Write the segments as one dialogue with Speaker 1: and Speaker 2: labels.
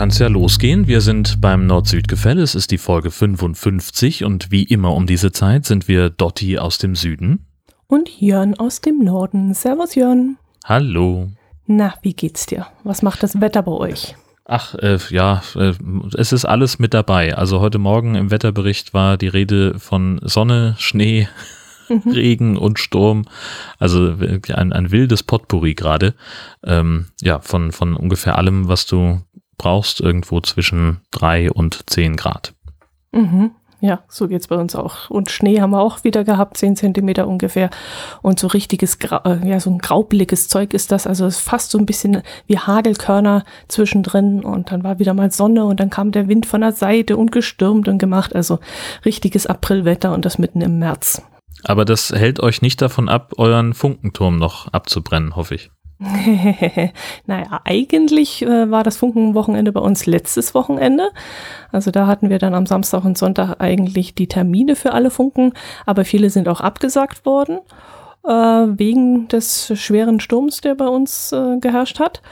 Speaker 1: kann es ja losgehen. Wir sind beim Nord-Süd-Gefälle. Es ist die Folge 55 und wie immer um diese Zeit sind wir Dotti aus dem Süden.
Speaker 2: Und Jörn aus dem Norden. Servus Jörn.
Speaker 1: Hallo.
Speaker 2: Na, wie geht's dir? Was macht das Wetter bei euch?
Speaker 1: Ach, äh, ja, äh, es ist alles mit dabei. Also heute Morgen im Wetterbericht war die Rede von Sonne, Schnee, mhm. Regen und Sturm. Also ein, ein wildes Potpourri gerade. Ähm, ja, von, von ungefähr allem, was du brauchst, irgendwo zwischen drei und zehn Grad.
Speaker 2: Mhm. Ja, so geht's bei uns auch. Und Schnee haben wir auch wieder gehabt, zehn Zentimeter ungefähr. Und so richtiges, äh, ja, so ein graubliges Zeug ist das. Also es ist fast so ein bisschen wie Hagelkörner zwischendrin. Und dann war wieder mal Sonne und dann kam der Wind von der Seite und gestürmt und gemacht. Also richtiges Aprilwetter und das mitten im März.
Speaker 1: Aber das hält euch nicht davon ab, euren Funkenturm noch abzubrennen, hoffe ich.
Speaker 2: naja, eigentlich äh, war das Funkenwochenende bei uns letztes Wochenende. Also da hatten wir dann am Samstag und Sonntag eigentlich die Termine für alle Funken, aber viele sind auch abgesagt worden äh, wegen des schweren Sturms, der bei uns äh, geherrscht hat.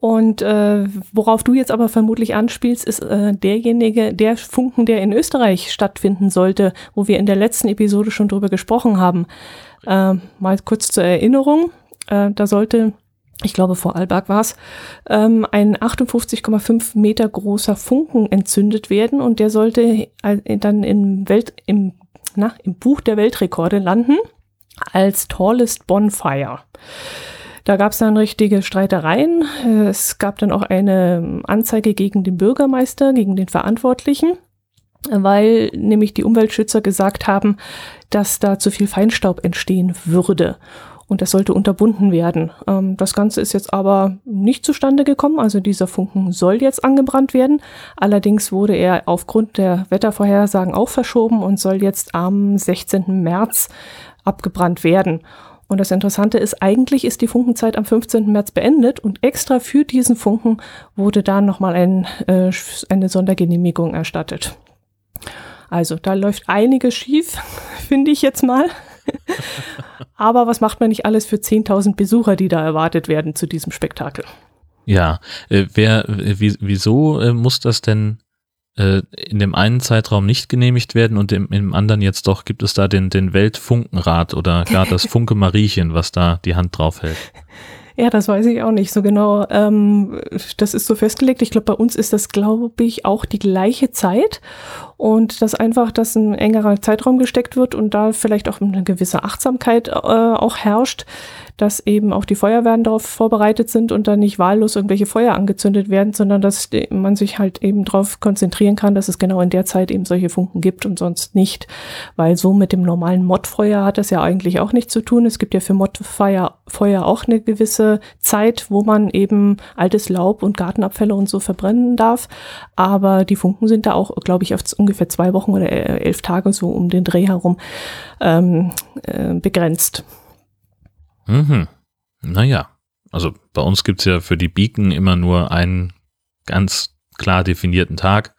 Speaker 2: Und äh, worauf du jetzt aber vermutlich anspielst, ist äh, derjenige, der Funken, der in Österreich stattfinden sollte, wo wir in der letzten Episode schon drüber gesprochen haben. Äh, mal kurz zur Erinnerung. Äh, da sollte ich glaube vor Albach war es, ähm, ein 58,5 Meter großer Funken entzündet werden und der sollte äh, dann im, Welt, im, na, im Buch der Weltrekorde landen als Tallest Bonfire. Da gab es dann richtige Streitereien. Es gab dann auch eine Anzeige gegen den Bürgermeister, gegen den Verantwortlichen, weil nämlich die Umweltschützer gesagt haben, dass da zu viel Feinstaub entstehen würde und das sollte unterbunden werden. Ähm, das Ganze ist jetzt aber nicht zustande gekommen, also dieser Funken soll jetzt angebrannt werden. Allerdings wurde er aufgrund der Wettervorhersagen auch verschoben und soll jetzt am 16. März abgebrannt werden. Und das Interessante ist, eigentlich ist die Funkenzeit am 15. März beendet und extra für diesen Funken wurde da nochmal ein, äh, eine Sondergenehmigung erstattet. Also da läuft einiges schief, finde ich jetzt mal. Aber was macht man nicht alles für 10.000 Besucher, die da erwartet werden zu diesem Spektakel?
Speaker 1: Ja, äh, wer, äh, wie, wieso äh, muss das denn äh, in dem einen Zeitraum nicht genehmigt werden und im, im anderen jetzt doch? Gibt es da den, den Weltfunkenrat oder gar das Funke Mariechen, was da die Hand drauf hält?
Speaker 2: Ja, das weiß ich auch nicht so genau. Ähm, das ist so festgelegt. Ich glaube, bei uns ist das, glaube ich, auch die gleiche Zeit und dass einfach das ein engerer Zeitraum gesteckt wird und da vielleicht auch eine gewisse Achtsamkeit äh, auch herrscht, dass eben auch die Feuerwehren darauf vorbereitet sind und dann nicht wahllos irgendwelche Feuer angezündet werden, sondern dass man sich halt eben darauf konzentrieren kann, dass es genau in der Zeit eben solche Funken gibt und sonst nicht, weil so mit dem normalen Mottfeuer hat das ja eigentlich auch nichts zu tun. Es gibt ja für Mottfeuer Feuer auch eine gewisse Zeit, wo man eben altes Laub und Gartenabfälle und so verbrennen darf, aber die Funken sind da auch, glaube ich, auf ungefähr zwei Wochen oder äh, elf Tage so um den Dreh herum ähm, äh, begrenzt.
Speaker 1: Mhm. Naja, also bei uns gibt es ja für die Beacon immer nur einen ganz klar definierten Tag,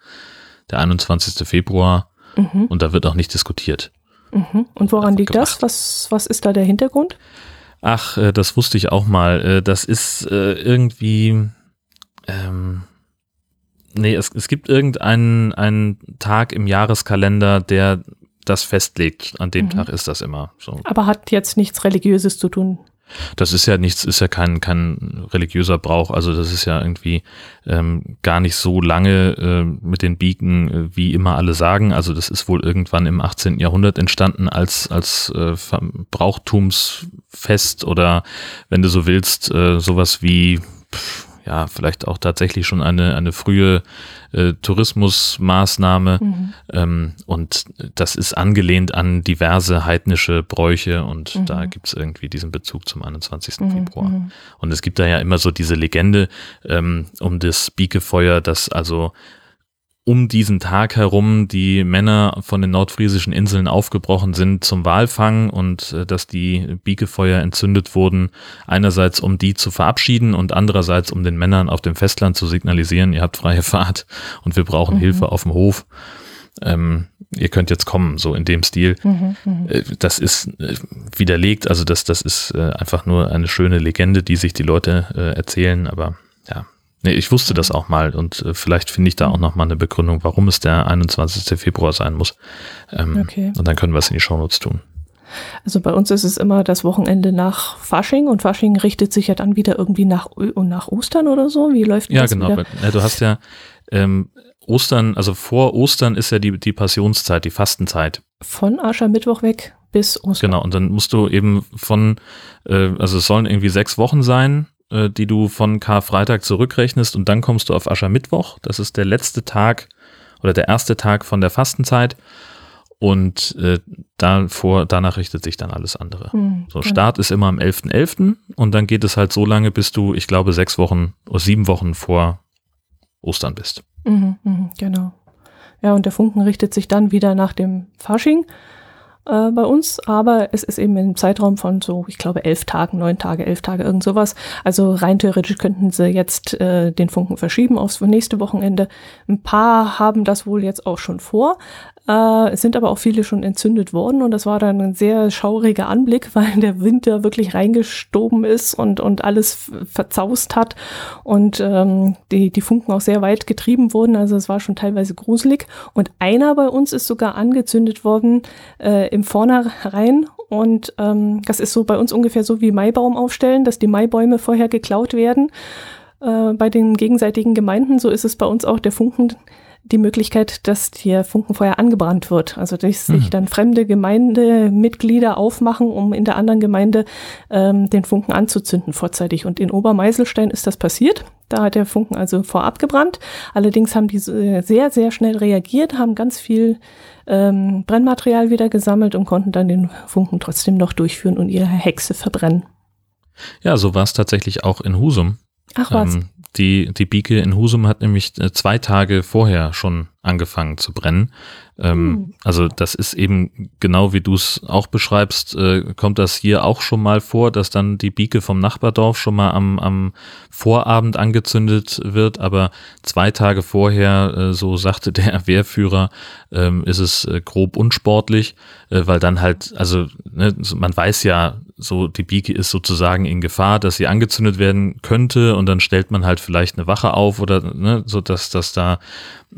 Speaker 1: der 21. Februar, mhm. und da wird auch nicht diskutiert.
Speaker 2: Mhm. Und woran liegt gemacht. das? Was, was ist da der Hintergrund?
Speaker 1: Ach, äh, das wusste ich auch mal. Das ist irgendwie, ähm, Nee, es, es gibt irgendeinen einen Tag im Jahreskalender, der das festlegt. An dem mhm. Tag ist das immer so.
Speaker 2: Aber hat jetzt nichts Religiöses zu tun.
Speaker 1: Das ist ja nichts, ist ja kein, kein religiöser Brauch. Also das ist ja irgendwie ähm, gar nicht so lange äh, mit den Beacon, äh, wie immer alle sagen. Also das ist wohl irgendwann im 18. Jahrhundert entstanden als, als äh, Brauchtumsfest oder wenn du so willst, äh, sowas wie pff, ja, vielleicht auch tatsächlich schon eine, eine frühe äh, Tourismusmaßnahme. Mhm. Ähm, und das ist angelehnt an diverse heidnische Bräuche und mhm. da gibt es irgendwie diesen Bezug zum 21. Mhm. Februar. Mhm. Und es gibt da ja immer so diese Legende ähm, um das Biekefeuer, dass also um diesen Tag herum die Männer von den nordfriesischen Inseln aufgebrochen sind zum Walfang und äh, dass die Biegefeuer entzündet wurden, einerseits um die zu verabschieden und andererseits um den Männern auf dem Festland zu signalisieren, ihr habt freie Fahrt und wir brauchen mhm. Hilfe auf dem Hof. Ähm, ihr könnt jetzt kommen, so in dem Stil. Mhm, mhm. äh, das ist äh, widerlegt, also das, das ist äh, einfach nur eine schöne Legende, die sich die Leute äh, erzählen, aber Nee, ich wusste das auch mal und äh, vielleicht finde ich da auch noch mal eine Begründung, warum es der 21. Februar sein muss. Ähm, okay. Und dann können wir es in die Shownotes tun.
Speaker 2: Also bei uns ist es immer das Wochenende nach Fasching und Fasching richtet sich ja dann wieder irgendwie nach, nach Ostern oder so. Wie läuft
Speaker 1: ja,
Speaker 2: das?
Speaker 1: Genau. Ja, genau. Du hast ja ähm, Ostern, also vor Ostern ist ja die, die Passionszeit, die Fastenzeit.
Speaker 2: Von Aschermittwoch weg bis Ostern.
Speaker 1: Genau, und dann musst du eben von, äh, also es sollen irgendwie sechs Wochen sein, äh, die du von Karfreitag zurückrechnest und dann kommst du auf Aschermittwoch. Das ist der letzte Tag oder der erste Tag von der Fastenzeit. Und äh, davor, danach richtet sich dann alles andere. Mhm, so, Start ist immer am 11.11. .11. und dann geht es halt so lange, bis du, ich glaube, sechs Wochen oder sieben Wochen vor Ostern bist.
Speaker 2: Mhm, mh, genau. Ja, und der Funken richtet sich dann wieder nach dem Fasching äh, bei uns, aber es ist eben im Zeitraum von so, ich glaube, elf Tagen, neun Tage, elf Tage, irgend sowas. Also rein theoretisch könnten sie jetzt äh, den Funken verschieben aufs nächste Wochenende. Ein paar haben das wohl jetzt auch schon vor. Äh, es sind aber auch viele schon entzündet worden und das war dann ein sehr schauriger Anblick, weil der Winter wirklich reingestoben ist und, und alles verzaust hat und ähm, die, die Funken auch sehr weit getrieben wurden. Also es war schon teilweise gruselig. Und einer bei uns ist sogar angezündet worden äh, im Vornherein und ähm, das ist so bei uns ungefähr so wie Maibaum aufstellen, dass die Maibäume vorher geklaut werden äh, bei den gegenseitigen Gemeinden. So ist es bei uns auch der Funken die Möglichkeit, dass hier Funkenfeuer angebrannt wird. Also dass sich mhm. dann fremde Gemeindemitglieder aufmachen, um in der anderen Gemeinde ähm, den Funken anzuzünden vorzeitig. Und in Obermeiselstein ist das passiert. Da hat der Funken also vorab gebrannt. Allerdings haben die sehr, sehr schnell reagiert, haben ganz viel ähm, Brennmaterial wieder gesammelt und konnten dann den Funken trotzdem noch durchführen und ihre Hexe verbrennen.
Speaker 1: Ja, so war es tatsächlich auch in Husum.
Speaker 2: Ach was. Ähm,
Speaker 1: die, die Bieke in Husum hat nämlich äh, zwei Tage vorher schon angefangen zu brennen. Ähm, mhm. Also das ist eben genau wie du es auch beschreibst, äh, kommt das hier auch schon mal vor, dass dann die Bieke vom Nachbardorf schon mal am, am Vorabend angezündet wird, aber zwei Tage vorher, äh, so sagte der Wehrführer, ähm, ist es äh, grob unsportlich, äh, weil dann halt, also ne, man weiß ja, so die Bieke ist sozusagen in Gefahr, dass sie angezündet werden könnte und dann stellt man halt vielleicht eine Wache auf oder ne, so dass das da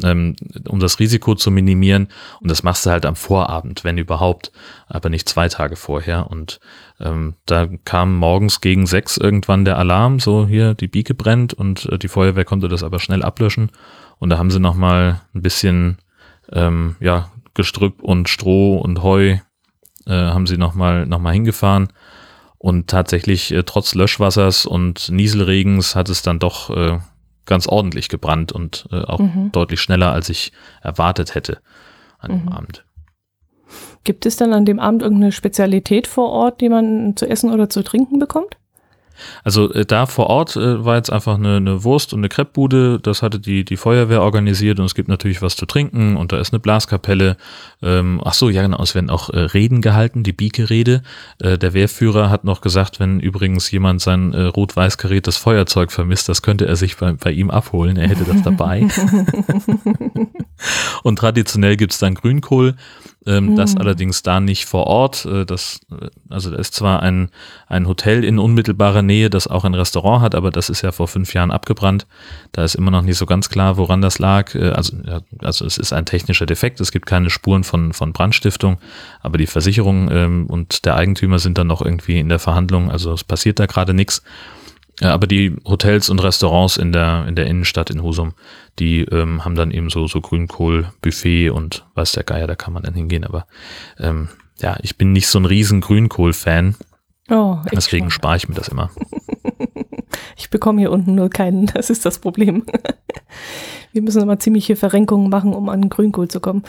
Speaker 1: ähm, um das Risiko zu minimieren. Und das machst du halt am Vorabend, wenn überhaupt, aber nicht zwei Tage vorher. Und ähm, da kam morgens gegen sechs irgendwann der Alarm, so hier, die Bieke brennt und äh, die Feuerwehr konnte das aber schnell ablöschen. Und da haben sie nochmal ein bisschen, ähm, ja, Gestrüpp und Stroh und Heu äh, haben sie nochmal noch mal hingefahren. Und tatsächlich, äh, trotz Löschwassers und Nieselregens hat es dann doch äh, ganz ordentlich gebrannt und äh, auch mhm. deutlich schneller, als ich erwartet hätte an dem mhm. Abend.
Speaker 2: Gibt es dann an dem Abend irgendeine Spezialität vor Ort, die man zu essen oder zu trinken bekommt?
Speaker 1: Also äh, da vor Ort äh, war jetzt einfach eine, eine Wurst und eine Kreppbude. Das hatte die, die Feuerwehr organisiert und es gibt natürlich was zu trinken und da ist eine Blaskapelle. Ähm, ach so, ja genau, es werden auch äh, Reden gehalten, die Bieke-Rede. Äh, der Wehrführer hat noch gesagt, wenn übrigens jemand sein äh, rot-weiß kariertes Feuerzeug vermisst, das könnte er sich bei, bei ihm abholen. Er hätte das dabei. und traditionell gibt's dann Grünkohl. Ähm, mhm. Das hm. allerdings da nicht vor Ort. Äh, das, äh, also da ist zwar ein, ein Hotel in unmittelbarer Nähe, das auch ein Restaurant hat, aber das ist ja vor fünf Jahren abgebrannt. Da ist immer noch nicht so ganz klar, woran das lag. Äh, also, ja, also es ist ein technischer Defekt, es gibt keine Spuren von, von Brandstiftung, aber die Versicherung ähm, und der Eigentümer sind dann noch irgendwie in der Verhandlung. Also es passiert da gerade nichts. Ja, aber die Hotels und Restaurants in der, in der Innenstadt in Husum, die ähm, haben dann eben so, so Grünkohl-Buffet und weiß der Geier, da kann man dann hingehen. Aber ähm, ja, ich bin nicht so ein riesen Grünkohl-Fan. Oh, Deswegen spare ich mir das immer.
Speaker 2: ich bekomme hier unten nur keinen, das ist das Problem. Wir müssen immer ziemliche Verrenkungen machen, um an Grünkohl zu kommen.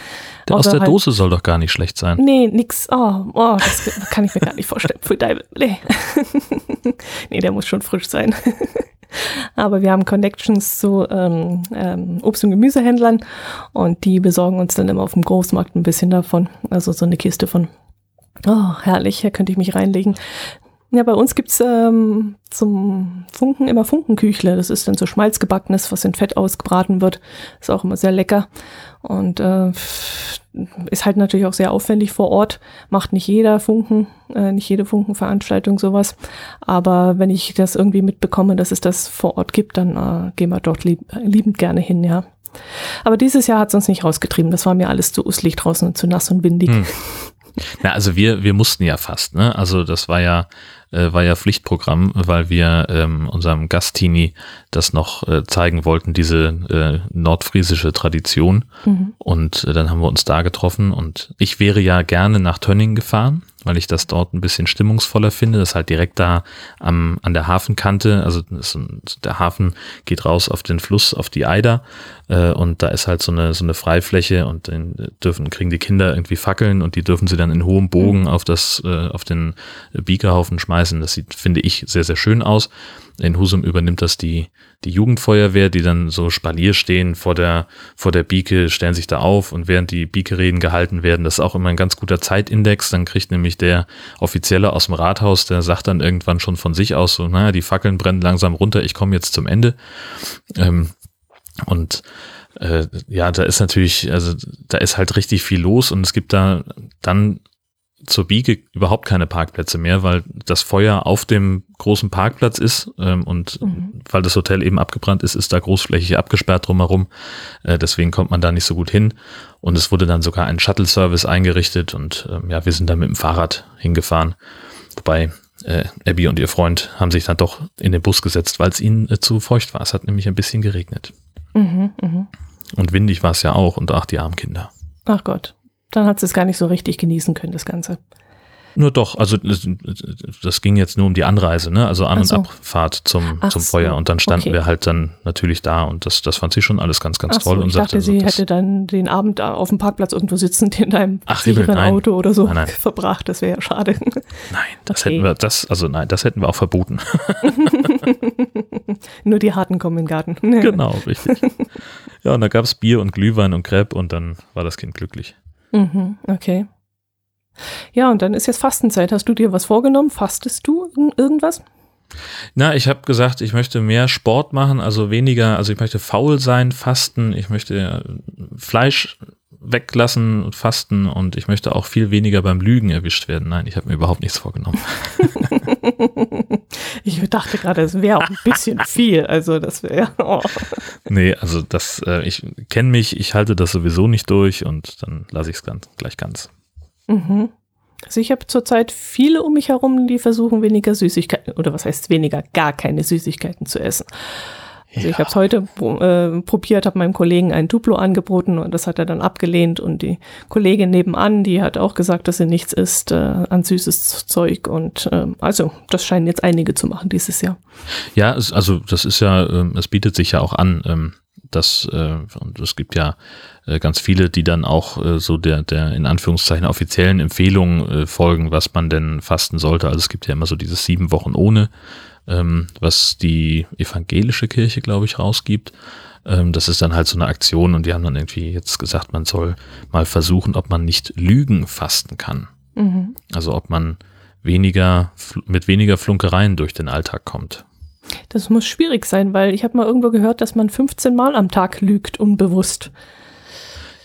Speaker 1: Der aus der halt, Dose soll doch gar nicht schlecht sein.
Speaker 2: Nee, nix. Oh, oh das kann ich mir gar nicht vorstellen. Für deine, nee. nee, der muss schon frisch sein. Aber wir haben Connections zu ähm, ähm, Obst- und Gemüsehändlern und die besorgen uns dann immer auf dem Großmarkt ein bisschen davon. Also so eine Kiste von, oh, herrlich, hier könnte ich mich reinlegen. Ja, bei uns gibt's ähm, zum Funken immer Funkenküchle. Das ist dann so Schmalzgebackenes, was in Fett ausgebraten wird. Ist auch immer sehr lecker. Und äh, ist halt natürlich auch sehr aufwendig vor Ort. Macht nicht jeder Funken, äh, nicht jede Funkenveranstaltung sowas. Aber wenn ich das irgendwie mitbekomme, dass es das vor Ort gibt, dann äh, gehen wir dort lieb, liebend gerne hin, ja. Aber dieses Jahr hat es uns nicht rausgetrieben. Das war mir alles zu uslig draußen und zu nass und windig. Hm.
Speaker 1: Na, also wir, wir mussten ja fast, ne? Also das war ja, äh, war ja Pflichtprogramm, weil wir ähm, unserem Gastini das noch äh, zeigen wollten, diese äh, nordfriesische Tradition. Mhm. Und äh, dann haben wir uns da getroffen und ich wäre ja gerne nach Tönning gefahren, weil ich das dort ein bisschen stimmungsvoller finde. Das ist halt direkt da am, an der Hafenkante. Also ein, der Hafen geht raus auf den Fluss, auf die Eider. Äh, und da ist halt so eine, so eine Freifläche und dann dürfen, kriegen die Kinder irgendwie Fackeln und die dürfen sie dann in hohem Bogen mhm. auf das, äh, auf den Biegerhaufen schmeißen. Das sieht, finde ich, sehr, sehr schön aus. In Husum übernimmt das die, die Jugendfeuerwehr, die dann so Spalier stehen vor der, vor der Bieke, stellen sich da auf und während die Bieke-Reden gehalten werden, das ist auch immer ein ganz guter Zeitindex. Dann kriegt nämlich der Offizielle aus dem Rathaus, der sagt dann irgendwann schon von sich aus so, naja, die Fackeln brennen langsam runter, ich komme jetzt zum Ende. Ähm, und äh, ja, da ist natürlich, also da ist halt richtig viel los und es gibt da dann zur Biege überhaupt keine Parkplätze mehr, weil das Feuer auf dem großen Parkplatz ist ähm, und mhm. weil das Hotel eben abgebrannt ist, ist da großflächig abgesperrt drumherum. Äh, deswegen kommt man da nicht so gut hin. Und es wurde dann sogar ein Shuttle-Service eingerichtet und ähm, ja, wir sind dann mit dem Fahrrad hingefahren. Wobei äh, Abby und ihr Freund haben sich dann doch in den Bus gesetzt, weil es ihnen äh, zu feucht war. Es hat nämlich ein bisschen geregnet. Mhm, mh. Und windig war es ja auch und auch die armen Kinder.
Speaker 2: Ach Gott. Dann hat sie es gar nicht so richtig genießen können, das Ganze.
Speaker 1: Nur doch, also das, ging jetzt nur um die Anreise, ne? Also An- so. und Abfahrt zum, zum so. Feuer. Und dann standen okay. wir halt dann natürlich da und das, das fand sie schon alles ganz, ganz Ach toll. So,
Speaker 2: und
Speaker 1: ich
Speaker 2: sagte, sie hätte dann den Abend auf dem Parkplatz irgendwo sitzend in einem Ach, sicheren Auto oder so nein, nein. verbracht. Das wäre ja schade.
Speaker 1: Nein, das okay. hätten wir, das, also nein, das hätten wir auch verboten.
Speaker 2: nur die Harten kommen in den Garten.
Speaker 1: genau, richtig. Ja, und da gab es Bier und Glühwein und Crepe und dann war das Kind glücklich.
Speaker 2: Mhm, okay. Ja, und dann ist jetzt Fastenzeit. Hast du dir was vorgenommen? Fastest du irgendwas?
Speaker 1: Na, ich habe gesagt, ich möchte mehr Sport machen, also weniger, also ich möchte faul sein, fasten, ich möchte äh, Fleisch weglassen und fasten und ich möchte auch viel weniger beim Lügen erwischt werden. Nein, ich habe mir überhaupt nichts vorgenommen.
Speaker 2: ich dachte gerade, es wäre auch ein bisschen viel, also das wäre. Oh.
Speaker 1: Nee, also das, äh, ich kenne mich, ich halte das sowieso nicht durch und dann lasse ich es ganz, gleich ganz.
Speaker 2: Mhm. Also ich habe zurzeit viele um mich herum, die versuchen weniger Süßigkeiten, oder was heißt weniger, gar keine Süßigkeiten zu essen. Also ja. ich habe es heute äh, probiert, habe meinem Kollegen ein Duplo angeboten und das hat er dann abgelehnt und die Kollegin nebenan, die hat auch gesagt, dass sie nichts isst äh, an süßes Zeug und äh, also das scheinen jetzt einige zu machen dieses Jahr.
Speaker 1: Ja, es, also das ist ja, ähm, es bietet sich ja auch an, ähm, dass äh, und es gibt ja äh, ganz viele, die dann auch äh, so der, der in Anführungszeichen offiziellen Empfehlungen folgen, was man denn fasten sollte. Also es gibt ja immer so dieses sieben Wochen ohne, ähm, was die evangelische Kirche, glaube ich, rausgibt. Ähm, das ist dann halt so eine Aktion und die haben dann irgendwie jetzt gesagt, man soll mal versuchen, ob man nicht Lügen fasten kann. Mhm. Also ob man weniger mit weniger Flunkereien durch den Alltag kommt.
Speaker 2: Das muss schwierig sein, weil ich habe mal irgendwo gehört, dass man 15 Mal am Tag lügt, unbewusst.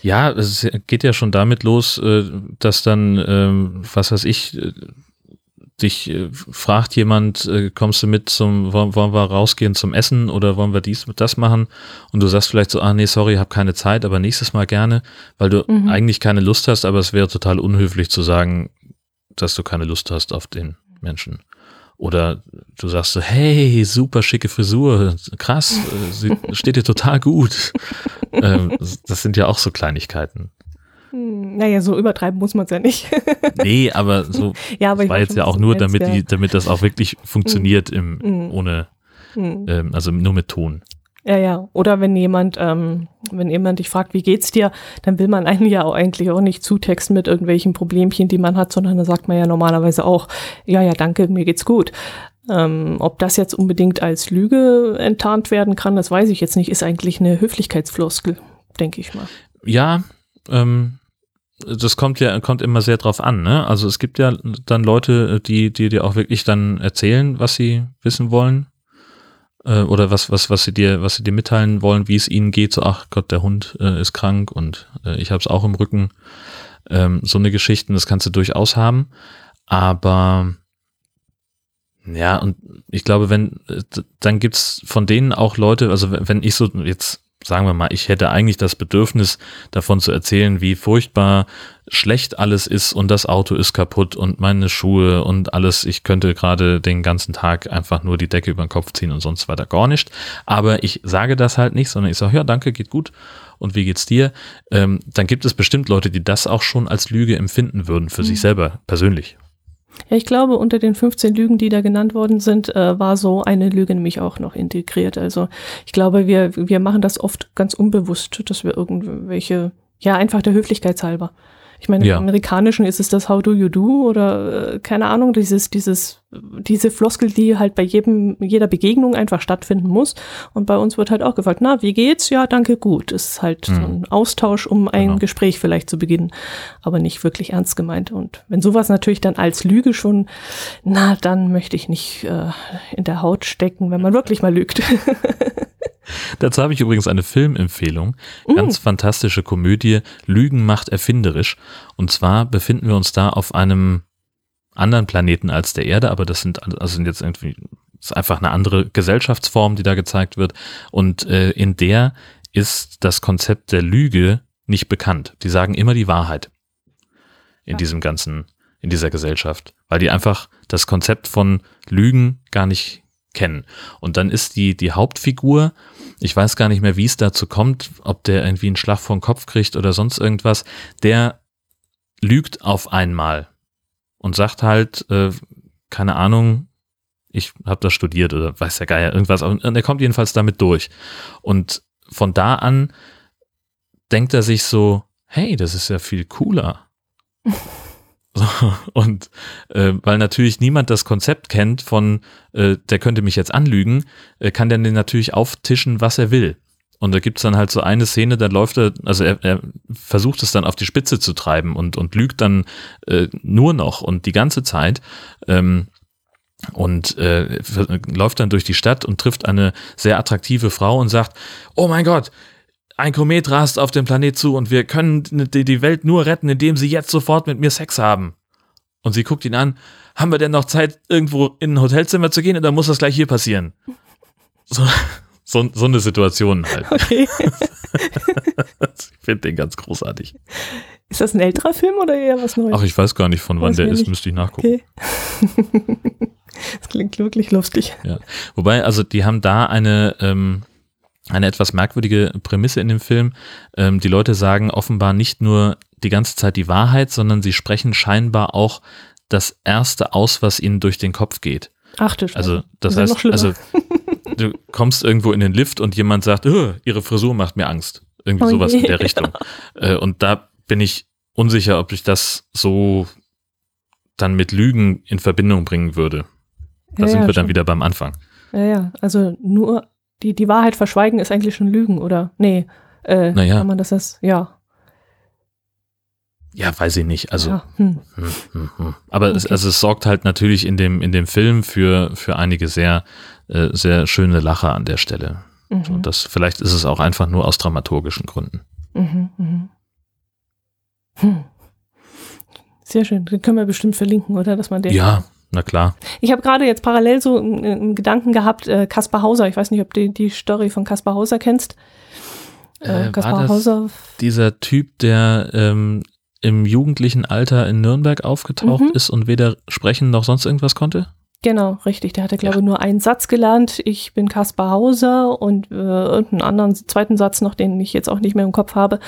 Speaker 1: Ja, es geht ja schon damit los, äh, dass dann, ähm, was weiß ich, äh, dich äh, fragt jemand, kommst du mit zum, wollen, wir rausgehen zum Essen oder wollen wir dies mit das machen? Und du sagst vielleicht so, ah nee, sorry, ich habe keine Zeit, aber nächstes Mal gerne, weil du mhm. eigentlich keine Lust hast, aber es wäre total unhöflich zu sagen, dass du keine Lust hast auf den Menschen. Oder du sagst so, hey, super schicke Frisur, krass, sie steht dir total gut. ähm, das sind ja auch so Kleinigkeiten.
Speaker 2: Naja, so übertreiben muss man es ja nicht.
Speaker 1: nee, aber so ja, aber war jetzt ja auch nur, damit, die, damit das auch wirklich funktioniert im, hm. ohne, hm. ähm, also nur mit Ton.
Speaker 2: Ja, ja. Oder wenn jemand, ähm, wenn jemand dich fragt, wie geht's dir, dann will man einen ja auch eigentlich auch nicht zutexten mit irgendwelchen Problemchen, die man hat, sondern da sagt man ja normalerweise auch, ja, ja, danke, mir geht's gut. Ähm, ob das jetzt unbedingt als Lüge enttarnt werden kann, das weiß ich jetzt nicht, ist eigentlich eine Höflichkeitsfloskel, denke ich mal.
Speaker 1: Ja, ähm, das kommt ja, kommt immer sehr drauf an, ne? Also es gibt ja dann Leute, die, die dir auch wirklich dann erzählen, was sie wissen wollen. Äh, oder was, was, was sie dir, was sie dir mitteilen wollen, wie es ihnen geht. So, ach Gott, der Hund äh, ist krank und äh, ich habe es auch im Rücken. Ähm, so eine Geschichten, das kannst du durchaus haben. Aber ja, und ich glaube, wenn, äh, dann gibt's von denen auch Leute, also wenn ich so jetzt sagen wir mal, ich hätte eigentlich das Bedürfnis davon zu erzählen, wie furchtbar schlecht alles ist und das Auto ist kaputt und meine Schuhe und alles. Ich könnte gerade den ganzen Tag einfach nur die Decke über den Kopf ziehen und sonst weiter gar nicht. Aber ich sage das halt nicht, sondern ich sage, ja, danke, geht gut. Und wie geht's dir? Ähm, dann gibt es bestimmt Leute, die das auch schon als Lüge empfinden würden für mhm. sich selber persönlich.
Speaker 2: Ja, ich glaube, unter den 15 Lügen, die da genannt worden sind, äh, war so eine Lüge nämlich auch noch integriert. Also ich glaube, wir, wir machen das oft ganz unbewusst, dass wir irgendwelche, ja, einfach der Höflichkeitshalber ich meine, ja. im Amerikanischen ist es das How do you do oder äh, keine Ahnung, dieses, dieses, diese Floskel, die halt bei jedem, jeder Begegnung einfach stattfinden muss. Und bei uns wird halt auch gefragt, na, wie geht's? Ja, danke, gut. Das ist halt mhm. so ein Austausch, um ein genau. Gespräch vielleicht zu beginnen, aber nicht wirklich ernst gemeint. Und wenn sowas natürlich dann als Lüge schon, na, dann möchte ich nicht äh, in der Haut stecken, wenn man wirklich mal lügt.
Speaker 1: Dazu habe ich übrigens eine Filmempfehlung. Ganz mm. fantastische Komödie. Lügen macht erfinderisch. Und zwar befinden wir uns da auf einem anderen Planeten als der Erde, aber das sind, also sind jetzt irgendwie, ist einfach eine andere Gesellschaftsform, die da gezeigt wird. Und äh, in der ist das Konzept der Lüge nicht bekannt. Die sagen immer die Wahrheit in ja. diesem ganzen, in dieser Gesellschaft, weil die einfach das Konzept von Lügen gar nicht kennen. Und dann ist die, die Hauptfigur, ich weiß gar nicht mehr, wie es dazu kommt, ob der irgendwie einen Schlag vor den Kopf kriegt oder sonst irgendwas, der lügt auf einmal und sagt halt, äh, keine Ahnung, ich habe das studiert oder weiß der Geier, irgendwas. Und er kommt jedenfalls damit durch. Und von da an denkt er sich so, hey, das ist ja viel cooler. So, und äh, weil natürlich niemand das Konzept kennt von, äh, der könnte mich jetzt anlügen, äh, kann der natürlich auftischen, was er will. Und da gibt's dann halt so eine Szene, da läuft er, also er, er versucht es dann auf die Spitze zu treiben und, und lügt dann äh, nur noch und die ganze Zeit. Ähm, und äh, läuft dann durch die Stadt und trifft eine sehr attraktive Frau und sagt, oh mein Gott, ein Komet rast auf den Planet zu und wir können die Welt nur retten, indem sie jetzt sofort mit mir Sex haben. Und sie guckt ihn an, haben wir denn noch Zeit, irgendwo in ein Hotelzimmer zu gehen oder muss das gleich hier passieren? So, so, so eine Situation halt. Okay. ich finde den ganz großartig.
Speaker 2: Ist das ein älterer Film oder eher was Neues?
Speaker 1: Ach, ich weiß gar nicht, von wann der ist, müsste ich nachgucken.
Speaker 2: Okay. das klingt wirklich lustig.
Speaker 1: Ja. Wobei, also die haben da eine, ähm, eine etwas merkwürdige Prämisse in dem Film. Ähm, die Leute sagen offenbar nicht nur die ganze Zeit die Wahrheit, sondern sie sprechen scheinbar auch das Erste aus, was ihnen durch den Kopf geht.
Speaker 2: Ach du
Speaker 1: Also das das heißt, also du kommst irgendwo in den Lift und jemand sagt, oh, ihre Frisur macht mir Angst. Irgendwie oh sowas je. in der Richtung. Äh, und da bin ich unsicher, ob ich das so dann mit Lügen in Verbindung bringen würde. Da ja, sind wir ja, dann wieder beim Anfang.
Speaker 2: Ja, ja, also nur die, die Wahrheit verschweigen ist eigentlich schon Lügen, oder? Nee. Äh, naja. Kann man das als, ja.
Speaker 1: Ja, weiß ich nicht. Also, ja. hm. Hm, hm, hm. aber okay. es, also es sorgt halt natürlich in dem, in dem Film für, für einige sehr, äh, sehr schöne Lacher an der Stelle. Mhm. So, das, vielleicht ist es auch einfach nur aus dramaturgischen Gründen. Mhm,
Speaker 2: mh. hm. Sehr schön. Den können wir bestimmt verlinken, oder? Dass man den.
Speaker 1: Ja, na klar.
Speaker 2: Ich habe gerade jetzt parallel so einen Gedanken gehabt, äh, Kaspar Hauser, ich weiß nicht, ob du die Story von Kaspar Hauser kennst.
Speaker 1: Äh, äh, Kaspar Hauser. Dieser Typ, der ähm, im jugendlichen Alter in Nürnberg aufgetaucht mhm. ist und weder sprechen noch sonst irgendwas konnte?
Speaker 2: Genau, richtig. Der hatte, glaube ich, ja. nur einen Satz gelernt. Ich bin Kaspar Hauser und äh, einen anderen zweiten Satz noch, den ich jetzt auch nicht mehr im Kopf habe.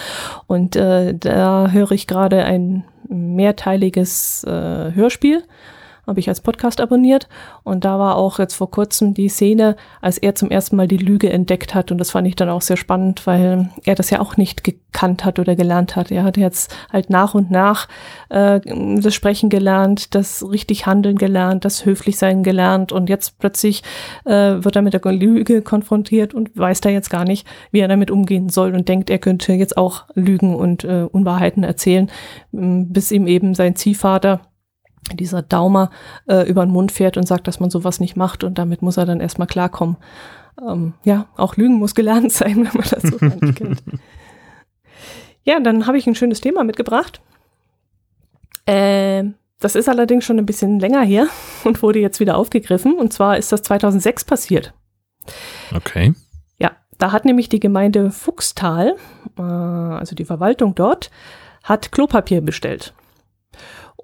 Speaker 2: Und äh, da höre ich gerade ein mehrteiliges äh, Hörspiel habe ich als Podcast abonniert. Und da war auch jetzt vor kurzem die Szene, als er zum ersten Mal die Lüge entdeckt hat. Und das fand ich dann auch sehr spannend, weil er das ja auch nicht gekannt hat oder gelernt hat. Er hat jetzt halt nach und nach äh, das Sprechen gelernt, das richtig Handeln gelernt, das höflich sein gelernt. Und jetzt plötzlich äh, wird er mit der Lüge konfrontiert und weiß da jetzt gar nicht, wie er damit umgehen soll und denkt, er könnte jetzt auch Lügen und äh, Unwahrheiten erzählen, bis ihm eben sein Ziehvater dieser Daumer äh, über den Mund fährt und sagt, dass man sowas nicht macht und damit muss er dann erstmal klarkommen. Ähm, ja, auch Lügen muss gelernt sein, wenn man das so kennt. Ja, dann habe ich ein schönes Thema mitgebracht. Äh, das ist allerdings schon ein bisschen länger her und wurde jetzt wieder aufgegriffen. Und zwar ist das 2006 passiert.
Speaker 1: Okay.
Speaker 2: Ja, da hat nämlich die Gemeinde Fuchstal, äh, also die Verwaltung dort, hat Klopapier bestellt.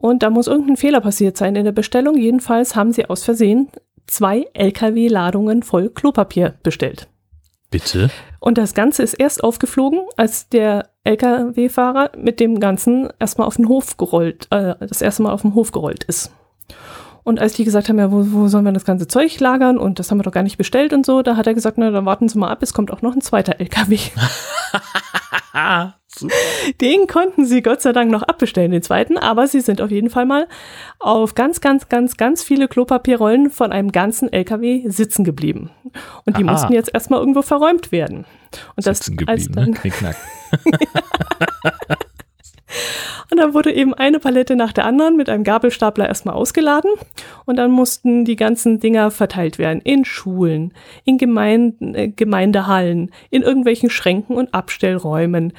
Speaker 2: Und da muss irgendein Fehler passiert sein in der Bestellung. Jedenfalls haben sie aus Versehen zwei LKW-Ladungen voll Klopapier bestellt.
Speaker 1: Bitte?
Speaker 2: Und das Ganze ist erst aufgeflogen, als der LKW-Fahrer mit dem Ganzen erstmal auf den Hof gerollt, äh, das erste Mal auf den Hof gerollt ist. Und als die gesagt haben, ja, wo, wo sollen wir das ganze Zeug lagern und das haben wir doch gar nicht bestellt und so, da hat er gesagt, na, dann warten Sie mal ab, es kommt auch noch ein zweiter LKW. Den konnten sie Gott sei Dank noch abbestellen, den zweiten, aber sie sind auf jeden Fall mal auf ganz, ganz, ganz, ganz viele Klopapierrollen von einem ganzen LKW sitzen geblieben. Und die Aha. mussten jetzt erstmal irgendwo verräumt werden. Und
Speaker 1: sitzen das als dann, ne? Knickknack.
Speaker 2: Und dann wurde eben eine Palette nach der anderen mit einem Gabelstapler erstmal ausgeladen und dann mussten die ganzen Dinger verteilt werden in Schulen, in Gemeinden, äh, Gemeindehallen, in irgendwelchen Schränken und Abstellräumen.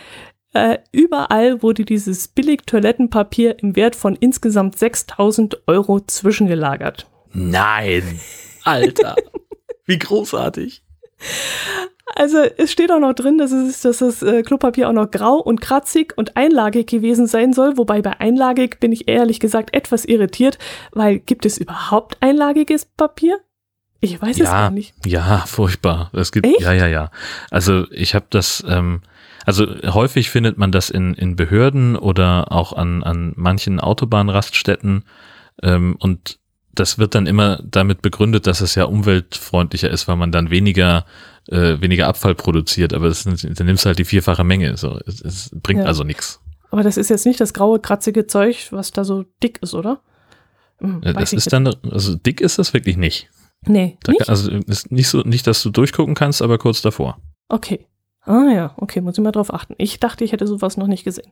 Speaker 2: Äh, überall wurde dieses Billig-Toilettenpapier im Wert von insgesamt 6000 Euro zwischengelagert.
Speaker 1: Nein, Alter, wie großartig.
Speaker 2: Also es steht auch noch drin, dass, es, dass das äh, Klopapier auch noch grau und kratzig und einlagig gewesen sein soll. Wobei bei einlagig bin ich ehrlich gesagt etwas irritiert, weil gibt es überhaupt einlagiges Papier? Ich weiß
Speaker 1: ja,
Speaker 2: es gar nicht.
Speaker 1: Ja, furchtbar. Es gibt,
Speaker 2: Echt?
Speaker 1: ja, ja, ja. Also ich habe das, ähm, also häufig findet man das in, in Behörden oder auch an, an manchen Autobahnraststätten ähm, und das wird dann immer damit begründet, dass es ja umweltfreundlicher ist, weil man dann weniger äh, weniger Abfall produziert, aber das, dann nimmst du halt die vierfache Menge. So, es, es bringt ja. also nichts.
Speaker 2: Aber das ist jetzt nicht das graue, kratzige Zeug, was da so dick ist, oder?
Speaker 1: Hm, das ist dann, also dick ist das wirklich nicht.
Speaker 2: Nee.
Speaker 1: Da, nicht? Also ist nicht so, nicht, dass du durchgucken kannst, aber kurz davor.
Speaker 2: Okay. Ah ja, okay, muss ich mal drauf achten. Ich dachte, ich hätte sowas noch nicht gesehen.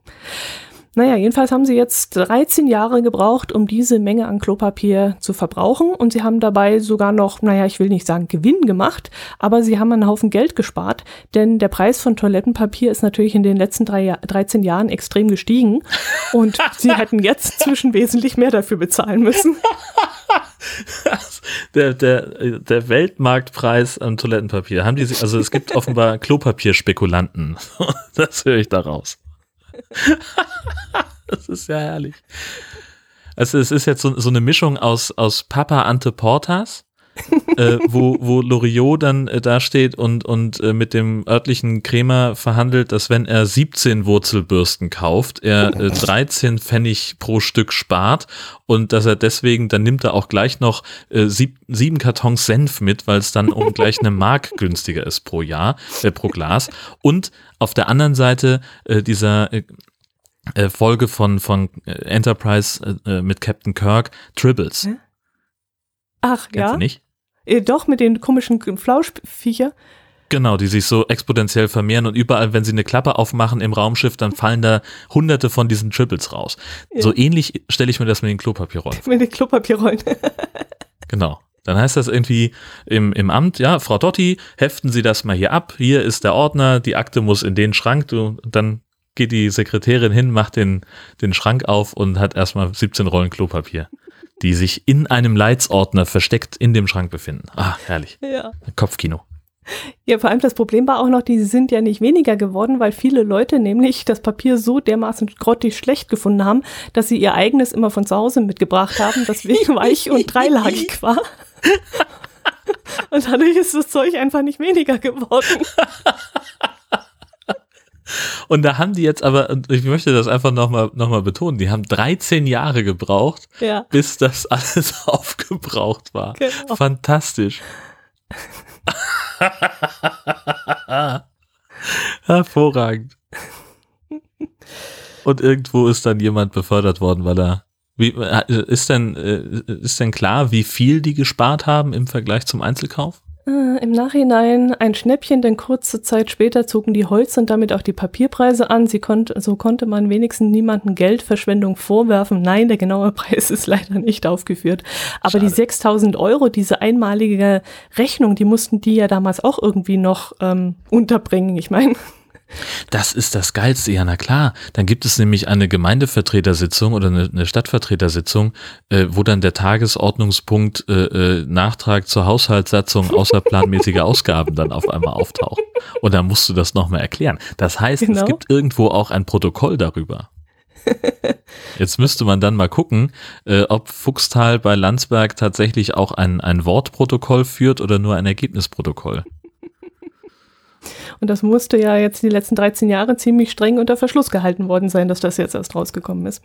Speaker 2: Naja, jedenfalls haben sie jetzt 13 Jahre gebraucht, um diese Menge an Klopapier zu verbrauchen. Und sie haben dabei sogar noch, naja, ich will nicht sagen Gewinn gemacht, aber sie haben einen Haufen Geld gespart, denn der Preis von Toilettenpapier ist natürlich in den letzten drei, 13 Jahren extrem gestiegen. Und sie hätten jetzt zwischen wesentlich mehr dafür bezahlen müssen.
Speaker 1: der, der, der Weltmarktpreis an Toilettenpapier. Haben die, also es gibt offenbar Klopapierspekulanten. Das höre ich daraus. das ist ja herrlich. Also es ist jetzt so, so eine Mischung aus, aus Papa Ante Portas, äh, wo, wo Loriot dann äh, dasteht und, und äh, mit dem örtlichen Krämer verhandelt, dass wenn er 17 Wurzelbürsten kauft, er äh, 13 Pfennig pro Stück spart und dass er deswegen, dann nimmt er auch gleich noch äh, sieb, sieben Kartons Senf mit, weil es dann um gleich eine Mark günstiger ist pro Jahr, äh, pro Glas. Und auf der anderen Seite äh, dieser Folge von, von Enterprise mit Captain Kirk, Tribbles.
Speaker 2: Ach, Kennst ja.
Speaker 1: Nicht?
Speaker 2: Äh, doch, mit den komischen Flauschviecher.
Speaker 1: Genau, die sich so exponentiell vermehren und überall, wenn sie eine Klappe aufmachen im Raumschiff, dann fallen da hunderte von diesen Triples raus. Ja. So ähnlich stelle ich mir das mit den Klopapierrollen.
Speaker 2: Mit den Klopapierrollen.
Speaker 1: genau. Dann heißt das irgendwie im, im Amt, ja, Frau Dotti, heften Sie das mal hier ab. Hier ist der Ordner, die Akte muss in den Schrank. Du, dann geht die Sekretärin hin, macht den, den Schrank auf und hat erstmal 17 Rollen Klopapier die sich in einem Leitsordner versteckt in dem Schrank befinden. Ah, herrlich.
Speaker 2: Ja.
Speaker 1: Kopfkino.
Speaker 2: Ja, vor allem das Problem war auch noch, die sind ja nicht weniger geworden, weil viele Leute nämlich das Papier so dermaßen grottig schlecht gefunden haben, dass sie ihr eigenes immer von zu Hause mitgebracht haben, das weich und dreilagig war. Und dadurch ist das Zeug einfach nicht weniger geworden.
Speaker 1: Und da haben die jetzt aber, und ich möchte das einfach nochmal noch mal betonen, die haben 13 Jahre gebraucht,
Speaker 2: Ja.
Speaker 1: bis das alles aufgebraucht war.
Speaker 2: Genau.
Speaker 1: Fantastisch. Hervorragend. Und irgendwo ist dann jemand befördert worden, weil er. Wie, äh, ist, denn, äh, ist denn klar, wie viel die gespart haben im Vergleich zum Einzelkauf?
Speaker 2: Äh, Im Nachhinein ein Schnäppchen, denn kurze Zeit später zogen die Holz und damit auch die Papierpreise an. Sie konnt, so konnte man wenigstens niemandem Geldverschwendung vorwerfen. Nein, der genaue Preis ist leider nicht aufgeführt. Aber
Speaker 1: Schade.
Speaker 2: die 6000 Euro, diese einmalige Rechnung, die mussten die ja damals auch irgendwie noch ähm, unterbringen. Ich meine,
Speaker 1: Das ist das Geilste, ja, na klar. Dann gibt es nämlich eine Gemeindevertretersitzung oder eine, eine Stadtvertretersitzung, äh, wo dann der Tagesordnungspunkt äh, äh, Nachtrag zur Haushaltssatzung außerplanmäßiger Ausgaben dann auf einmal auftaucht. Und dann musst du das nochmal erklären. Das heißt, es
Speaker 2: Genau.
Speaker 1: gibt irgendwo auch ein Protokoll darüber. Jetzt müsste man dann mal gucken, äh, ob Fuchstal bei Landsberg tatsächlich auch ein, ein Wortprotokoll führt oder nur ein Ergebnisprotokoll.
Speaker 2: Und das musste ja jetzt die letzten 13 Jahre ziemlich streng unter Verschluss gehalten worden sein, dass das jetzt erst rausgekommen ist.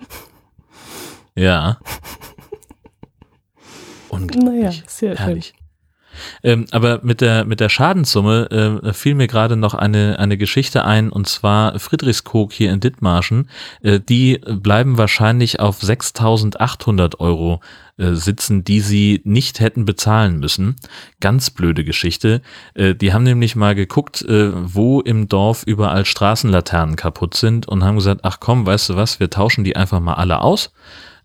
Speaker 1: Ja. Unglaublich.
Speaker 2: Naja, sehr schön.
Speaker 1: Ähm, aber mit der, mit der Schadenssumme äh, fiel mir gerade noch eine, eine Geschichte ein, und zwar Friedrichskoog hier in Dithmarschen. Äh, die bleiben wahrscheinlich auf 6.800 Euro äh, sitzen, die sie nicht hätten bezahlen müssen. Ganz blöde Geschichte. Äh, die haben nämlich mal geguckt, äh, wo im Dorf überall Straßenlaternen kaputt sind und haben gesagt, ach komm, weißt du was, wir tauschen die einfach mal alle aus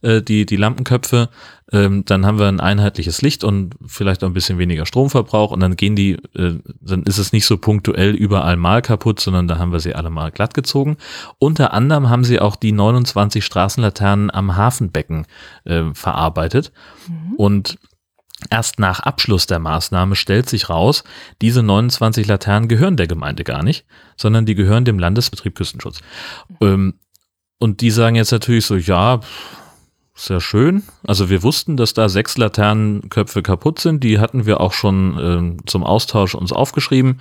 Speaker 1: äh, die, die Lampenköpfe, ähm, dann haben wir ein einheitliches Licht und vielleicht auch ein bisschen weniger Stromverbrauch und dann gehen die, äh, dann ist es nicht so punktuell überall mal kaputt, sondern da haben wir sie alle mal glatt gezogen. Unter anderem haben sie auch die 29 Straßenlaternen am Hafenbecken äh, verarbeitet und Erst nach Abschluss der Maßnahme stellt sich raus, diese 29 Laternen gehören der Gemeinde gar nicht, sondern die gehören dem Landesbetrieb Küstenschutz. Ähm, und die sagen jetzt natürlich so, ja, ja schön. Also wir wussten, dass da sechs Laternenköpfe kaputt sind. Die hatten wir auch schon ähm, zum Austausch uns aufgeschrieben.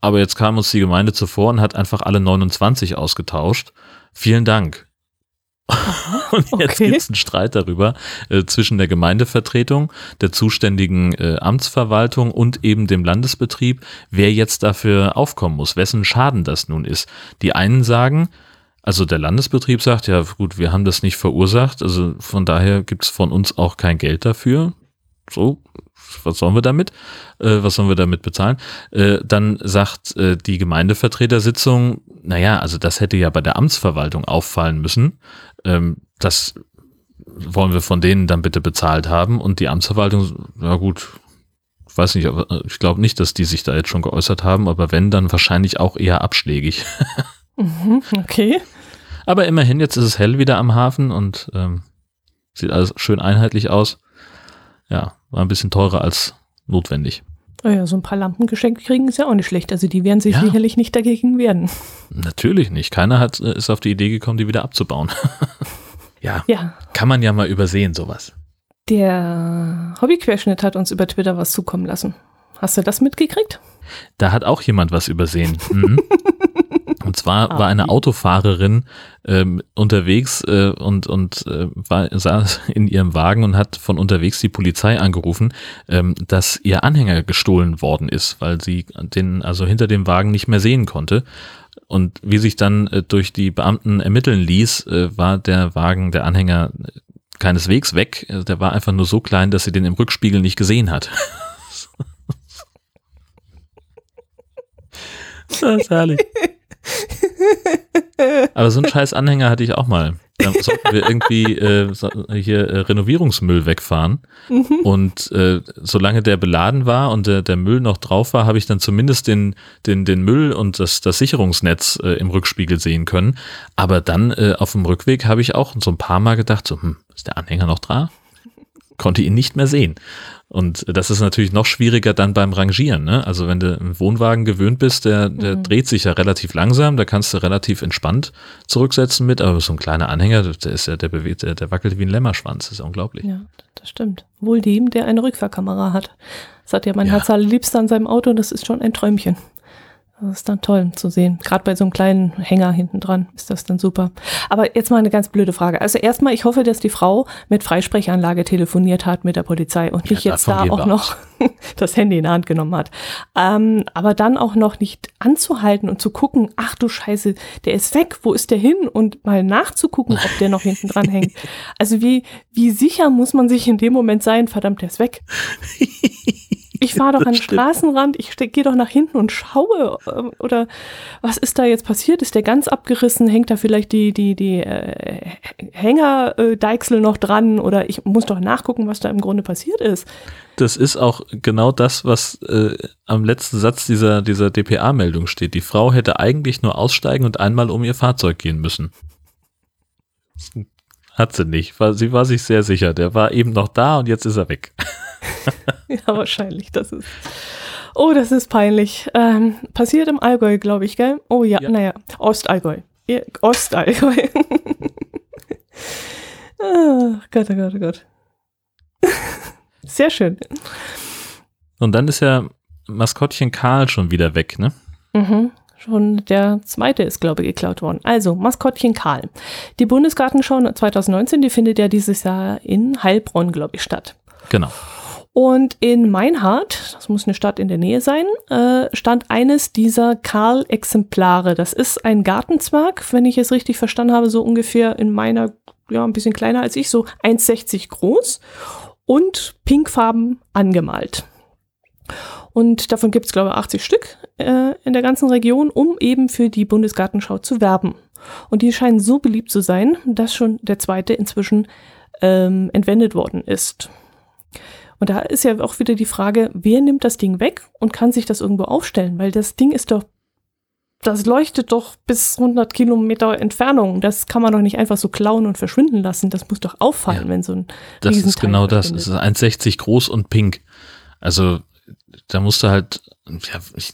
Speaker 1: Aber jetzt kam uns die Gemeinde zuvor und hat einfach alle 29 ausgetauscht. Vielen Dank. Und jetzt
Speaker 2: okay.
Speaker 1: gibt es einen Streit darüber äh, zwischen der Gemeindevertretung, der zuständigen äh, Amtsverwaltung und eben dem Landesbetrieb, wer jetzt dafür aufkommen muss, wessen Schaden das nun ist. Die einen sagen, also der Landesbetrieb sagt, ja gut, wir haben das nicht verursacht, also von daher gibt es von uns auch kein Geld dafür. So, was sollen wir damit? Äh, was sollen wir damit bezahlen? Äh, dann sagt äh, die Gemeindevertretersitzung, naja, also das hätte ja bei der Amtsverwaltung auffallen müssen. Ähm, das wollen wir von denen dann bitte bezahlt haben. Und die Amtsverwaltung, na gut, weiß nicht, aber ich glaube nicht, dass die sich da jetzt schon geäußert haben, aber wenn, dann wahrscheinlich auch eher abschlägig.
Speaker 2: Mhm, okay.
Speaker 1: Aber immerhin, jetzt ist es hell wieder am Hafen und ähm, sieht alles schön einheitlich aus. Ja, war ein bisschen teurer als notwendig.
Speaker 2: Oh ja, so ein paar Lampen geschenkt kriegen ist ja auch nicht schlecht. Also die werden sich
Speaker 1: Ja.
Speaker 2: sicherlich nicht dagegen wehren.
Speaker 1: Natürlich nicht. Keiner hat, äh, ist auf die Idee gekommen, die wieder abzubauen. ja,
Speaker 2: Ja,
Speaker 1: kann man ja mal übersehen, sowas.
Speaker 2: der Hobbyquerschnitt hat uns über Twitter was zukommen lassen. Hast du das mitgekriegt?
Speaker 1: Da hat auch jemand was übersehen. Mhm. Und zwar
Speaker 2: Ah,
Speaker 1: war eine? Autofahrerin ähm, unterwegs äh, und, und äh, war, saß in ihrem Wagen und hat von unterwegs die Polizei angerufen, ähm, dass ihr Anhänger gestohlen worden ist, weil sie den also hinter dem Wagen nicht mehr sehen konnte. Und wie sich dann äh, durch die Beamten ermitteln ließ, äh, war der Wagen, der Anhänger äh, keineswegs weg. Äh, Der war einfach nur so klein, dass sie den im Rückspiegel nicht gesehen hat. Das ist herrlich. Aber so einen scheiß Anhänger hatte ich auch mal. Da sollten wir irgendwie äh, so, hier äh, Renovierungsmüll wegfahren. Und äh, solange der beladen war und der, der Müll noch drauf war, habe ich dann zumindest den, den, den Müll und das, das Sicherungsnetz äh, im Rückspiegel sehen können. Aber dann äh, auf dem Rückweg habe ich auch so ein paar Mal gedacht, so, hm, ist der Anhänger noch da? Konnte ihn nicht mehr sehen. Und das ist natürlich noch schwieriger dann beim Rangieren. Ne? Also wenn du im Wohnwagen gewöhnt bist, der, der dreht sich ja relativ langsam, da kannst du relativ entspannt zurücksetzen mit, aber so ein kleiner Anhänger, der ist ja, der bewegt, der, der wackelt wie ein Lämmerschwanz, das ist unglaublich.
Speaker 2: Ja, das stimmt. Wohl dem, der eine Rückfahrkamera hat. Das hat ja mein
Speaker 1: Ja.
Speaker 2: Herz allerliebster an seinem Auto, das ist schon ein Träumchen. Das ist dann toll zu sehen. Gerade bei so einem kleinen Hänger hinten dran ist das dann super. Aber jetzt mal eine ganz blöde Frage. Also erstmal, ich hoffe, dass die Frau mit Freisprechanlage telefoniert hat mit der Polizei und nicht ja, jetzt da auch noch das Handy in die Hand genommen hat. Ähm, aber dann auch noch nicht anzuhalten und zu gucken, ach du Scheiße, der ist weg, wo ist der hin? Und mal nachzugucken, ob der noch hinten dran hängt. Also wie, wie sicher muss man sich in dem Moment sein, verdammt, der ist weg. Ich fahre doch an den Straßenrand, ich gehe doch nach hinten und schaue. Ähm, oder was ist da jetzt passiert? Ist der ganz abgerissen? Hängt da vielleicht die, die, die äh, Hängerdeichsel noch dran? Oder ich muss doch nachgucken, was da im Grunde passiert ist.
Speaker 1: Das ist auch genau das, was äh, am letzten Satz dieser, dieser DPA-Meldung steht. Die Frau hätte eigentlich nur aussteigen und einmal um ihr Fahrzeug gehen müssen. Hat sie nicht. sie war sich sehr sicher. Der war eben noch da und jetzt ist er weg.
Speaker 2: ja, wahrscheinlich. Das ist. Oh, das ist peinlich. Ähm, passiert im Allgäu, glaube ich, gell? Oh ja, ja. naja, Ostallgäu. Ostallgäu. oh Gott, oh Gott, oh Gott. Sehr schön.
Speaker 1: Und dann ist ja Maskottchen Karl schon wieder weg, ne?
Speaker 2: Mhm. Schon der zweite ist, glaube ich, geklaut worden. Also, Maskottchen Karl. Die Bundesgartenschau 2019, die findet ja dieses Jahr in Heilbronn, glaube ich, statt.
Speaker 1: Genau.
Speaker 2: Und in Meinhardt, das muss eine Stadt in der Nähe sein, äh, stand eines dieser Karl-Exemplare. Das ist ein Gartenzwerg, wenn ich es richtig verstanden habe, so ungefähr in meiner, ja, ein bisschen kleiner als ich, so 1,60 groß und pinkfarben angemalt. Und davon gibt es, glaube ich, 80 Stück äh, in der ganzen Region, um eben für die Bundesgartenschau zu werben. Und die scheinen so beliebt zu sein, dass schon der zweite inzwischen ähm, entwendet worden ist. Und da ist ja auch wieder die Frage, wer nimmt das Ding weg und kann sich das irgendwo aufstellen? Weil das Ding ist doch, das leuchtet doch bis 100 Kilometer Entfernung. Das kann man doch nicht einfach so klauen und verschwinden lassen. Das muss doch auffallen, ja, wenn so ein
Speaker 1: Das ist genau das. Es ist 1,60 groß und pink. Also da musst du halt, ja, ich,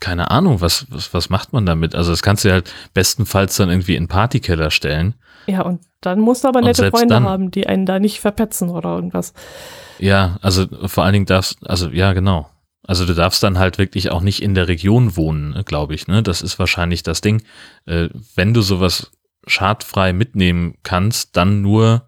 Speaker 1: keine Ahnung, was, was, was macht man damit? Also das kannst du halt bestenfalls dann irgendwie in Partykeller stellen.
Speaker 2: Ja, und dann musst du aber nette Freunde dann, haben, die einen da nicht verpetzen oder irgendwas.
Speaker 1: Ja, also vor allen Dingen darfst, also ja, genau. Also du darfst dann halt wirklich auch nicht in der Region wohnen, glaube ich. Ne? Das ist wahrscheinlich das Ding. Äh, wenn du sowas schadfrei mitnehmen kannst, dann nur,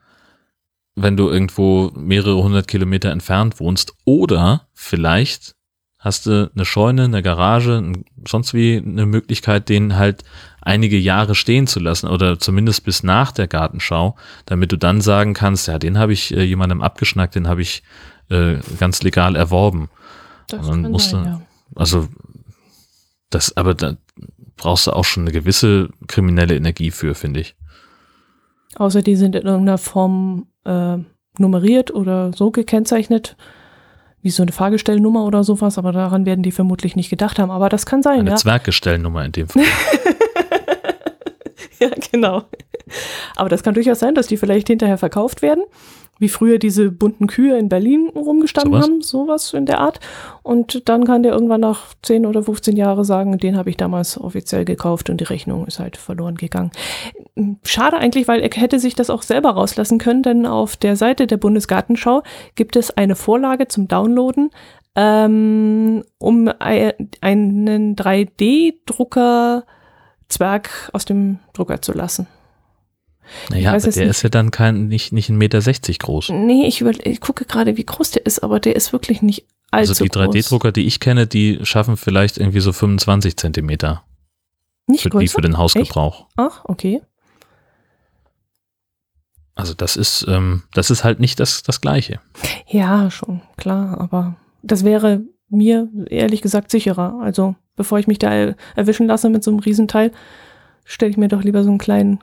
Speaker 1: wenn du irgendwo mehrere hundert Kilometer entfernt wohnst. Oder vielleicht hast du eine Scheune, eine Garage, sonst wie eine Möglichkeit, den halt einige Jahre stehen zu lassen oder zumindest bis nach der Gartenschau, damit du dann sagen kannst, ja, den habe ich äh, jemandem abgeschnackt, den habe ich äh, ganz legal erworben. Das Und dann musst sein, du, ja. also das, aber da brauchst du auch schon eine gewisse kriminelle Energie für, finde ich.
Speaker 2: Außer die sind in irgendeiner Form äh, nummeriert oder so gekennzeichnet wie so eine Fahrgestellnummer oder sowas, aber daran werden die vermutlich nicht gedacht haben. Aber das kann sein,
Speaker 1: eine
Speaker 2: ja.
Speaker 1: Zwerggestellnummer in dem Fall.
Speaker 2: ja, genau. Aber das kann durchaus sein, dass die vielleicht hinterher verkauft werden wie früher diese bunten Kühe in Berlin rumgestanden so haben, sowas in der Art. Und dann kann der irgendwann nach 10 oder 15 Jahren sagen, den habe ich damals offiziell gekauft und die Rechnung ist halt verloren gegangen. Schade eigentlich, weil er hätte sich das auch selber rauslassen können, denn auf der Seite der Bundesgartenschau gibt es eine Vorlage zum Downloaden, ähm, um einen 3D-Drucker Zwerg aus dem Drucker zu lassen.
Speaker 1: Naja, aber der nicht. ist ja dann kein, nicht, nicht 1,60 Meter groß.
Speaker 2: Nee, ich, über, ich gucke gerade, wie groß der ist, aber der ist wirklich nicht allzu
Speaker 1: groß. Also die 3D-Drucker, die ich kenne, die schaffen vielleicht irgendwie so 25 Zentimeter.
Speaker 2: Nicht
Speaker 1: für, die für den Hausgebrauch.
Speaker 2: Echt? Ach, okay.
Speaker 1: Also das ist, ähm, das ist halt nicht das, das Gleiche.
Speaker 2: Ja, schon, klar, aber das wäre mir ehrlich gesagt sicherer. Also bevor ich mich da erwischen lasse mit so einem Riesenteil, stelle ich mir doch lieber so einen kleinen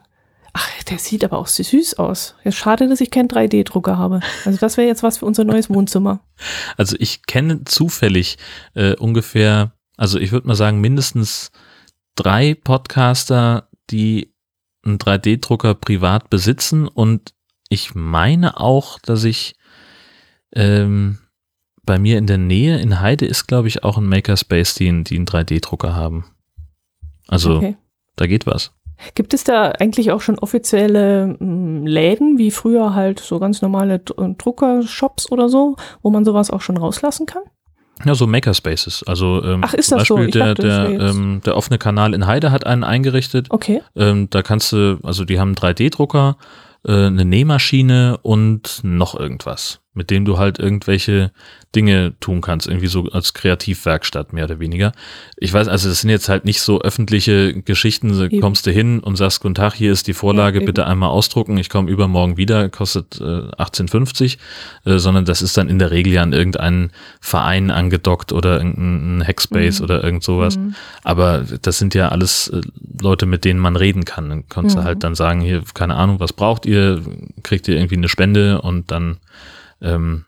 Speaker 2: Ach, der sieht aber auch süß aus. Ja, schade, dass ich keinen 3D-Drucker habe. Also das wäre jetzt was für unser neues Wohnzimmer.
Speaker 1: Also ich kenne zufällig äh, ungefähr, also ich würde mal sagen, mindestens drei Podcaster, die einen 3D-Drucker privat besitzen und ich meine auch, dass ich ähm, bei mir in der Nähe in Heide ist, glaube ich, auch ein Makerspace, die, die einen 3D-Drucker haben. Also okay. da geht was.
Speaker 2: Gibt es da eigentlich auch schon offizielle hm, Läden, wie früher halt so ganz normale Druckershops oder so, wo man sowas auch schon rauslassen kann?
Speaker 1: Ja, so Makerspaces. Also ähm,
Speaker 2: Ach, ist
Speaker 1: zum
Speaker 2: das so?
Speaker 1: Beispiel
Speaker 2: Ich
Speaker 1: der,
Speaker 2: dachte,
Speaker 1: der, ähm, der offene Kanal in Heide hat einen eingerichtet.
Speaker 2: Okay.
Speaker 1: Ähm, da kannst du, also die haben einen 3D-Drucker, äh, eine Nähmaschine und noch irgendwas, mit dem du halt irgendwelche Dinge tun kannst, irgendwie so als Kreativwerkstatt mehr oder weniger. Ich weiß, also das sind jetzt halt nicht so öffentliche Geschichten, so
Speaker 2: Eben.
Speaker 1: kommst du hin und sagst, guten Tag, hier ist die Vorlage,
Speaker 2: Ja,
Speaker 1: bitte einmal ausdrucken, ich komme übermorgen wieder, kostet äh, 18,50, äh, sondern das ist dann in der Regel ja an irgendeinen Verein angedockt oder irgendein Hackspace
Speaker 2: Mhm.
Speaker 1: oder irgend sowas.
Speaker 2: Mhm.
Speaker 1: Aber das sind ja alles äh, Leute, mit denen man reden kann. Dann kannst
Speaker 2: Mhm.
Speaker 1: du halt dann sagen, hier, keine Ahnung, was braucht ihr? Kriegt ihr irgendwie eine Spende und dann ähm,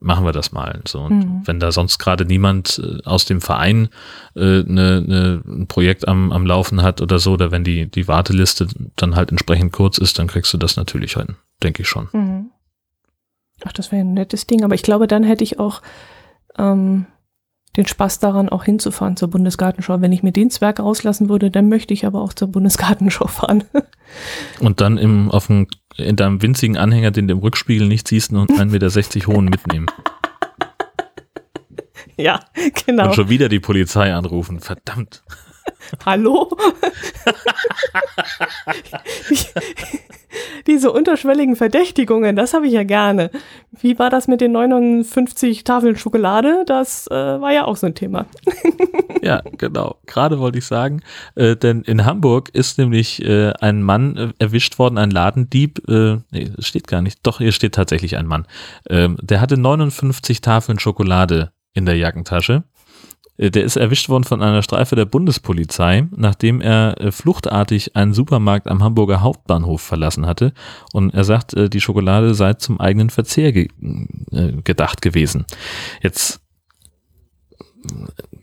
Speaker 1: machen wir das mal. So, und
Speaker 2: Mhm.
Speaker 1: wenn da sonst gerade niemand äh, aus dem Verein äh, ne, ne, ein Projekt am, am Laufen hat oder so, oder wenn die, die Warteliste dann halt entsprechend kurz ist, dann kriegst du das natürlich hin, denke ich schon.
Speaker 2: Mhm. Ach, das wäre ein nettes Ding. Aber ich glaube, dann hätte ich auch ähm, den Spaß daran, auch hinzufahren zur Bundesgartenschau. Wenn ich mir den Zwerg auslassen würde, dann möchte ich aber auch zur Bundesgartenschau fahren.
Speaker 1: Und dann im, auf dem, in deinem winzigen Anhänger, den du im Rückspiegel nicht siehst, und 1,60 Meter hohen mitnehmen.
Speaker 2: ja, genau.
Speaker 1: Und schon wieder die Polizei anrufen. Verdammt.
Speaker 2: Hallo? Diese unterschwelligen Verdächtigungen, das habe ich ja gerne. Wie war das mit den 59 Tafeln Schokolade? Das äh, war ja auch so ein Thema.
Speaker 1: Ja, genau. Gerade wollte ich sagen, äh, denn in Hamburg ist nämlich äh, ein Mann äh, erwischt worden, ein Ladendieb. Äh, nee, es steht gar nicht. Doch, hier steht tatsächlich ein Mann. Ähm, der hatte 59 Tafeln Schokolade in der Jackentasche. Äh, Der ist erwischt worden von einer Streife der Bundespolizei, nachdem er äh, fluchtartig einen Supermarkt am Hamburger Hauptbahnhof verlassen hatte. Und er sagt, äh, die Schokolade sei zum eigenen Verzehr ge gedacht gewesen. Jetzt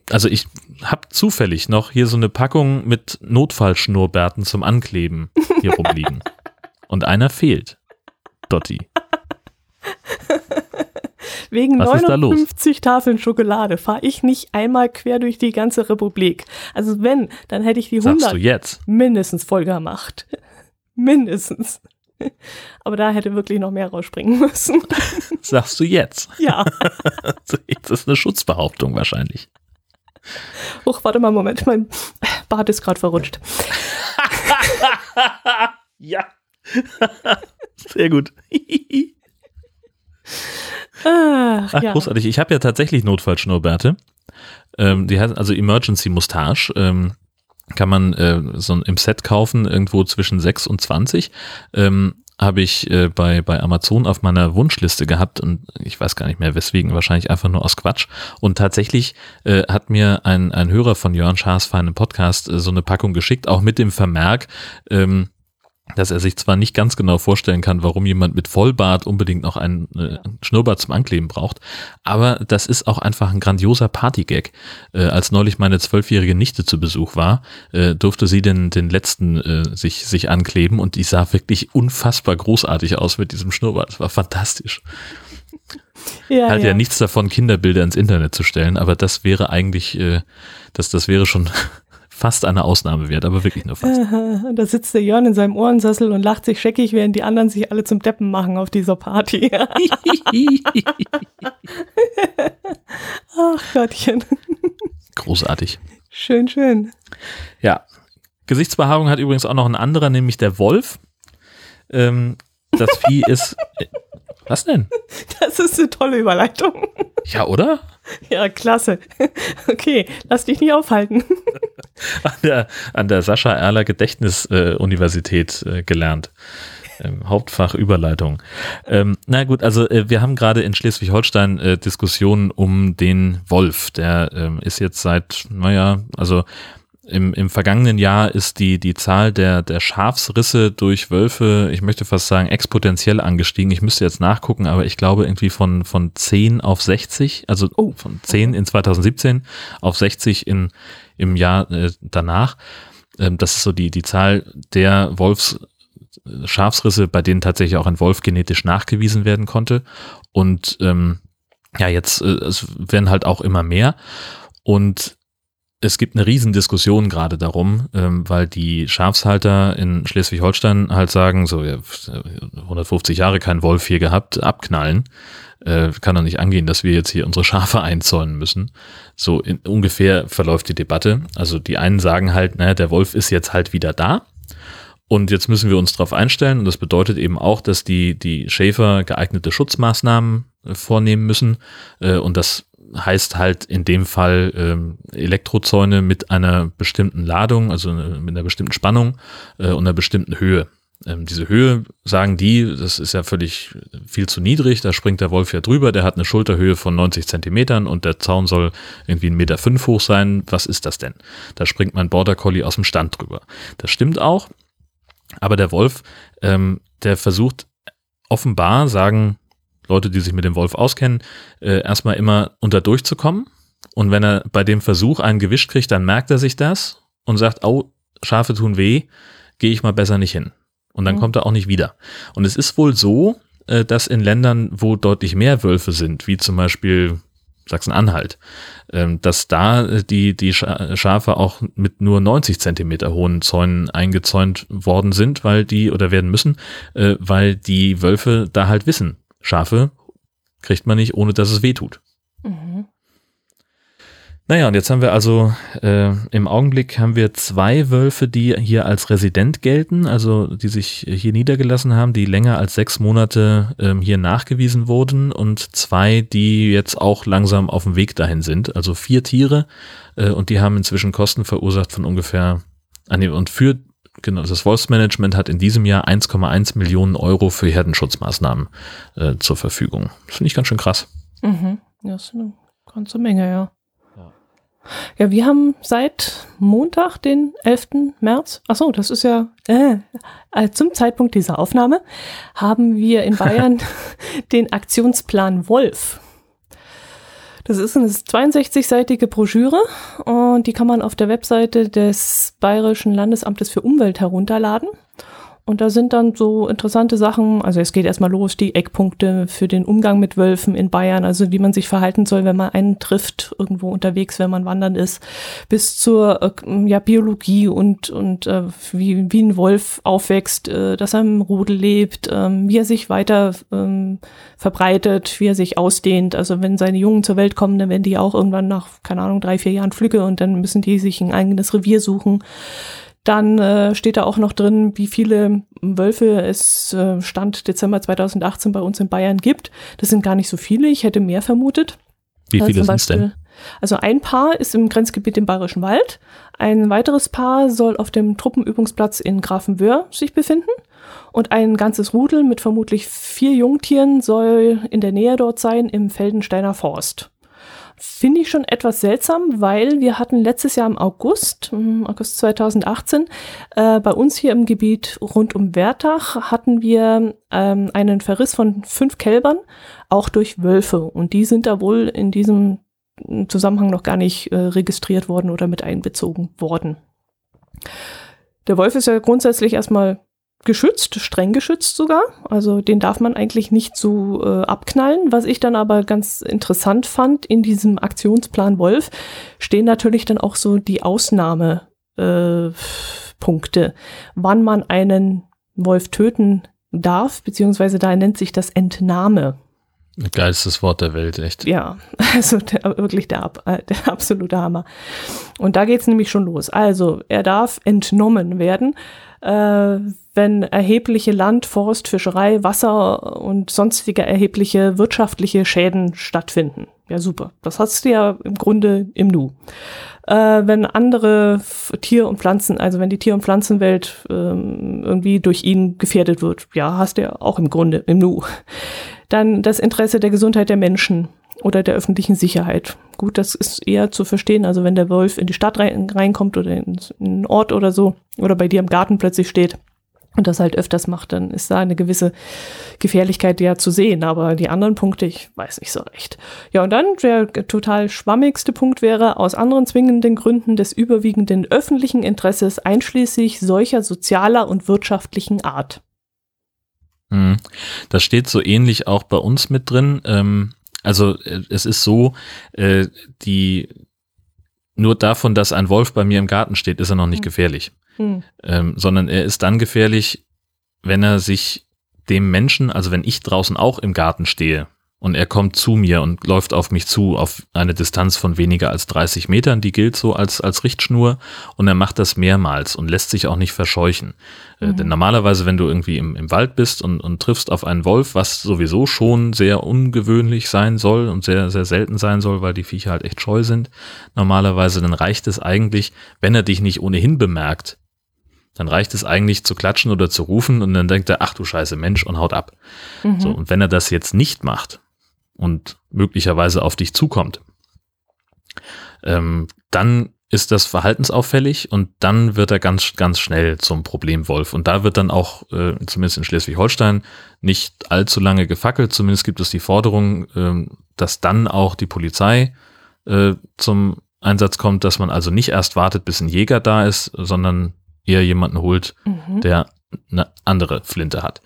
Speaker 1: also ich habe zufällig noch hier so eine Packung mit Notfallschnurrbärten zum Ankleben hier rumliegen. Und einer fehlt. Dotti.
Speaker 2: Wegen
Speaker 1: Was ist da los?
Speaker 2: 59 Tafeln Schokolade fahre ich nicht einmal quer durch die ganze Republik. Also wenn, dann hätte ich die
Speaker 1: Sagst
Speaker 2: 100
Speaker 1: du jetzt?
Speaker 2: mindestens voll gemacht. mindestens. Aber da hätte wirklich noch mehr rausspringen müssen.
Speaker 1: Sagst du jetzt?
Speaker 2: ja.
Speaker 1: Das ist eine Schutzbehauptung wahrscheinlich.
Speaker 2: Huch, warte mal, Moment. Mein Bart ist gerade verrutscht.
Speaker 1: Ja. Sehr gut.
Speaker 2: Ach,
Speaker 1: Ach,
Speaker 2: ja.
Speaker 1: großartig. Ich habe ja tatsächlich Notfallschnurrbärte. Ähm, die heißen also Emergency Mustache. Ähm, kann man äh, so im Set kaufen, irgendwo zwischen 6 und 20. Ähm, habe ich äh, bei, bei Amazon auf meiner Wunschliste gehabt und ich weiß gar nicht mehr weswegen, wahrscheinlich einfach nur aus Quatsch. Und tatsächlich äh, hat mir ein, ein Hörer von Jörn Schaas feinem Podcast äh, so eine Packung geschickt, auch mit dem Vermerk, ähm, dass er sich zwar nicht ganz genau vorstellen kann, warum jemand mit Vollbart unbedingt noch einen äh, Schnurrbart zum Ankleben braucht, aber das ist auch einfach ein grandioser Partygag. Äh, als neulich meine zwölfjährige Nichte zu Besuch war, äh, durfte sie den, den letzten äh, sich, sich ankleben und die sah wirklich unfassbar großartig aus mit diesem Schnurrbart. Das war fantastisch.
Speaker 2: ja,
Speaker 1: Hat ja. nichts davon, Kinderbilder ins Internet zu stellen, aber das wäre eigentlich, äh, das, das wäre schon fast eine Ausnahme wert, aber wirklich nur fast.
Speaker 2: Da sitzt der Jörn in seinem Ohrensessel und lacht sich scheckig, während die anderen sich alle zum Deppen machen auf dieser Party. Ach Gottchen.
Speaker 1: Großartig.
Speaker 2: Schön, schön.
Speaker 1: Ja. Gesichtsbehaarung hat übrigens auch noch ein anderer, nämlich der Wolf. Ähm, das Vieh ist. Äh, Was denn?
Speaker 2: Das ist eine tolle Überleitung.
Speaker 1: Ja, oder?
Speaker 2: Ja, klasse. Okay, lass dich nicht aufhalten.
Speaker 1: An der, an der Sascha Erler Gedächtnis-Universität äh, gelernt. Ähm, Hauptfach Überleitung. Ähm, na gut, also äh, wir haben gerade in Schleswig-Holstein äh, Diskussionen um den Wolf. Der ähm, ist jetzt seit, naja, also im, im vergangenen Jahr ist die, die Zahl der, der Schafsrisse durch Wölfe, ich möchte fast sagen, exponentiell angestiegen. Ich müsste jetzt nachgucken, aber ich glaube irgendwie von, von 10 auf 60, also
Speaker 2: Oh.
Speaker 1: von 10 in 2017 auf 60 in, im Jahr äh, danach. Ähm, das ist so die, die Zahl der Wolfs, äh, Schafsrisse, bei denen tatsächlich auch ein Wolf genetisch nachgewiesen werden konnte. Und ähm, ja, jetzt äh, es werden halt auch immer mehr. Und es gibt eine Riesendiskussion gerade darum, ähm, weil die Schafshalter in Schleswig-Holstein halt sagen, so ja, 150 Jahre kein Wolf hier gehabt, abknallen. Äh, kann doch nicht angehen, dass wir jetzt hier unsere Schafe einzäunen müssen. So in, ungefähr verläuft die Debatte. Also die einen sagen halt, naja, der Wolf ist jetzt halt wieder da. Und jetzt müssen wir uns darauf einstellen. Und das bedeutet eben auch, dass die, die Schäfer geeignete Schutzmaßnahmen äh, vornehmen müssen. Äh, und das heißt halt in dem Fall ähm, Elektrozäune mit einer bestimmten Ladung, also äh, mit einer bestimmten Spannung äh, und einer bestimmten Höhe. Ähm, diese Höhe, sagen die, das ist ja völlig viel zu niedrig, da springt der Wolf ja drüber, der hat eine Schulterhöhe von 90 Zentimetern und der Zaun soll irgendwie 1,5 Meter fünf hoch sein. Was ist das denn? Da springt mein Border Collie aus dem Stand drüber. Das stimmt auch, aber der Wolf, ähm, der versucht offenbar, sagen Leute, die sich mit dem Wolf auskennen, äh, erstmal immer unter durchzukommen. Und wenn er bei dem Versuch einen gewischt kriegt, dann merkt er sich das und sagt, oh, Schafe tun weh, gehe ich mal besser nicht hin. Und dann mhm. kommt er auch nicht wieder. Und es ist wohl so, äh, dass in Ländern, wo deutlich mehr Wölfe sind, wie zum Beispiel Sachsen-Anhalt, ähm, dass da äh, die, die Schafe auch mit nur 90 Zentimeter hohen Zäunen eingezäunt worden sind, weil die oder werden müssen, äh, weil die Wölfe da halt wissen, Schafe kriegt man nicht, ohne dass es weh tut. Mhm. Naja, und jetzt haben wir also äh, im Augenblick haben wir zwei Wölfe, die hier als Resident gelten, also die sich hier niedergelassen haben, die länger als sechs Monate ähm, hier nachgewiesen wurden und zwei, die jetzt auch langsam auf dem Weg dahin sind. Also vier Tiere äh, und die haben inzwischen Kosten verursacht von ungefähr, ah, nee, und für genau, das Wolfsmanagement hat in diesem Jahr 1,1 Millionen Euro für Herdenschutzmaßnahmen äh, zur Verfügung. Das finde ich ganz schön krass.
Speaker 2: Mhm. Ja, das ist eine ganze Menge, ja. ja. Ja, wir haben seit Montag, den 11. März, ach so, das ist ja äh, äh, zum Zeitpunkt dieser Aufnahme, haben wir in Bayern den Aktionsplan Wolf das ist eine 62-seitige Broschüre und die kann man auf der Webseite des Bayerischen Landesamtes für Umwelt herunterladen. Und da sind dann so interessante Sachen, also es geht erstmal los, die Eckpunkte für den Umgang mit Wölfen in Bayern, also wie man sich verhalten soll, wenn man einen trifft, irgendwo unterwegs, wenn man wandern ist, bis zur äh, ja, Biologie und, und äh, wie, wie ein Wolf aufwächst, äh, dass er im Rudel lebt, äh, wie er sich weiter äh, verbreitet, wie er sich ausdehnt. Also wenn seine Jungen zur Welt kommen, dann werden die auch irgendwann nach, keine Ahnung, drei, vier Jahren Flügge und dann müssen die sich ein eigenes Revier suchen. Dann äh, steht da auch noch drin, wie viele Wölfe es äh, Stand Dezember 2018 bei uns in Bayern gibt. Das sind gar nicht so viele, ich hätte mehr vermutet.
Speaker 1: Wie viele sind es denn?
Speaker 2: Also ein Paar ist im Grenzgebiet im Bayerischen Wald. Ein weiteres Paar soll auf dem Truppenübungsplatz in Grafenwöhr sich befinden. Und ein ganzes Rudel mit vermutlich vier Jungtieren soll in der Nähe dort sein im Feldensteiner Forst. Finde ich schon etwas seltsam, weil wir hatten letztes Jahr im August, August 2018, äh, bei uns hier im Gebiet rund um Wertach hatten wir ähm, einen Verriss von fünf Kälbern, auch durch Wölfe. Und die sind da wohl in diesem Zusammenhang noch gar nicht äh, registriert worden oder mit einbezogen worden. Der Wolf ist ja grundsätzlich erstmal geschützt, streng geschützt sogar. Also den darf man eigentlich nicht so äh, abknallen. Was ich dann aber ganz interessant fand, in diesem Aktionsplan Wolf stehen natürlich dann auch so die Ausnahmepunkte, äh, wann man einen Wolf töten darf, beziehungsweise da nennt sich das Entnahme.
Speaker 1: Geilstes Wort der Welt, echt.
Speaker 2: Ja, also der, wirklich der, äh, der absolute Hammer. Und da geht's nämlich schon los. Also, er darf entnommen werden, äh, wenn erhebliche Land-, Forst-, Fischerei-, Wasser- und sonstige erhebliche wirtschaftliche Schäden stattfinden. Ja, super. Das hast du ja im Grunde im Nu. Äh, wenn andere Tier- und Pflanzen, also wenn die Tier- und Pflanzenwelt ähm, irgendwie durch ihn gefährdet wird, ja, hast du ja auch im Grunde im Nu. Dann das Interesse der Gesundheit der Menschen oder der öffentlichen Sicherheit. Gut, das ist eher zu verstehen. Also wenn der Wolf in die Stadt rein, reinkommt oder in einen Ort oder so oder bei dir im Garten plötzlich steht, und das halt öfters macht, dann ist da eine gewisse Gefährlichkeit ja zu sehen. Aber die anderen Punkte, ich weiß nicht so recht. Ja, und dann der total schwammigste Punkt wäre, aus anderen zwingenden Gründen des überwiegenden öffentlichen Interesses einschließlich solcher sozialer und wirtschaftlichen Art.
Speaker 1: Hm. Das steht so ähnlich auch bei uns mit drin. Ähm, also äh, es ist so, äh, die nur davon, dass ein Wolf bei mir im Garten steht, ist er noch nicht mhm. gefährlich. Mhm. Ähm, sondern er ist dann gefährlich, wenn er sich dem Menschen, also wenn ich draußen auch im Garten stehe und er kommt zu mir und läuft auf mich zu auf eine Distanz von weniger als 30 Metern, die gilt so als, als Richtschnur und er macht das mehrmals und lässt sich auch nicht verscheuchen. Äh, mhm. denn normalerweise, wenn du irgendwie im, im Wald bist und, und triffst auf einen Wolf, was sowieso schon sehr ungewöhnlich sein soll und sehr, sehr selten sein soll, weil die Viecher halt echt scheu sind, normalerweise, dann reicht es eigentlich, wenn er dich nicht ohnehin bemerkt, dann reicht es eigentlich zu klatschen oder zu rufen und dann denkt er, ach du scheiße Mensch und haut ab. Mhm. So, und wenn er das jetzt nicht macht, und möglicherweise auf dich zukommt, ähm, dann ist das verhaltensauffällig und dann wird er ganz, ganz schnell zum Problemwolf. Und da wird dann auch, äh, zumindest in Schleswig-Holstein, nicht allzu lange gefackelt. Zumindest gibt es die Forderung, äh, dass dann auch die Polizei äh, zum Einsatz kommt, dass man also nicht erst wartet, bis ein Jäger da ist, sondern eher jemanden holt, mhm. der eine andere Flinte hat.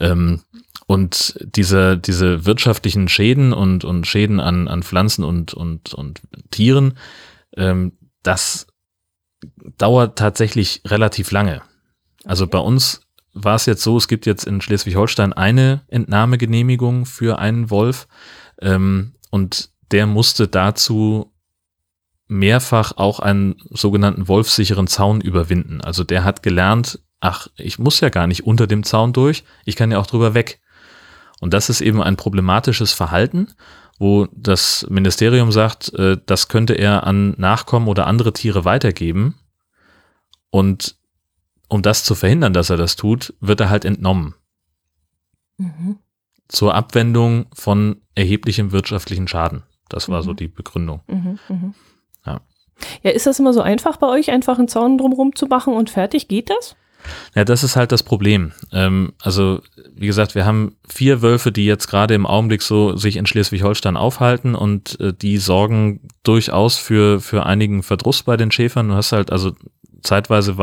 Speaker 1: Ähm, und diese, diese wirtschaftlichen Schäden und, und Schäden an, an Pflanzen und, und, und Tieren, ähm, das dauert tatsächlich relativ lange. Also bei uns war es jetzt so, es gibt jetzt in Schleswig-Holstein eine Entnahmegenehmigung für einen Wolf ähm, und der musste dazu mehrfach auch einen sogenannten wolfsicheren Zaun überwinden. Also der hat gelernt, ach, ich muss ja gar nicht unter dem Zaun durch, ich kann ja auch drüber weg. Und das ist eben ein problematisches Verhalten, wo das Ministerium sagt, äh, das könnte er an Nachkommen oder andere Tiere weitergeben. Und um das zu verhindern, dass er das tut, wird er halt entnommen. Mhm. Zur Abwendung von erheblichem wirtschaftlichen Schaden. Das war mhm. so die Begründung. Mhm,
Speaker 2: mhm, ja. ist das immer so einfach bei euch, einfach einen Zaun drumherum zu machen und fertig? Geht das?
Speaker 1: Ja, das ist halt das Problem. Ähm, also, wie gesagt, wir haben vier Wölfe, die jetzt gerade im Augenblick so sich in Schleswig-Holstein aufhalten und äh, die sorgen durchaus für, für einigen Verdruss bei den Schäfern. Du hast halt, also zeitweise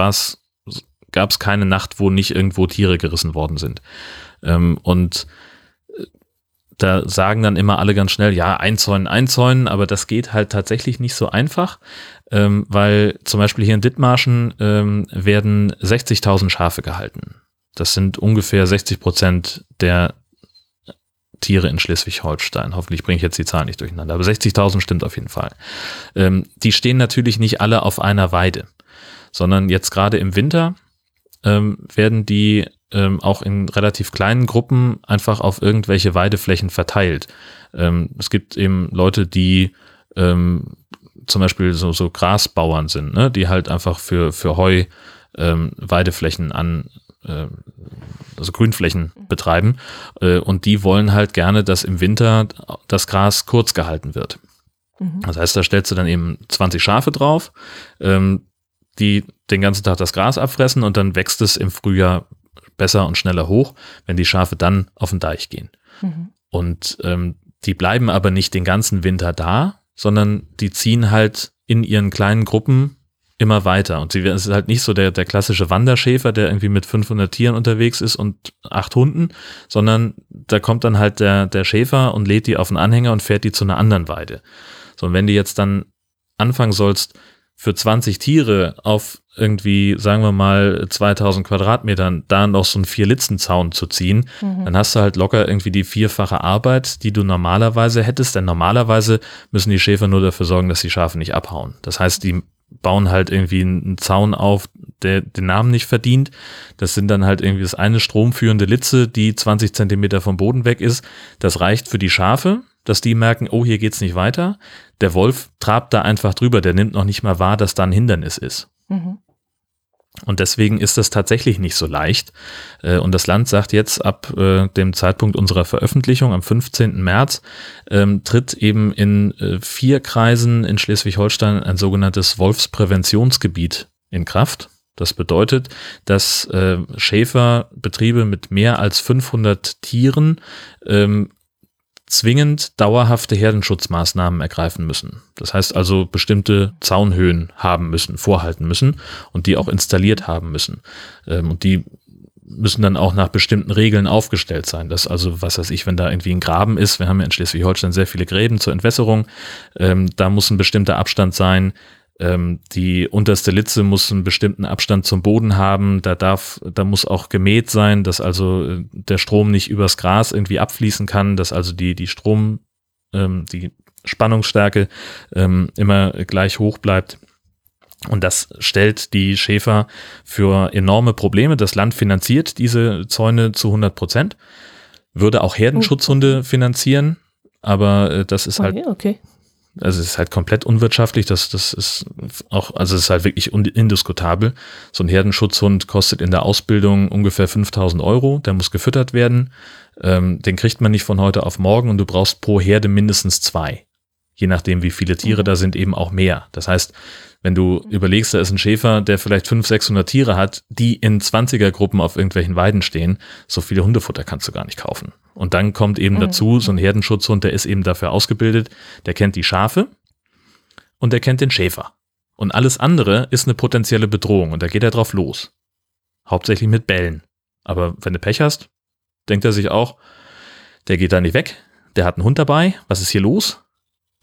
Speaker 1: gab es keine Nacht, wo nicht irgendwo Tiere gerissen worden sind. Ähm, und da sagen dann immer alle ganz schnell, ja, einzäunen, einzäunen, aber das geht halt tatsächlich nicht so einfach ähm, weil zum Beispiel hier in Dithmarschen ähm, werden 60.000 Schafe gehalten. Das sind ungefähr 60 Prozent der Tiere in Schleswig-Holstein. Hoffentlich bringe ich jetzt die Zahlen nicht durcheinander, aber 60.000 stimmt auf jeden Fall. Ähm, die stehen natürlich nicht alle auf einer Weide, sondern jetzt gerade im Winter ähm, werden die ähm, auch in relativ kleinen Gruppen einfach auf irgendwelche Weideflächen verteilt. Ähm, es gibt eben Leute, die ähm, zum Beispiel so, so Grasbauern sind, ne, die halt einfach für, für Heu ähm, Weideflächen an, äh, also Grünflächen betreiben. Äh, und die wollen halt gerne, dass im Winter das Gras kurz gehalten wird. Mhm. Das heißt, da stellst du dann eben 20 Schafe drauf, ähm, die den ganzen Tag das Gras abfressen und dann wächst es im Frühjahr besser und schneller hoch, wenn die Schafe dann auf den Deich gehen. Mhm. Und ähm, die bleiben aber nicht den ganzen Winter da, sondern die ziehen halt in ihren kleinen Gruppen immer weiter. Und sie es ist halt nicht so der, der klassische Wanderschäfer, der irgendwie mit 500 Tieren unterwegs ist und acht Hunden, sondern da kommt dann halt der, der Schäfer und lädt die auf den Anhänger und fährt die zu einer anderen Weide. So, und wenn du jetzt dann anfangen sollst, für 20 Tiere auf irgendwie, sagen wir mal, 2000 Quadratmetern da noch so einen Vier-Litzen-Zaun zu ziehen, mhm. dann hast du halt locker irgendwie die vierfache Arbeit, die du normalerweise hättest, denn normalerweise müssen die Schäfer nur dafür sorgen, dass die Schafe nicht abhauen. Das heißt, die bauen halt irgendwie einen Zaun auf, der den Namen nicht verdient. Das sind dann halt irgendwie das eine stromführende Litze, die 20 Zentimeter vom Boden weg ist. Das reicht für die Schafe, dass die merken, oh, hier geht's nicht weiter. Der Wolf trabt da einfach drüber, der nimmt noch nicht mal wahr, dass da ein Hindernis ist. Mhm. Und deswegen ist das tatsächlich nicht so leicht. Äh, und das Land sagt jetzt ab äh, dem Zeitpunkt unserer Veröffentlichung am 15. März, ähm, tritt eben in äh, vier Kreisen in Schleswig-Holstein ein sogenanntes Wolfspräventionsgebiet in Kraft. Das bedeutet, dass Schäferbetriebe mit mehr als 500 Tieren ähm, zwingend dauerhafte Herdenschutzmaßnahmen ergreifen müssen. Das heißt also bestimmte Zaunhöhen haben müssen, vorhalten müssen und die auch installiert haben müssen. Ähm, und die müssen dann auch nach bestimmten Regeln aufgestellt sein. Das also, was weiß ich, wenn da irgendwie ein Graben ist, wir haben ja in Schleswig-Holstein sehr viele Gräben zur Entwässerung, ähm, da muss ein bestimmter Abstand sein. Ähm, die unterste Litze muss einen bestimmten Abstand zum Boden haben. Da darf, da muss auch gemäht sein, dass also äh, der Strom nicht übers Gras irgendwie abfließen kann, dass also die, die Strom, ähm, die Spannungsstärke ähm, immer gleich hoch bleibt. Und das stellt die Schäfer für enorme Probleme. Das Land finanziert diese Zäune zu 100 Prozent, würde auch Herdenschutzhunde finanzieren, aber äh, das ist halt,
Speaker 2: okay.
Speaker 1: Also es ist halt komplett unwirtschaftlich. Das, das ist auch, also es ist halt wirklich indiskutabel. So ein Herdenschutzhund kostet in der Ausbildung ungefähr 5000 Euro. Der muss gefüttert werden. Ähm, den kriegt man nicht von heute auf morgen und du brauchst pro Herde mindestens zwei. Je nachdem, wie viele Tiere mhm. da sind, eben auch mehr. Das heißt, wenn du überlegst, da ist ein Schäfer, der vielleicht 500, 600 Tiere hat, die in 20er-Gruppen auf irgendwelchen Weiden stehen, so viele Hundefutter kannst du gar nicht kaufen. Und dann kommt eben mhm. dazu, so ein Herdenschutzhund, der ist eben dafür ausgebildet, der kennt die Schafe und der kennt den Schäfer. Und alles andere ist eine potenzielle Bedrohung und da geht er drauf los. Hauptsächlich mit Bällen. Aber wenn du Pech hast, denkt er sich auch, der geht da nicht weg, der hat einen Hund dabei, was ist hier los?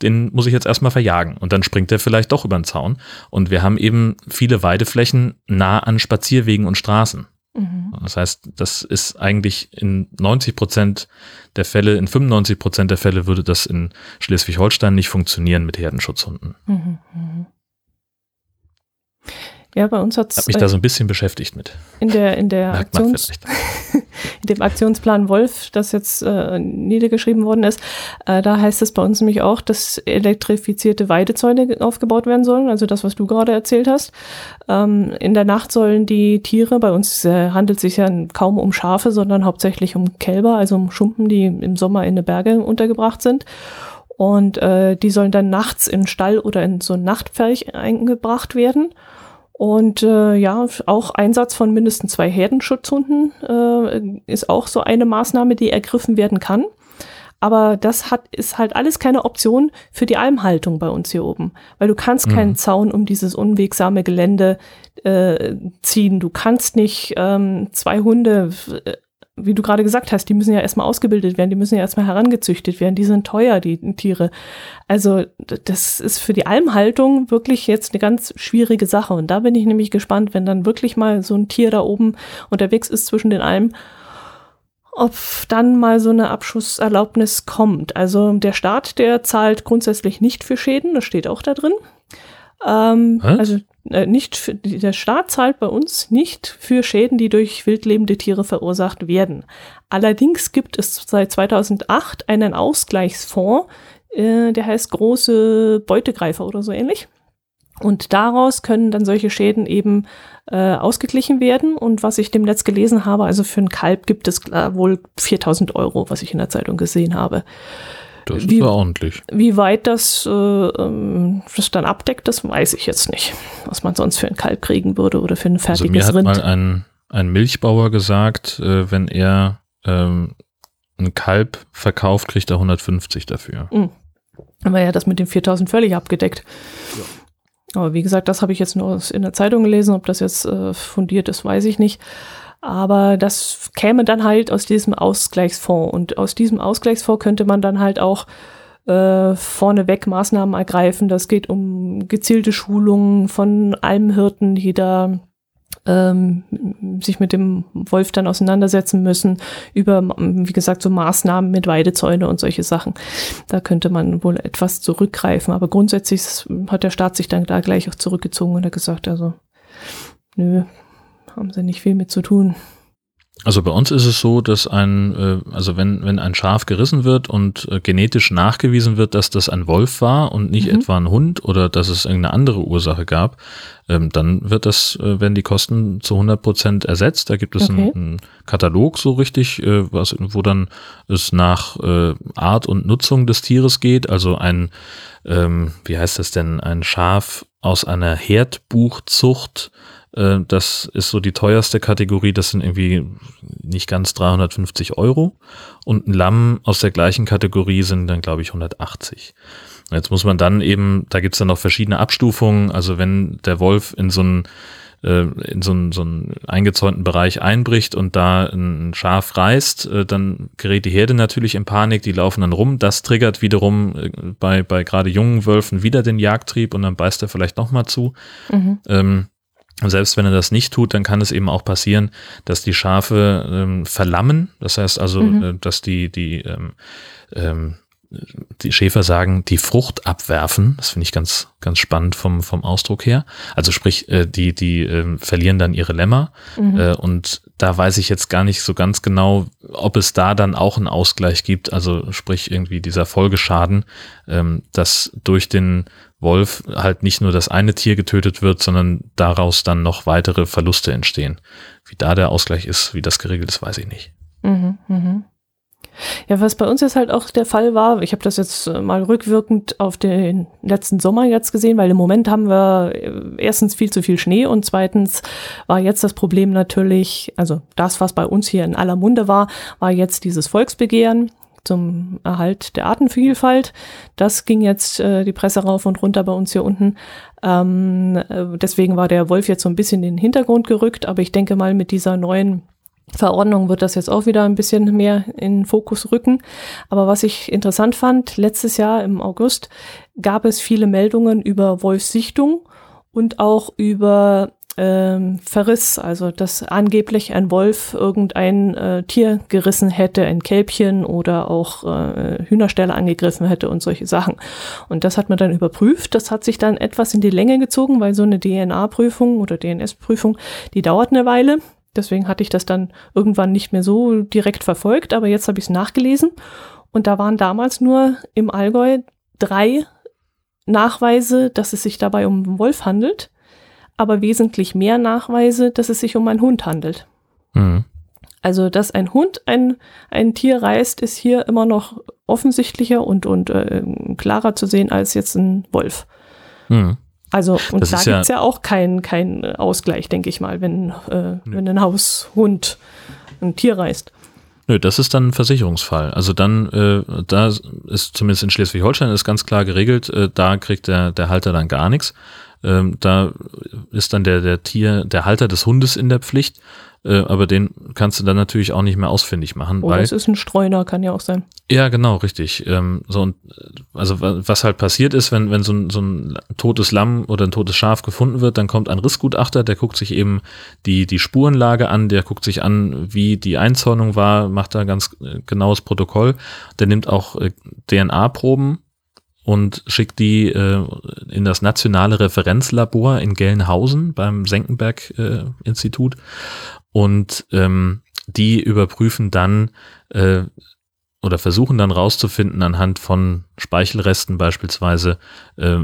Speaker 1: Den muss ich jetzt erstmal verjagen. Und dann springt er vielleicht doch über den Zaun. Und wir haben eben viele Weideflächen nah an Spazierwegen und Straßen. Mhm. Das heißt, das ist eigentlich in 90 Prozent der Fälle, in 95 Prozent der Fälle würde das in Schleswig-Holstein nicht funktionieren mit Herdenschutzhunden. Mhm.
Speaker 2: Ja, bei uns hat
Speaker 1: es. Ich habe mich da so ein bisschen beschäftigt mit.
Speaker 2: In der, in der Aktions, in dem Aktionsplan Wolf, das jetzt äh, niedergeschrieben worden ist, äh, da heißt es bei uns nämlich auch, dass elektrifizierte Weidezäune aufgebaut werden sollen, also das, was du gerade erzählt hast. Ähm, in der Nacht sollen die Tiere, bei uns äh, handelt es sich ja kaum um Schafe, sondern hauptsächlich um Kälber, also um Schumpen, die im Sommer in den Berge untergebracht sind. Und äh, die sollen dann nachts in Stall oder in so ein Nachtpferch eingebracht werden. Und äh, ja, auch Einsatz von mindestens zwei Herdenschutzhunden äh, ist auch so eine Maßnahme, die ergriffen werden kann. Aber das hat, ist halt alles keine Option für die Almhaltung bei uns hier oben. Weil du kannst mhm. keinen Zaun um dieses unwegsame Gelände äh, ziehen. Du kannst nicht ähm, zwei Hunde äh, wie du gerade gesagt hast, die müssen ja erstmal ausgebildet werden, die müssen ja erstmal herangezüchtet werden, die sind teuer, die Tiere. Also das ist für die Almhaltung wirklich jetzt eine ganz schwierige Sache. Und da bin ich nämlich gespannt, wenn dann wirklich mal so ein Tier da oben unterwegs ist zwischen den Almen, ob dann mal so eine Abschusserlaubnis kommt. Also der Staat, der zahlt grundsätzlich nicht für Schäden, das steht auch da drin. Ähm, also äh, nicht für, der Staat zahlt bei uns nicht für Schäden, die durch wildlebende Tiere verursacht werden. Allerdings gibt es seit 2008 einen Ausgleichsfonds, äh, der heißt große Beutegreifer oder so ähnlich. Und daraus können dann solche Schäden eben äh, ausgeglichen werden. Und was ich dem Netz gelesen habe, also für ein Kalb gibt es äh, wohl 4000 Euro, was ich in der Zeitung gesehen habe.
Speaker 1: Das ist wie, ordentlich.
Speaker 2: Wie weit das, äh, ähm, das dann abdeckt, das weiß ich jetzt nicht. Was man sonst für ein Kalb kriegen würde oder für ein fertiges
Speaker 1: also
Speaker 2: mir
Speaker 1: hat Rind. mal ein, ein Milchbauer gesagt, äh, wenn er ähm, ein Kalb verkauft, kriegt er 150 dafür. Mhm.
Speaker 2: Dann war ja das mit den 4000 völlig abgedeckt. Ja. Aber wie gesagt, das habe ich jetzt nur in der Zeitung gelesen. Ob das jetzt äh, fundiert ist, weiß ich nicht. Aber das käme dann halt aus diesem Ausgleichsfonds. Und aus diesem Ausgleichsfonds könnte man dann halt auch äh, vorneweg Maßnahmen ergreifen. Das geht um gezielte Schulungen von Almhirten, die da ähm, sich mit dem Wolf dann auseinandersetzen müssen, über, wie gesagt, so Maßnahmen mit Weidezäune und solche Sachen. Da könnte man wohl etwas zurückgreifen. Aber grundsätzlich hat der Staat sich dann da gleich auch zurückgezogen und hat gesagt, also, nö, haben sie nicht viel mit zu tun.
Speaker 1: Also bei uns ist es so, dass ein, äh, also wenn, wenn ein Schaf gerissen wird und äh, genetisch nachgewiesen wird, dass das ein Wolf war und nicht mhm. etwa ein Hund oder dass es irgendeine andere Ursache gab, ähm, dann wird das, äh, werden die Kosten zu 100 Prozent ersetzt. Da gibt es okay. einen, einen, Katalog so richtig, was, wo dann es nach Art und Nutzung des Tieres geht. Also ein, ähm, wie heißt das denn, ein Schaf aus einer Herdbuchzucht, äh, das ist so die teuerste Kategorie, das sind irgendwie nicht ganz 350 Euro. Und ein Lamm aus der gleichen Kategorie sind dann, glaube ich, 180. Jetzt muss man dann eben, da gibt's dann noch verschiedene Abstufungen. Also wenn der Wolf in so ein äh, in so einen, so einen eingezäunten Bereich einbricht und da ein Schaf reißt, äh, dann gerät die Herde natürlich in Panik, die laufen dann rum. Das triggert wiederum äh, bei, bei gerade jungen Wölfen wieder den Jagdtrieb und dann beißt er vielleicht nochmal zu. Mhm. Ähm, selbst wenn er das nicht tut, dann kann es eben auch passieren, dass die Schafe ähm, verlammen. Das heißt also, mhm. äh, dass die, die ähm, ähm, die Schäfer sagen, die Frucht abwerfen. Das finde ich ganz, ganz spannend vom, vom Ausdruck her. Also sprich, äh, die, die äh, verlieren dann ihre Lämmer. Mhm. Äh, und da weiß ich jetzt gar nicht so ganz genau, ob es da dann auch einen Ausgleich gibt. Also sprich irgendwie dieser Folgeschaden, ähm, dass durch den Wolf halt nicht nur das eine Tier getötet wird, sondern daraus dann noch weitere Verluste entstehen. Wie da der Ausgleich ist, wie das geregelt ist, weiß ich nicht. Mhm,
Speaker 2: mh. Ja, was bei uns jetzt halt auch der Fall war, ich habe das jetzt äh, mal rückwirkend auf den letzten Sommer jetzt gesehen, weil im Moment haben wir äh, erstens viel zu viel Schnee und zweitens war jetzt das Problem natürlich, also das, was bei uns hier in aller Munde war, war jetzt dieses Volksbegehren zum Erhalt der Artenvielfalt. Das ging jetzt äh, die Presse rauf und runter bei uns hier unten. Ähm, äh, deswegen war der Wolf jetzt so ein bisschen in den Hintergrund gerückt, aber ich denke mal mit dieser neuen Verordnung wird das jetzt auch wieder ein bisschen mehr in Fokus rücken. Aber was ich interessant fand, letztes Jahr im August gab es viele Meldungen über Wolfssichtung und auch über ähm, Verriss, also dass angeblich ein Wolf irgendein äh, Tier gerissen hätte, ein Kälbchen oder auch äh, Hühnerställe angegriffen hätte und solche Sachen. Und das hat man dann überprüft. Das hat sich dann etwas in die Länge gezogen, weil so eine DNA-Prüfung oder DNS-Prüfung, die dauert eine Weile. Deswegen hatte ich das dann irgendwann nicht mehr so direkt verfolgt, aber jetzt habe ich es nachgelesen. Und da waren damals nur im Allgäu drei Nachweise, dass es sich dabei um einen Wolf handelt, aber wesentlich mehr Nachweise, dass es sich um einen Hund handelt. Mhm. Also, dass ein Hund ein, ein Tier reißt, ist hier immer noch offensichtlicher und, und äh, klarer zu sehen als jetzt ein Wolf. Mhm. Also, und das da gibt es ja, ja, auch keinen kein Ausgleich, denke ich mal, wenn, äh, wenn ein Haushund ein Tier reißt.
Speaker 1: Nö, das ist dann ein Versicherungsfall. Also dann, äh, da ist zumindest in Schleswig-Holstein ist ganz klar geregelt, äh, da kriegt der, der Halter dann gar nichts. Ähm, da ist dann der, der Tier, der Halter des Hundes in der Pflicht äh, aber den kannst du dann natürlich auch nicht mehr ausfindig machen.
Speaker 2: Oder weil, es ist ein Streuner, kann ja auch sein.
Speaker 1: Ja, genau, richtig. Ähm, so und also was halt passiert ist, wenn, wenn so ein, so ein totes Lamm oder ein totes Schaf gefunden wird, dann kommt ein Rissgutachter, der guckt sich eben die, die Spurenlage an, der guckt sich an, wie die Einzäunung war, macht da ganz äh, genaues Protokoll. Der nimmt auch äh, DNA-Proben und schickt die äh, in das nationale Referenzlabor in Gelnhausen beim Senckenberg-Institut. Und ähm, die überprüfen dann äh, oder versuchen dann rauszufinden anhand von Speichelresten beispielsweise, äh,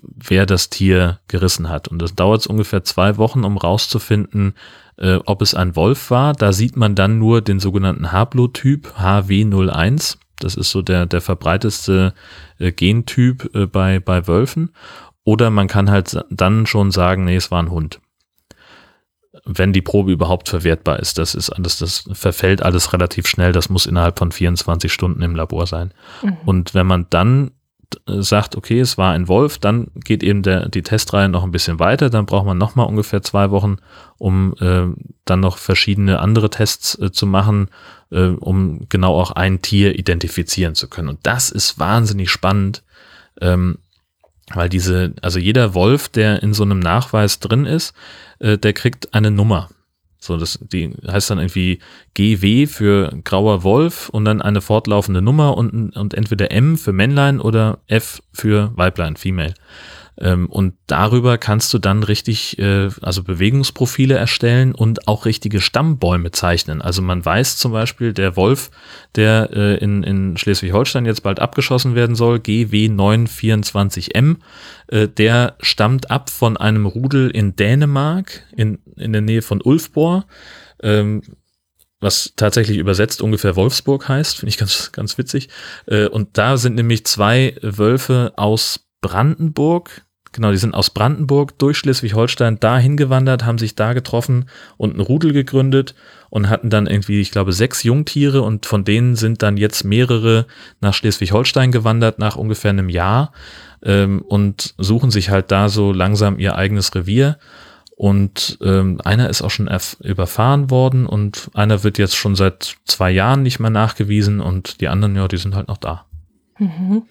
Speaker 1: wer das Tier gerissen hat. Und das dauert ungefähr zwei Wochen, um rauszufinden, äh, ob es ein Wolf war. Da sieht man dann nur den sogenannten Haplotyp HW01. Das ist so der, der verbreitetste äh, Gentyp äh, bei, bei Wölfen. Oder man kann halt dann schon sagen, nee, es war ein Hund wenn die Probe überhaupt verwertbar ist. Das ist alles, das verfällt alles relativ schnell. Das muss innerhalb von 24 Stunden im Labor sein. Mhm. Und wenn man dann sagt, okay, es war ein Wolf, dann geht eben der, die Testreihe noch ein bisschen weiter. Dann braucht man nochmal ungefähr zwei Wochen, um äh, dann noch verschiedene andere Tests äh, zu machen, äh, um genau auch ein Tier identifizieren zu können. Und das ist wahnsinnig spannend, ähm, weil diese, also jeder Wolf, der in so einem Nachweis drin ist, äh, der kriegt eine Nummer. So, das die heißt dann irgendwie GW für grauer Wolf und dann eine fortlaufende Nummer und, und entweder M für Männlein oder F für Weiblein, Female. Ähm, und darüber kannst du dann richtig, äh, also Bewegungsprofile erstellen und auch richtige Stammbäume zeichnen. Also man weiß zum Beispiel, der Wolf, der äh, in, in Schleswig-Holstein jetzt bald abgeschossen werden soll, GW924M, äh, der stammt ab von einem Rudel in Dänemark, in, in der Nähe von Ulfborg. Ähm, was tatsächlich übersetzt ungefähr Wolfsburg heißt, finde ich ganz, ganz witzig. Äh, und da sind nämlich zwei Wölfe aus Brandenburg. Genau, die sind aus Brandenburg durch Schleswig-Holstein dahin gewandert, haben sich da getroffen und ein Rudel gegründet und hatten dann irgendwie, ich glaube, sechs Jungtiere und von denen sind dann jetzt mehrere nach Schleswig-Holstein gewandert nach ungefähr einem Jahr ähm, und suchen sich halt da so langsam ihr eigenes Revier. Und ähm, einer ist auch schon überfahren worden und einer wird jetzt schon seit zwei Jahren nicht mehr nachgewiesen und die anderen, ja, die sind halt noch da. Mhm.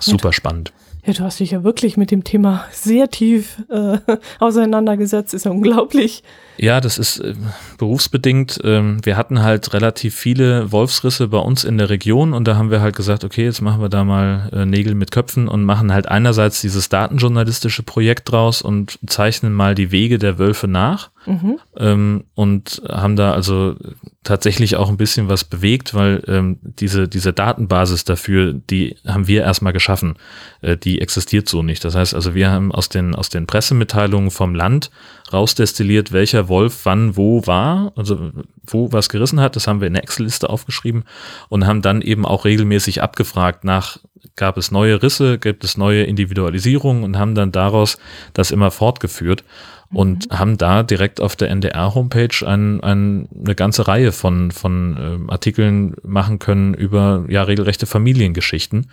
Speaker 1: Super spannend.
Speaker 2: Ja, du hast dich ja wirklich mit dem Thema sehr tief äh, auseinandergesetzt, ist ja unglaublich.
Speaker 1: Ja, das ist äh, berufsbedingt. Ähm, wir hatten halt relativ viele Wolfsrisse bei uns in der Region und da haben wir halt gesagt, okay, jetzt machen wir da mal äh, Nägel mit Köpfen und machen halt einerseits dieses datenjournalistische Projekt draus und zeichnen mal die Wege der Wölfe nach. Mhm. Ähm, und haben da also tatsächlich auch ein bisschen was bewegt, weil ähm, diese, diese Datenbasis dafür, die haben wir erstmal geschaffen. Äh, die existiert so nicht. Das heißt also, wir haben aus den, aus den Pressemitteilungen vom Land rausdestilliert, welcher Wolf wann wo war, also wo was gerissen hat. Das haben wir in der Excel-Liste aufgeschrieben und haben dann eben auch regelmäßig abgefragt nach, gab es neue Risse, gibt es neue Individualisierungen und haben dann daraus das immer fortgeführt und mhm. haben da direkt auf der NDR-Homepage ein, ein, eine ganze Reihe von, von äh, Artikeln machen können über ja regelrechte Familiengeschichten.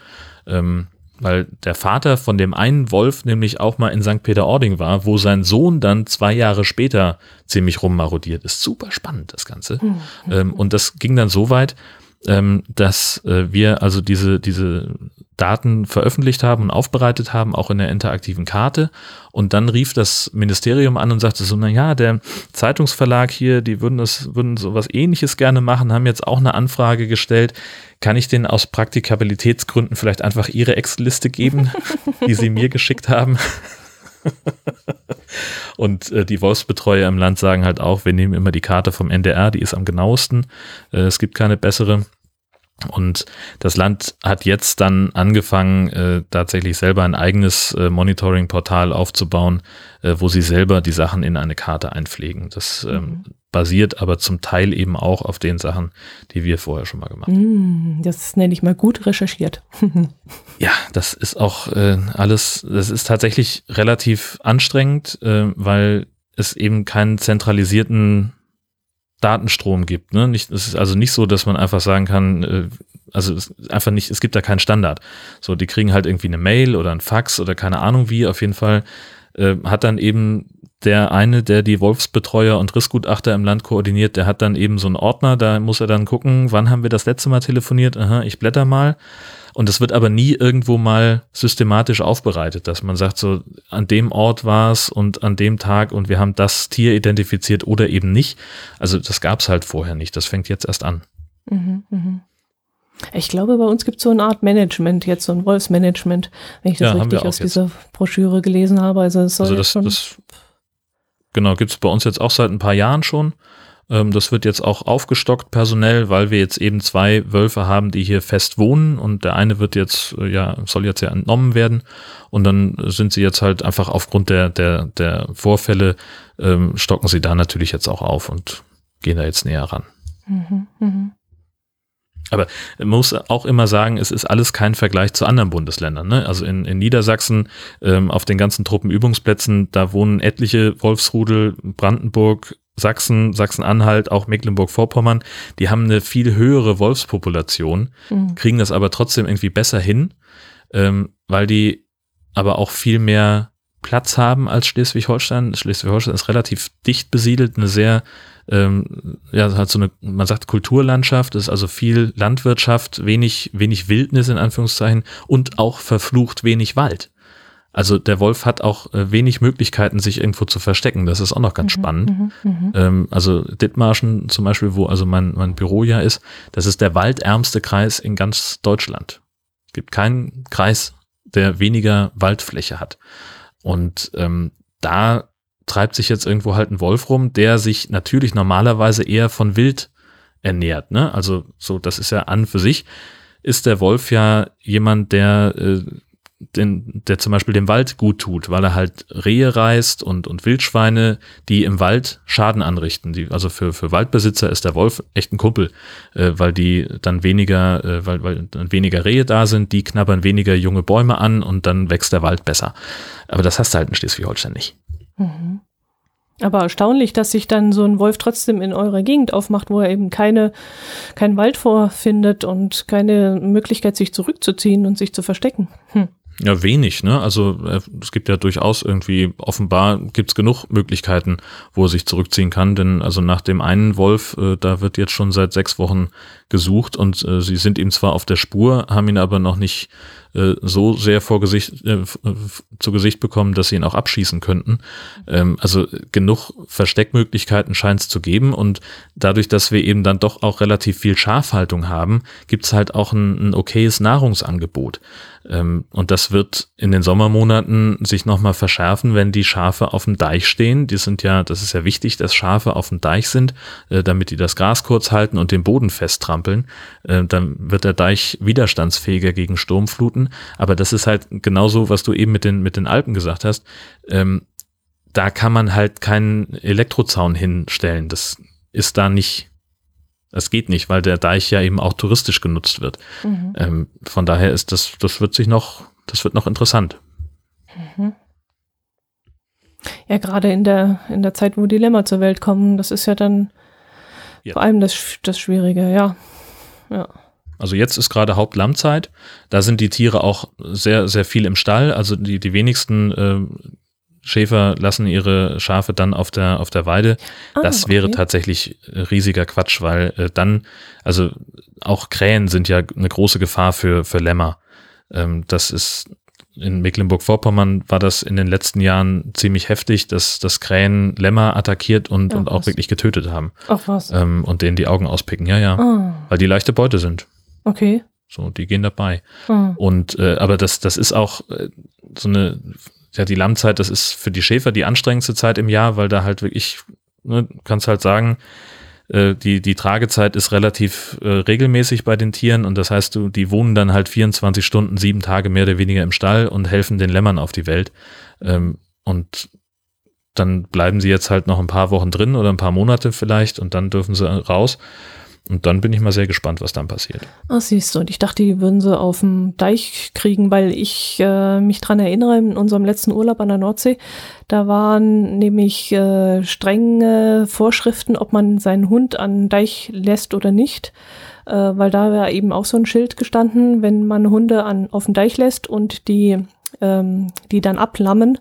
Speaker 1: Ähm, weil der Vater von dem einen Wolf nämlich auch mal in St. Peter-Ording war, wo sein Sohn dann zwei Jahre später ziemlich rummarodiert ist. Super spannend, das Ganze. Mhm. Ähm, und das ging dann so weit, ähm, dass äh, wir also diese, diese Daten veröffentlicht haben und aufbereitet haben, auch in der interaktiven Karte. Und dann rief das Ministerium an und sagte so, na ja, der Zeitungsverlag hier, die würden das, würden sowas ähnliches gerne machen, haben jetzt auch eine Anfrage gestellt. Kann ich denen aus Praktikabilitätsgründen vielleicht einfach ihre Excel-Liste geben, die sie mir geschickt haben? und äh, die Wolfsbetreuer im Land sagen halt auch, wir nehmen immer die Karte vom NDR, die ist am genauesten. Äh, es gibt keine bessere. Und das Land hat jetzt dann angefangen, äh, tatsächlich selber ein eigenes äh, Monitoring-Portal aufzubauen, äh, wo sie selber die Sachen in eine Karte einpflegen. Das ähm, mhm. basiert aber zum Teil eben auch auf den Sachen, die wir vorher schon mal gemacht haben.
Speaker 2: Mm, das nenne ich mal gut recherchiert.
Speaker 1: ja, das ist auch äh, alles, das ist tatsächlich relativ anstrengend, äh, weil es eben keinen zentralisierten Datenstrom gibt. Ne? Nicht, es ist also nicht so, dass man einfach sagen kann, äh, also es einfach nicht, es gibt da keinen Standard. So, die kriegen halt irgendwie eine Mail oder ein Fax oder keine Ahnung wie. Auf jeden Fall äh, hat dann eben der eine, der die Wolfsbetreuer und Rissgutachter im Land koordiniert, der hat dann eben so einen Ordner, da muss er dann gucken, wann haben wir das letzte Mal telefoniert? Aha, ich blätter mal. Und es wird aber nie irgendwo mal systematisch aufbereitet, dass man sagt, so an dem Ort war es und an dem Tag und wir haben das Tier identifiziert oder eben nicht. Also das gab es halt vorher nicht. Das fängt jetzt erst an. Mhm,
Speaker 2: mh. Ich glaube, bei uns gibt es so eine Art Management, jetzt so ein Wolfsmanagement, wenn ich das ja, richtig aus jetzt. dieser Broschüre gelesen habe. Also, es soll also das, das,
Speaker 1: genau, gibt es bei uns jetzt auch seit ein paar Jahren schon. Ähm, das wird jetzt auch aufgestockt personell, weil wir jetzt eben zwei Wölfe haben, die hier fest wohnen und der eine wird jetzt, äh, ja, soll jetzt ja entnommen werden und dann sind sie jetzt halt einfach aufgrund der, der, der Vorfälle, ähm, stocken sie da natürlich jetzt auch auf und gehen da jetzt näher ran. Mhm, mh. Aber man muss auch immer sagen, es ist alles kein Vergleich zu anderen Bundesländern. Ne? Also in, in Niedersachsen ähm, auf den ganzen Truppenübungsplätzen, da wohnen etliche Wolfsrudel, Brandenburg, Sachsen, Sachsen-Anhalt, auch Mecklenburg-Vorpommern, die haben eine viel höhere Wolfspopulation, mhm. kriegen das aber trotzdem irgendwie besser hin, ähm, weil die aber auch viel mehr Platz haben als Schleswig-Holstein. Schleswig-Holstein ist relativ dicht besiedelt, eine sehr, ähm, ja, hat so eine, man sagt Kulturlandschaft, ist also viel Landwirtschaft, wenig, wenig Wildnis in Anführungszeichen und auch verflucht wenig Wald. Also der Wolf hat auch äh, wenig Möglichkeiten, sich irgendwo zu verstecken. Das ist auch noch ganz mhm, spannend. Mhm, mhm. ähm, also Dithmarschen zum Beispiel, wo also mein, mein Büro ja ist, das ist der waldärmste Kreis in ganz Deutschland. Es gibt keinen Kreis, der weniger Waldfläche hat. Und ähm, da treibt sich jetzt irgendwo halt ein Wolf rum, der sich natürlich normalerweise eher von Wild ernährt. Ne? Also so, das ist ja an für sich, ist der Wolf ja jemand, der äh, den, der zum Beispiel dem Wald gut tut, weil er halt Rehe reißt und, und Wildschweine, die im Wald Schaden anrichten. Die, also für, für Waldbesitzer ist der Wolf echt ein Kumpel, äh, weil die dann weniger, äh, weil, weil dann weniger Rehe da sind, die knabbern weniger junge Bäume an und dann wächst der Wald besser. Aber das hast du halt in Schleswig-Holstein nicht. Mhm.
Speaker 2: Aber erstaunlich, dass sich dann so ein Wolf trotzdem in eurer Gegend aufmacht, wo er eben keine, keinen Wald vorfindet und keine Möglichkeit, sich zurückzuziehen und sich zu verstecken. Hm.
Speaker 1: Ja, wenig, ne? Also äh, es gibt ja durchaus irgendwie, offenbar gibt es genug Möglichkeiten, wo er sich zurückziehen kann. Denn also nach dem einen Wolf, äh, da wird jetzt schon seit sechs Wochen gesucht und äh, sie sind ihm zwar auf der Spur, haben ihn aber noch nicht äh, so sehr vor Gesicht, äh, zu Gesicht bekommen, dass sie ihn auch abschießen könnten. Ähm, also genug Versteckmöglichkeiten scheint es zu geben und dadurch, dass wir eben dann doch auch relativ viel Schafhaltung haben, gibt es halt auch ein, ein okayes Nahrungsangebot. Ähm, und das wird in den Sommermonaten sich nochmal verschärfen, wenn die Schafe auf dem Deich stehen. Die sind ja, das ist ja wichtig, dass Schafe auf dem Deich sind, äh, damit die das Gras kurz halten und den Boden festtrampeln. Äh, dann wird der Deich widerstandsfähiger gegen Sturmfluten. Aber das ist halt genauso, was du eben mit den, mit den Alpen gesagt hast. Ähm, da kann man halt keinen Elektrozaun hinstellen. Das ist da nicht das geht nicht, weil der Deich ja eben auch touristisch genutzt wird. Mhm. Ähm, von daher ist das, das wird sich noch, das wird noch interessant. Mhm.
Speaker 2: Ja, gerade in der, in der Zeit, wo die Lämmer zur Welt kommen, das ist ja dann ja. vor allem das, das Schwierige, ja. ja.
Speaker 1: Also jetzt ist gerade Hauptlammzeit. Da sind die Tiere auch sehr, sehr viel im Stall. Also die, die wenigsten äh, Schäfer lassen ihre Schafe dann auf der, auf der Weide. Ah, das okay. wäre tatsächlich riesiger Quatsch, weil äh, dann, also auch Krähen sind ja eine große Gefahr für, für Lämmer. Ähm, das ist in Mecklenburg-Vorpommern war das in den letzten Jahren ziemlich heftig, dass, dass Krähen Lämmer attackiert und, Ach, und auch wirklich getötet haben.
Speaker 2: Ach was.
Speaker 1: Ähm, und denen die Augen auspicken, ja, ja. Oh. Weil die leichte Beute sind.
Speaker 2: Okay.
Speaker 1: So, die gehen dabei. Oh. Und äh, aber das, das ist auch äh, so eine ja, die Lammzeit, das ist für die Schäfer die anstrengendste Zeit im Jahr, weil da halt wirklich, ne, kannst halt sagen, äh, die, die Tragezeit ist relativ äh, regelmäßig bei den Tieren und das heißt, du, die wohnen dann halt 24 Stunden, sieben Tage mehr oder weniger im Stall und helfen den Lämmern auf die Welt. Ähm, und dann bleiben sie jetzt halt noch ein paar Wochen drin oder ein paar Monate vielleicht und dann dürfen sie raus. Und dann bin ich mal sehr gespannt, was dann passiert.
Speaker 2: Ach, siehst du, und ich dachte, die würden sie auf dem Deich kriegen, weil ich äh, mich dran erinnere, in unserem letzten Urlaub an der Nordsee, da waren nämlich äh, strenge Vorschriften, ob man seinen Hund an den Deich lässt oder nicht. Äh, weil da wäre eben auch so ein Schild gestanden, wenn man Hunde an, auf den Deich lässt und die, ähm, die dann ablammen,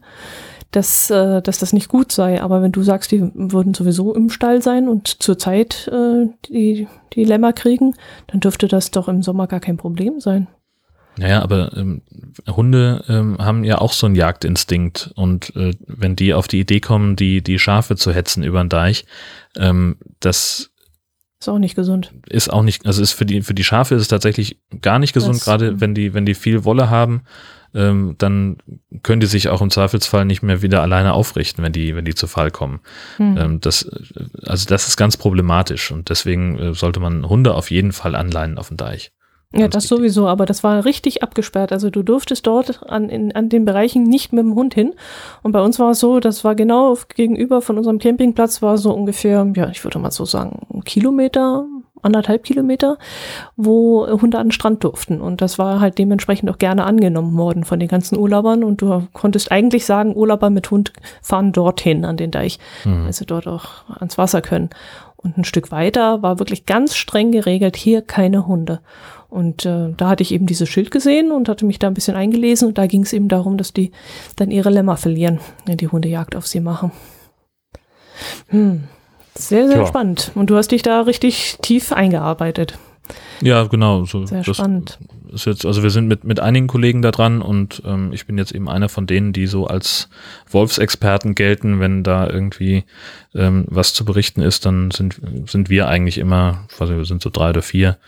Speaker 2: dass, äh, dass das nicht gut sei. Aber wenn du sagst, die würden sowieso im Stall sein und zurzeit äh, die, die Lämmer kriegen, dann dürfte das doch im Sommer gar kein Problem sein.
Speaker 1: Naja, aber ähm, Hunde ähm, haben ja auch so einen Jagdinstinkt und äh, wenn die auf die Idee kommen, die, die Schafe zu hetzen über den Deich, ähm, das
Speaker 2: ist auch nicht gesund.
Speaker 1: Ist auch nicht, also ist für die, für die Schafe ist es tatsächlich gar nicht gesund, gerade wenn die, wenn die viel Wolle haben ähm, dann können die sich auch im Zweifelsfall nicht mehr wieder alleine aufrichten, wenn die, wenn die zu Fall kommen. Mhm. Ähm, das, also das ist ganz problematisch und deswegen äh, sollte man Hunde auf jeden Fall anleihen auf dem Deich.
Speaker 2: Ja, das sowieso, aber das war richtig abgesperrt. Also du durftest dort an, in, an den Bereichen nicht mit dem Hund hin. Und bei uns war es so, das war genau gegenüber von unserem Campingplatz, war so ungefähr, ja, ich würde mal so sagen, ein Kilometer, anderthalb Kilometer, wo Hunde an den Strand durften. Und das war halt dementsprechend auch gerne angenommen worden von den ganzen Urlaubern. Und du konntest eigentlich sagen, Urlauber mit Hund fahren dorthin an den Deich, mhm. weil sie dort auch ans Wasser können. Und ein Stück weiter war wirklich ganz streng geregelt, hier keine Hunde. Und äh, da hatte ich eben dieses Schild gesehen und hatte mich da ein bisschen eingelesen. Und da ging es eben darum, dass die dann ihre Lämmer verlieren, wenn die Hundejagd auf sie machen. Hm. Sehr, sehr ja. spannend. Und du hast dich da richtig tief eingearbeitet.
Speaker 1: Ja, genau. So,
Speaker 2: sehr spannend.
Speaker 1: Ist jetzt, also wir sind mit, mit einigen Kollegen da dran und ähm, ich bin jetzt eben einer von denen, die so als Wolfsexperten gelten. Wenn da irgendwie ähm, was zu berichten ist, dann sind, sind wir eigentlich immer, also wir sind so drei oder vier,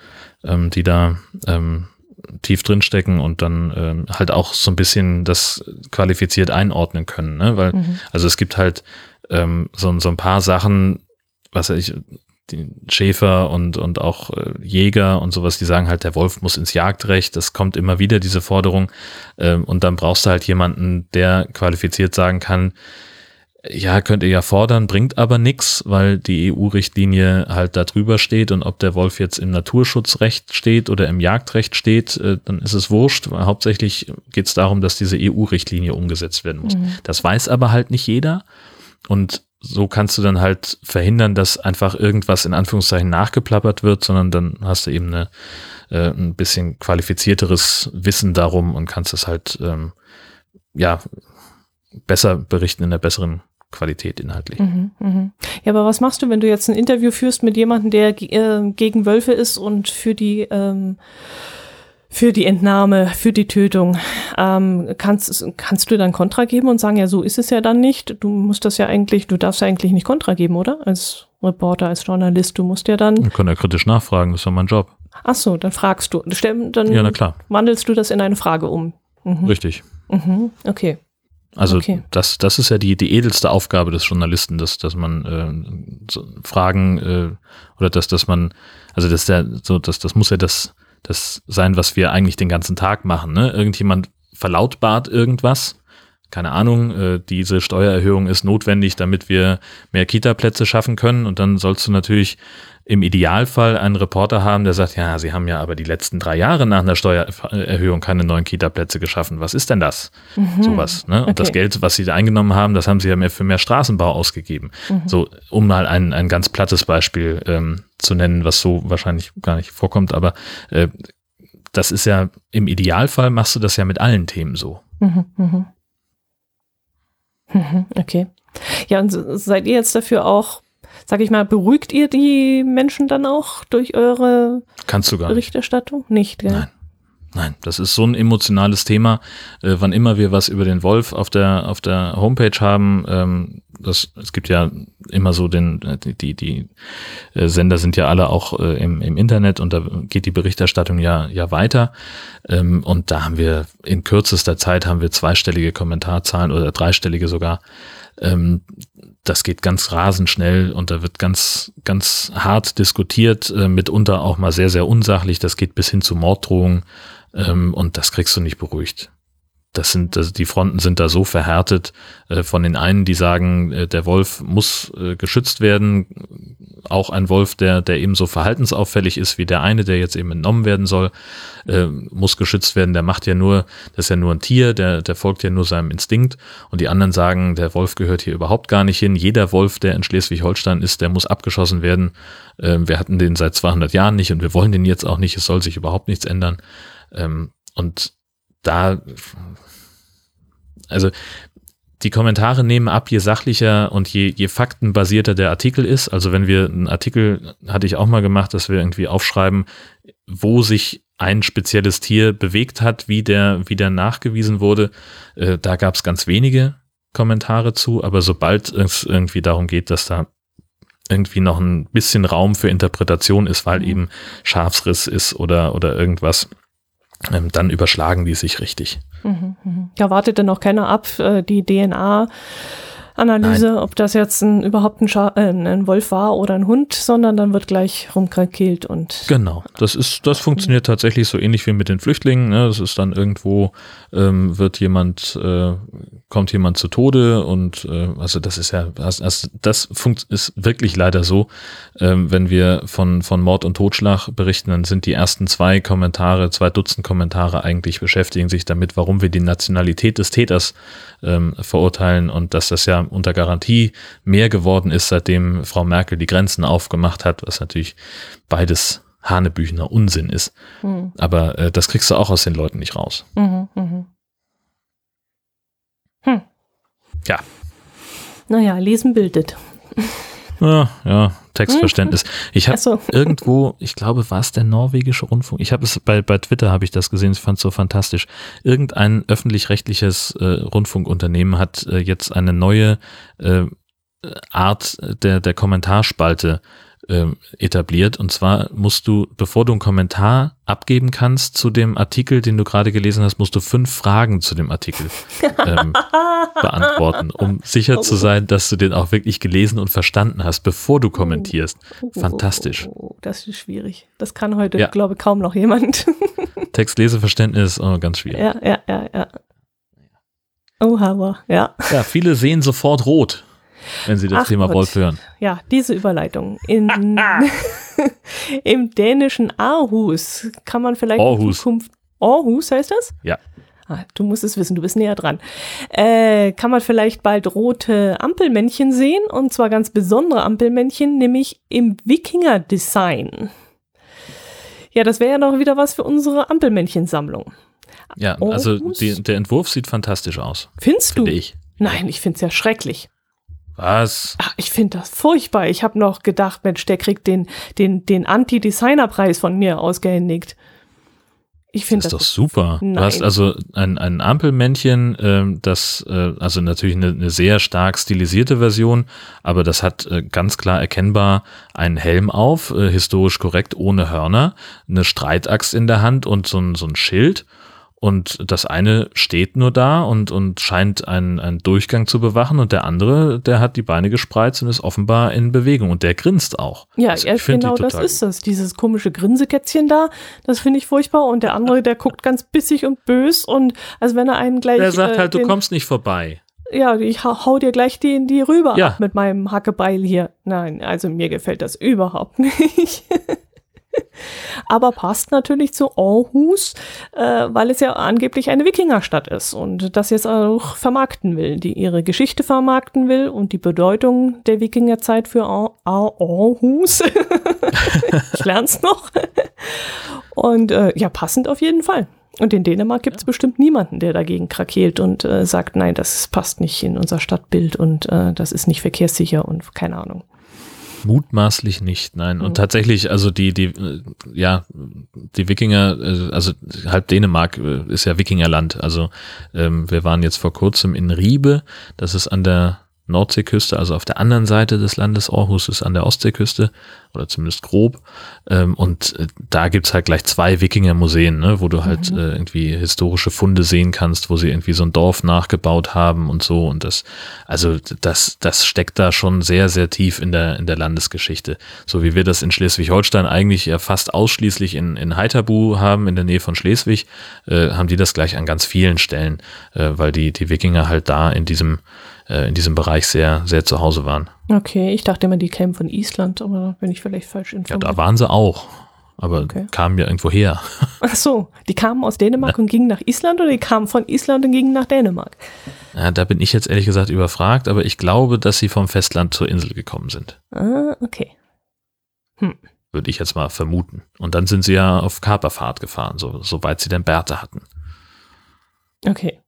Speaker 1: ähm, die da ähm, tief drinstecken und dann ähm, halt auch so ein bisschen das qualifiziert einordnen können. Ne? Weil, mhm. also es gibt halt ähm, so, so ein paar Sachen, was weiß ich, die Schäfer und, und auch äh, Jäger und sowas, die sagen halt, der Wolf muss ins Jagdrecht. Das kommt immer wieder, diese Forderung. Ähm, und dann brauchst du halt jemanden, der qualifiziert sagen kann, ja, könnt ihr ja fordern, bringt aber nichts, weil die EU-Richtlinie halt da drüber steht und ob der Wolf jetzt im Naturschutzrecht steht oder im Jagdrecht steht, äh, dann ist es wurscht. Hauptsächlich geht es darum, dass diese EU-Richtlinie umgesetzt werden muss. Mhm. Das weiß aber halt nicht jeder. Und so kannst du dann halt verhindern, dass einfach irgendwas in Anführungszeichen nachgeplappert wird, sondern dann hast du eben eine, äh, ein bisschen qualifizierteres Wissen darum und kannst es halt ähm, ja besser berichten in der besseren Qualität inhaltlich. Mhm,
Speaker 2: mh. Ja, aber was machst du, wenn du jetzt ein Interview führst mit jemandem, der äh, gegen Wölfe ist und für die ähm, für die Entnahme, für die Tötung. Ähm, kannst, kannst du dann Kontra geben und sagen, ja, so ist es ja dann nicht. Du musst das ja eigentlich, du darfst ja eigentlich nicht Kontra geben, oder? Als Reporter, als Journalist. Du musst ja dann.
Speaker 1: Ich kann ja kritisch nachfragen, das ist ja mein Job.
Speaker 2: Ach so, dann fragst du. Dann
Speaker 1: ja, na klar.
Speaker 2: wandelst du das in eine Frage um.
Speaker 1: Mhm. Richtig.
Speaker 2: Mhm, okay.
Speaker 1: Also okay. das, das ist ja die, die edelste Aufgabe des Journalisten, dass, dass man äh, so Fragen äh, oder dass, dass man, also das der, so, das, das muss ja das, das sein, was wir eigentlich den ganzen Tag machen. Ne? Irgendjemand verlautbart irgendwas, keine Ahnung, äh, diese Steuererhöhung ist notwendig, damit wir mehr Kita-Plätze schaffen können. Und dann sollst du natürlich im Idealfall einen Reporter haben, der sagt, ja, Sie haben ja aber die letzten drei Jahre nach einer Steuererhöhung keine neuen Kita-Plätze geschaffen. Was ist denn das? Mhm. Sowas. Ne? Und okay. das Geld, was Sie da eingenommen haben, das haben Sie ja mehr für mehr Straßenbau ausgegeben. Mhm. So, um mal ein, ein ganz plattes Beispiel ähm, zu nennen, was so wahrscheinlich gar nicht vorkommt, aber äh, das ist ja, im Idealfall machst du das ja mit allen Themen so. Mhm,
Speaker 2: mhm. mhm okay. Ja, und seid ihr jetzt dafür auch sag ich mal, beruhigt ihr die Menschen dann auch durch eure
Speaker 1: Kannst du gar
Speaker 2: Berichterstattung? Nicht,
Speaker 1: gell? Nein. Nein, das ist so ein emotionales Thema. Äh, wann immer wir was über den Wolf auf der auf der Homepage haben, ähm, das es gibt ja immer so den die die, die äh, Sender sind ja alle auch äh, im, im Internet und da geht die Berichterstattung ja ja weiter ähm, und da haben wir in kürzester Zeit haben wir zweistellige Kommentarzahlen oder dreistellige sogar. Ähm, das geht ganz rasend schnell und da wird ganz, ganz hart diskutiert, äh, mitunter auch mal sehr, sehr unsachlich. Das geht bis hin zu Morddrohungen ähm, und das kriegst du nicht beruhigt. Das sind, also die Fronten sind da so verhärtet äh, von den einen, die sagen, äh, der Wolf muss äh, geschützt werden, auch ein Wolf, der, der ebenso verhaltensauffällig ist wie der eine, der jetzt eben entnommen werden soll, äh, muss geschützt werden. Der macht ja nur, das ist ja nur ein Tier, der, der folgt ja nur seinem Instinkt. Und die anderen sagen, der Wolf gehört hier überhaupt gar nicht hin. Jeder Wolf, der in Schleswig-Holstein ist, der muss abgeschossen werden. Äh, wir hatten den seit 200 Jahren nicht und wir wollen den jetzt auch nicht. Es soll sich überhaupt nichts ändern. Ähm, und da, also die Kommentare nehmen ab, je sachlicher und je, je faktenbasierter der Artikel ist. Also wenn wir einen Artikel, hatte ich auch mal gemacht, dass wir irgendwie aufschreiben, wo sich ein spezielles Tier bewegt hat, wie der, wie der nachgewiesen wurde. Äh, da gab es ganz wenige Kommentare zu, aber sobald es irgendwie darum geht, dass da irgendwie noch ein bisschen Raum für Interpretation ist, weil mhm. eben Schafsriss ist oder, oder irgendwas, ähm, dann überschlagen die sich richtig.
Speaker 2: Mhm, mhm. Da wartet dann auch keiner ab, äh, die DNA Analyse, Nein. ob das jetzt ein, überhaupt ein, Scha äh, ein Wolf war oder ein Hund, sondern dann wird gleich rumkrakelt und.
Speaker 1: Genau, das ist, das funktioniert tatsächlich so ähnlich wie mit den Flüchtlingen. Ne? Das ist dann irgendwo, ähm, wird jemand, äh, kommt jemand zu Tode und äh, also das ist ja, das, das funkt, ist wirklich leider so. Ähm, wenn wir von, von Mord und Totschlag berichten, dann sind die ersten zwei Kommentare, zwei Dutzend Kommentare eigentlich beschäftigen sich damit, warum wir die Nationalität des Täters ähm, verurteilen und dass das ja unter Garantie mehr geworden ist, seitdem Frau Merkel die Grenzen aufgemacht hat, was natürlich beides Hanebüchener Unsinn ist. Mhm. Aber äh, das kriegst du auch aus den Leuten nicht raus. Mhm, mh.
Speaker 2: Hm.
Speaker 1: Ja.
Speaker 2: Naja, lesen bildet.
Speaker 1: Ja, ja, Textverständnis. Ich habe so. irgendwo, ich glaube, war es der norwegische Rundfunk? Ich habe es bei, bei Twitter habe ich das gesehen, ich fand es so fantastisch. Irgendein öffentlich-rechtliches äh, Rundfunkunternehmen hat äh, jetzt eine neue äh, Art der, der Kommentarspalte etabliert. Und zwar musst du, bevor du einen Kommentar abgeben kannst zu dem Artikel, den du gerade gelesen hast, musst du fünf Fragen zu dem Artikel ähm, beantworten, um sicher zu sein, dass du den auch wirklich gelesen und verstanden hast, bevor du kommentierst. Oh, oh, Fantastisch.
Speaker 2: Oh, das ist schwierig. Das kann heute, ja. glaube ich, kaum noch jemand.
Speaker 1: Textleseverständnis, oh, ganz schwierig.
Speaker 2: Ja, ja, ja, ja. Oh, Hammer, ja.
Speaker 1: Ja, viele sehen sofort rot wenn Sie das Ach Thema Gott. Wolf hören.
Speaker 2: Ja, diese Überleitung. In, Im dänischen Aarhus kann man vielleicht
Speaker 1: Aarhus.
Speaker 2: in Zukunft. Aarhus heißt das?
Speaker 1: Ja.
Speaker 2: Ah, du musst es wissen, du bist näher dran. Äh, kann man vielleicht bald rote Ampelmännchen sehen und zwar ganz besondere Ampelmännchen, nämlich im Wikinger-Design. Ja, das wäre ja noch wieder was für unsere Ampelmännchen-Sammlung.
Speaker 1: Ja, oh, also die, der Entwurf sieht fantastisch aus.
Speaker 2: Findest
Speaker 1: find
Speaker 2: du?
Speaker 1: ich.
Speaker 2: Nein, ich finde es ja schrecklich.
Speaker 1: Was?
Speaker 2: Ach, ich finde das furchtbar. Ich habe noch gedacht, Mensch, der kriegt den, den, den Anti-Designer-Preis von mir ausgehändigt. Ich finde
Speaker 1: das,
Speaker 2: das
Speaker 1: ist doch super.
Speaker 2: Nein.
Speaker 1: Du hast also ein, ein Ampelmännchen, ähm, das, äh, also natürlich eine, eine sehr stark stilisierte Version, aber das hat äh, ganz klar erkennbar einen Helm auf, äh, historisch korrekt, ohne Hörner, eine Streitaxt in der Hand und so ein, so ein Schild und das eine steht nur da und, und scheint einen, einen Durchgang zu bewachen und der andere, der hat die Beine gespreizt und ist offenbar in Bewegung und der grinst auch.
Speaker 2: Ja,
Speaker 1: Also
Speaker 2: ja
Speaker 1: ich
Speaker 2: genau das ist das. Dieses komische Grinsekätzchen da, das finde ich furchtbar. Und der andere, der guckt ganz bissig und bös und als wenn er einen gleich.
Speaker 1: Der sagt
Speaker 2: äh,
Speaker 1: halt, du kommst nicht vorbei.
Speaker 2: Ja, ich hau, dir gleich die in die rüber
Speaker 1: Ja.
Speaker 2: ab mit meinem Hackebeil hier. Nein, also mir gefällt das überhaupt nicht. Aber passt natürlich zu Aarhus, äh, weil es ja angeblich eine Wikingerstadt ist und das jetzt auch vermarkten will, die ihre Geschichte vermarkten will und die Bedeutung der Wikingerzeit für Aar- Aar- Aarhus. ich lern's noch. Und äh, ja, passend auf jeden Fall. Und in Dänemark gibt es bestimmt niemanden, der dagegen krakeelt und äh, sagt, nein, das passt nicht in unser Stadtbild und äh, das ist nicht verkehrssicher und keine Ahnung.
Speaker 1: Mutmaßlich nicht, nein.
Speaker 2: Mhm.
Speaker 1: Und tatsächlich, also die, die, äh, ja, die Wikinger, äh, also halb Dänemark äh, ist ja Wikingerland. Also ähm, wir waren jetzt vor kurzem in Riebe, das ist an der Nordseeküste, also auf der anderen Seite des Landes Aarhus ist an der Ostseeküste oder zumindest grob. Ähm, und äh, da gibt's halt gleich zwei Wikinger-Museen, ne, wo du halt äh, irgendwie historische Funde sehen kannst, wo sie irgendwie so ein Dorf nachgebaut haben und so. Und das, also das, das steckt da schon sehr, sehr tief in der, in der Landesgeschichte. So wie wir das in Schleswig-Holstein eigentlich ja fast ausschließlich in, in Heiterbu haben, in der Nähe von Schleswig, äh, haben die das gleich an ganz vielen Stellen, äh, weil die, die Wikinger halt da in diesem, in diesem Bereich sehr, sehr zu Hause waren.
Speaker 2: Okay, ich dachte immer, die kämen von Island, aber da bin ich vielleicht falsch
Speaker 1: Ja,
Speaker 2: informiert.
Speaker 1: da waren sie auch. Aber
Speaker 2: Okay.
Speaker 1: kamen ja irgendwo her.
Speaker 2: Ach so, die kamen aus Dänemark und gingen nach Island oder die kamen von Island und gingen nach Dänemark?
Speaker 1: Ja, da bin ich jetzt ehrlich gesagt überfragt, aber ich glaube, dass sie vom Festland zur Insel gekommen sind.
Speaker 2: Ah, okay.
Speaker 1: Würde ich jetzt mal vermuten. Und dann sind sie ja auf Kaperfahrt gefahren, so, soweit sie denn Bärte hatten.
Speaker 2: Okay.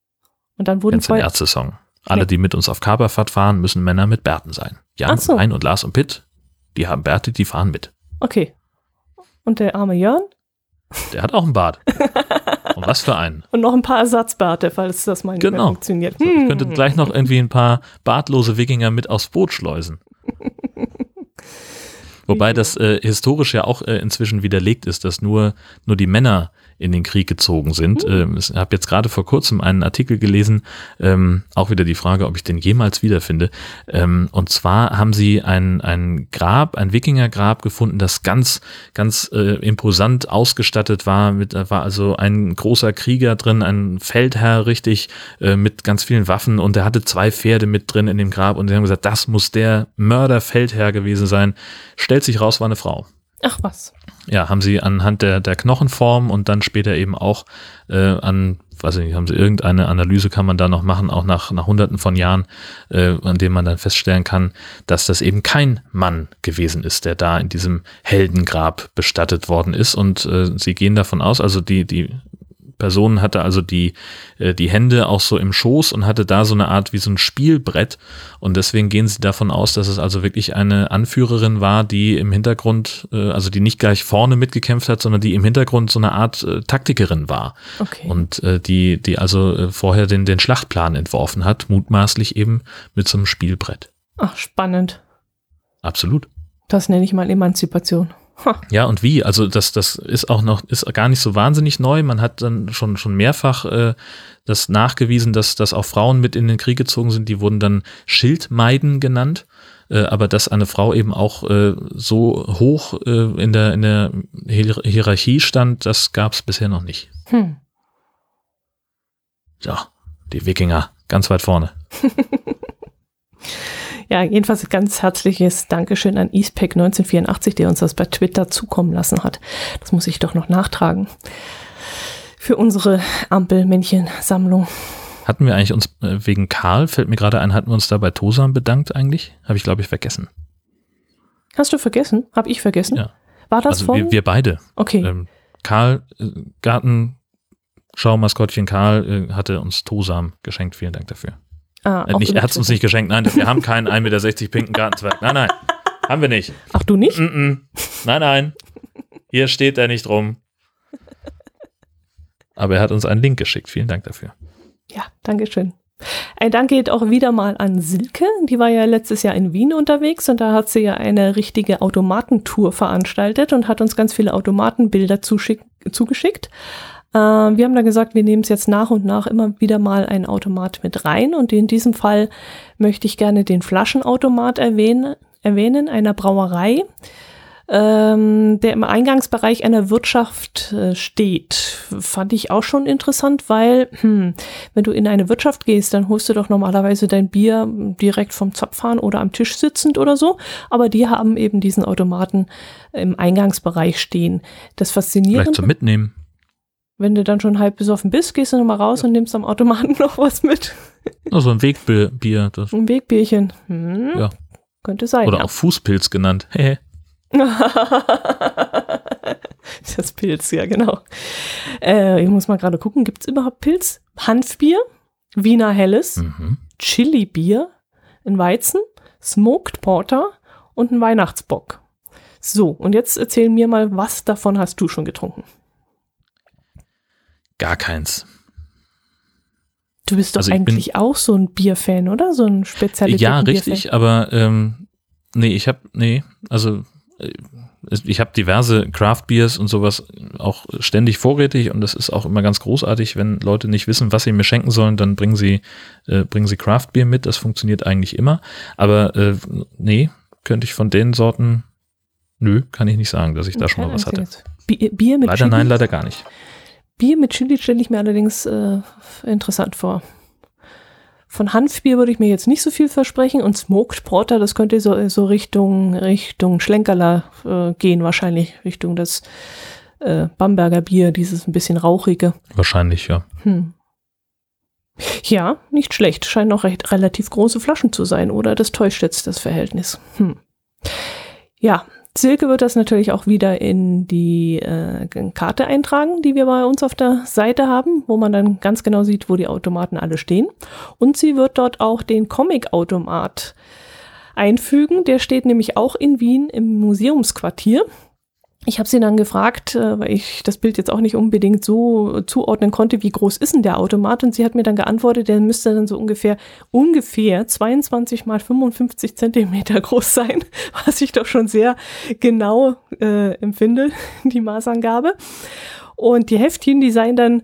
Speaker 2: Und dann wurden zwei.
Speaker 1: Ärzte-Song? Alle, die mit uns auf Kaperfahrt fahren, müssen Männer mit Bärten sein. Jan,
Speaker 2: so.
Speaker 1: Hein und Lars und Pitt, die haben Bärte, die fahren mit.
Speaker 2: Okay. Und der arme Jörn?
Speaker 1: Der hat auch einen Bart. und was für einen.
Speaker 2: Und noch ein paar Ersatzbärte, falls das mal nicht
Speaker 1: Genau.
Speaker 2: funktioniert.
Speaker 1: So, ich könnte
Speaker 2: Hm.
Speaker 1: gleich noch irgendwie ein paar bartlose Wikinger mit aufs Boot schleusen. Wobei das äh, historisch ja auch äh, inzwischen widerlegt ist, dass nur, nur die Männer in den Krieg gezogen sind. Ähm, ich habe jetzt gerade vor kurzem einen Artikel gelesen, ähm, auch wieder die Frage, ob ich den jemals wiederfinde. Ähm, und zwar haben sie ein, ein Grab, ein Wikingergrab gefunden, das ganz, ganz äh, imposant ausgestattet war. Mit, da war also ein großer Krieger drin, ein Feldherr richtig äh, mit ganz vielen Waffen und er hatte zwei Pferde mit drin in dem Grab und sie haben gesagt, das muss der Mörder-Feldherr gewesen sein. Stellt sich raus, war eine Frau
Speaker 2: Ach was.
Speaker 1: Ja, haben sie anhand der, der Knochenform und dann später eben auch äh, an, weiß ich nicht, haben sie irgendeine Analyse kann man da noch machen, auch nach, nach hunderten von Jahren, äh, an dem man dann feststellen kann, dass das eben kein Mann gewesen ist, der da in diesem Heldengrab bestattet worden ist. Und äh, sie gehen davon aus, also die, die Person hatte also die, äh, die Hände auch so im Schoß und hatte da so eine Art wie so ein Spielbrett. Und deswegen gehen sie davon aus, dass es also wirklich eine Anführerin war, die im Hintergrund, äh, also die nicht gleich vorne mitgekämpft hat, sondern die im Hintergrund so eine Art äh, Taktikerin war.
Speaker 2: Okay.
Speaker 1: Und äh, die, die also äh, vorher den, den Schlachtplan entworfen hat, mutmaßlich eben mit so einem Spielbrett.
Speaker 2: Ach, spannend.
Speaker 1: Absolut.
Speaker 2: Das nenne ich mal Emanzipation.
Speaker 1: Ja, und wie? Also das, das ist auch noch, ist gar nicht so wahnsinnig neu. Man hat dann schon, schon mehrfach äh, das nachgewiesen, dass, dass auch Frauen mit in den Krieg gezogen sind. Die wurden dann Schildmeiden genannt. Äh, aber dass eine Frau eben auch äh, so hoch äh, in, der, in der Hier Hierarchie stand, das gab es bisher noch nicht.
Speaker 2: Hm.
Speaker 1: Ja, die Wikinger, ganz weit vorne.
Speaker 2: Ja, jedenfalls ganz herzliches Dankeschön an Eastpack 1984, der uns das bei Twitter zukommen lassen hat. Das muss ich doch noch nachtragen. für unsere Ampelmännchen-Sammlung.
Speaker 1: Hatten wir eigentlich uns äh, wegen Karl, fällt mir gerade ein, hatten wir uns da bei Tosam bedankt eigentlich? Habe ich, glaube ich, vergessen.
Speaker 2: Hast du vergessen? Habe ich vergessen?
Speaker 1: Ja.
Speaker 2: War das
Speaker 1: also
Speaker 2: von?
Speaker 1: wir, wir beide.
Speaker 2: okay.
Speaker 1: Ähm, Karl, äh, Gartenschau-Maskottchen Karl äh, hatte uns Tosam geschenkt. Vielen Dank dafür.
Speaker 2: Ah,
Speaker 1: nicht, er hat es uns nicht geschenkt. Nein, wir haben keinen 1,60 Meter pinken Gartenzwerg. Nein, nein. Haben wir nicht.
Speaker 2: Ach, du nicht?
Speaker 1: Mm -mm. Nein, nein. Hier steht er nicht rum. Aber er hat uns einen Link geschickt. Vielen Dank dafür.
Speaker 2: Ja, Dankeschön. Ein Dank geht auch wieder mal an Silke. Die war ja letztes Jahr in Wien unterwegs und da hat sie ja eine richtige Automatentour veranstaltet und hat uns ganz viele Automatenbilder zugeschickt. Äh, wir haben da gesagt, wir nehmen es jetzt nach und nach immer wieder mal einen Automat mit rein und in diesem Fall möchte ich gerne den Flaschenautomat erwähnen, erwähnen einer Brauerei, ähm, der im Eingangsbereich einer Wirtschaft äh, steht. Fand ich auch schon interessant, weil hm, wenn du in eine Wirtschaft gehst, dann holst du doch normalerweise dein Bier direkt vom Zapfhahn oder am Tisch sitzend oder so. Aber die haben eben diesen Automaten im Eingangsbereich stehen. Das
Speaker 1: Vielleicht
Speaker 2: Faszinierende,
Speaker 1: zum Mitnehmen.
Speaker 2: Wenn du dann schon halb besoffen bist, gehst du nochmal raus und nimmst am Automaten noch was mit.
Speaker 1: Also ein Wegbier. Das,
Speaker 2: Ein Wegbierchen. Hm,
Speaker 1: Ja.
Speaker 2: Könnte sein.
Speaker 1: oder
Speaker 2: ja.
Speaker 1: auch Fußpilz genannt. Hehe.
Speaker 2: das Pilz, ja, genau. Äh, ich muss mal gerade gucken, gibt es überhaupt Pilz? Hanfbier, Wiener Helles,
Speaker 1: mhm.
Speaker 2: Chili-Bier, ein Weizen, Smoked Porter und ein Weihnachtsbock. So, und jetzt erzähl mir mal, was davon hast du schon getrunken?
Speaker 1: Gar keins.
Speaker 2: Du bist doch
Speaker 1: Also ich bin-
Speaker 2: eigentlich auch so ein Bierfan, oder? So ein Spezialität.
Speaker 1: Ja, richtig, aber ähm, nee, ich habe nee, also äh, ich habe diverse Craft Beers und sowas auch ständig vorrätig und das ist auch immer ganz großartig, wenn Leute nicht wissen, was sie mir schenken sollen, dann bringen sie äh, bringen sie Craft Beer mit, das funktioniert eigentlich immer, aber äh, nee, könnte ich von den Sorten nö, kann ich nicht sagen, dass ich da schon mal was hatte.
Speaker 2: Bier, Bier mit
Speaker 1: Leider
Speaker 2: Chili.
Speaker 1: nein, leider gar nicht.
Speaker 2: Bier mit Chili stelle ich mir allerdings äh, interessant vor. Von Hanfbier würde ich mir jetzt nicht so viel versprechen und Smoked Porter, das könnte so, so Richtung, Richtung Schlenkerler äh, gehen, wahrscheinlich Richtung das äh, Bamberger Bier, dieses ein bisschen rauchige.
Speaker 1: Wahrscheinlich, ja.
Speaker 2: Hm. Ja, nicht schlecht. Scheinen auch recht relativ große Flaschen zu sein, oder? Das täuscht jetzt das Verhältnis. Hm. Ja, Silke wird das natürlich auch wieder in die äh, Karte eintragen, die wir bei uns auf der Seite haben, wo man dann ganz genau sieht, wo die Automaten alle stehen. Und sie wird dort auch den Comic-Automat einfügen. Der steht nämlich auch in Wien im Museumsquartier. Ich habe sie dann gefragt, äh, weil ich das Bild jetzt auch nicht unbedingt so zuordnen konnte, wie groß ist denn der Automat? Und sie hat mir dann geantwortet, der müsste dann so ungefähr ungefähr 22 mal 55 Zentimeter groß sein, was ich doch schon sehr genau äh, empfinde, die Maßangabe. Und die Heftchen, die seien dann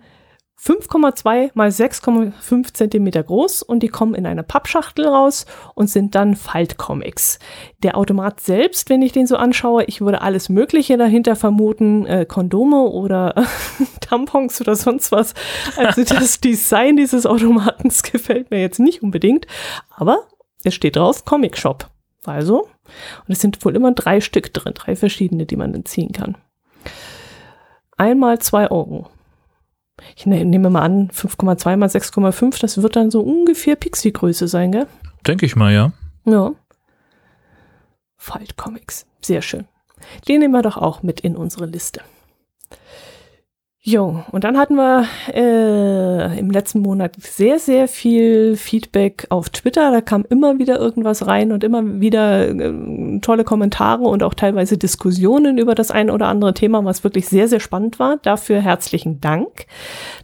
Speaker 2: 5,2 mal 6,5 Zentimeter groß und die kommen in einer Pappschachtel raus und sind dann Faltcomics. Der Automat selbst, wenn ich den so anschaue, ich würde alles Mögliche dahinter vermuten, äh, Kondome oder Tampons oder sonst was. Also das Design dieses Automatens gefällt mir jetzt nicht unbedingt, aber es steht drauf Comic Shop. Also, und es sind wohl immer drei Stück drin, drei verschiedene, die man dann ziehen kann. Einmal zwei Euro. Ich ne, nehme mal an, 5,2 mal 6,5, das wird dann so ungefähr Pixie-Größe sein, gell?
Speaker 1: Denke ich mal, ja.
Speaker 2: Ja. Faltcomics. Sehr schön. Den nehmen wir doch auch mit in unsere Liste. Jo, und dann hatten wir äh, im letzten Monat sehr, sehr viel Feedback auf Twitter. Da kam immer wieder irgendwas rein und immer wieder äh, tolle Kommentare und auch teilweise Diskussionen über das ein oder andere Thema, was wirklich sehr, sehr spannend war. Dafür herzlichen Dank.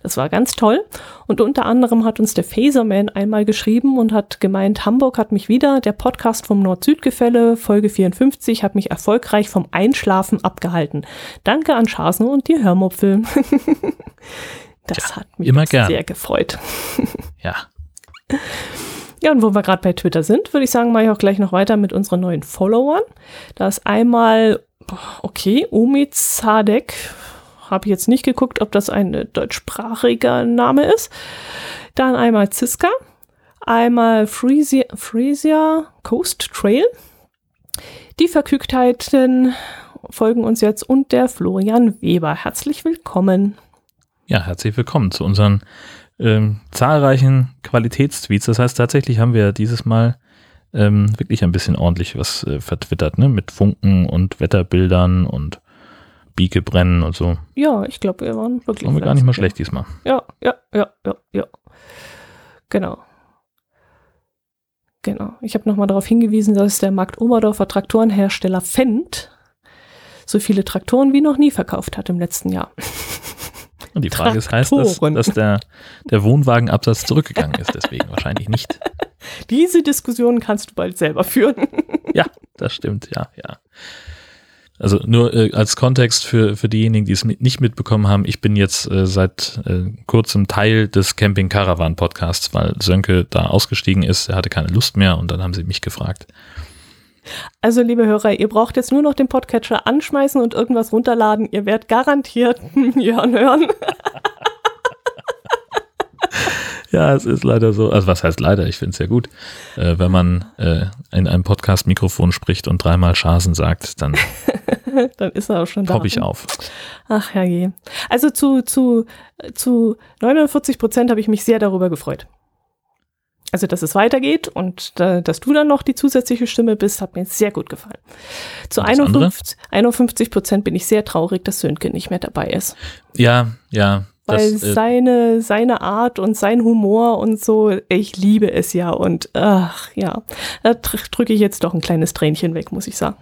Speaker 2: Das war ganz toll. Und unter anderem hat uns der Phaserman einmal geschrieben und hat gemeint, Hamburg hat mich wieder, der Podcast vom Nord-Süd-Gefälle, Folge 54, hat mich erfolgreich vom Einschlafen abgehalten. Danke an Schasen und die Hörmupfel. das
Speaker 1: Tja,
Speaker 2: hat mich
Speaker 1: immer gern.
Speaker 2: sehr gefreut.
Speaker 1: Ja.
Speaker 2: Ja, und wo wir gerade bei Twitter sind, würde ich sagen, mache ich auch gleich noch weiter mit unseren neuen Followern. Da ist einmal, okay, Omid Sadek. Habe ich jetzt nicht geguckt, ob das ein äh, deutschsprachiger Name ist. Dann einmal Ziska. Einmal Frisia, Frisia Coast Trail. Die Verkügtheiten folgen uns jetzt und der Florian Weber. Herzlich willkommen.
Speaker 1: Ja, herzlich willkommen zu unseren ähm, zahlreichen Qualitätstweets. Das heißt, tatsächlich haben wir dieses Mal ähm, wirklich ein bisschen ordentlich was äh, vertwittert, ne? Mit Funken und Wetterbildern und Biekebrennen und so.
Speaker 2: Ja, ich glaube, wir waren wirklich.
Speaker 1: Waren wir gar nicht mal schlecht diesmal.
Speaker 2: Ja, ja, ja, ja, ja. Genau. Genau. Ich habe nochmal darauf hingewiesen, dass der Markt Oberdorfer Traktorenhersteller Fendt so viele Traktoren wie noch nie verkauft hat im letzten Jahr.
Speaker 1: Und die Frage ist, heißt das, dass der, der Wohnwagenabsatz zurückgegangen ist? Deswegen wahrscheinlich nicht.
Speaker 2: Diese Diskussion kannst du bald selber führen.
Speaker 1: Ja, das stimmt, ja, ja. Also nur äh, als Kontext für, für diejenigen, die es mit, nicht mitbekommen haben, ich bin jetzt äh, seit äh, kurzem Teil des Camping Caravan Podcasts, weil Sönke da ausgestiegen ist, er hatte keine Lust mehr und dann haben sie mich gefragt.
Speaker 2: Also, liebe Hörer, ihr braucht jetzt nur noch den Podcatcher anschmeißen und irgendwas runterladen. Ihr werdet garantiert Jörn hören.
Speaker 1: Ja, es ist leider so. Also was heißt leider? Ich finde es ja gut. Äh, wenn man äh, in einem Podcast-Mikrofon spricht und dreimal Schasen sagt, dann,
Speaker 2: dann ist er auch schon da.
Speaker 1: Popp ich auf.
Speaker 2: Ach herrje. Also zu, zu, zu 49 Prozent habe ich mich sehr darüber gefreut. Also, dass es weitergeht und äh, dass du dann noch die zusätzliche Stimme bist, hat mir sehr gut gefallen. Zu 51, 51 Prozent bin ich sehr traurig, dass Sönke nicht mehr dabei ist.
Speaker 1: Ja, ja,
Speaker 2: weil das, äh, seine, seine Art und sein Humor und so, ich liebe es ja. Und ach ja, da drücke ich jetzt doch ein kleines Tränchen weg, muss ich sagen.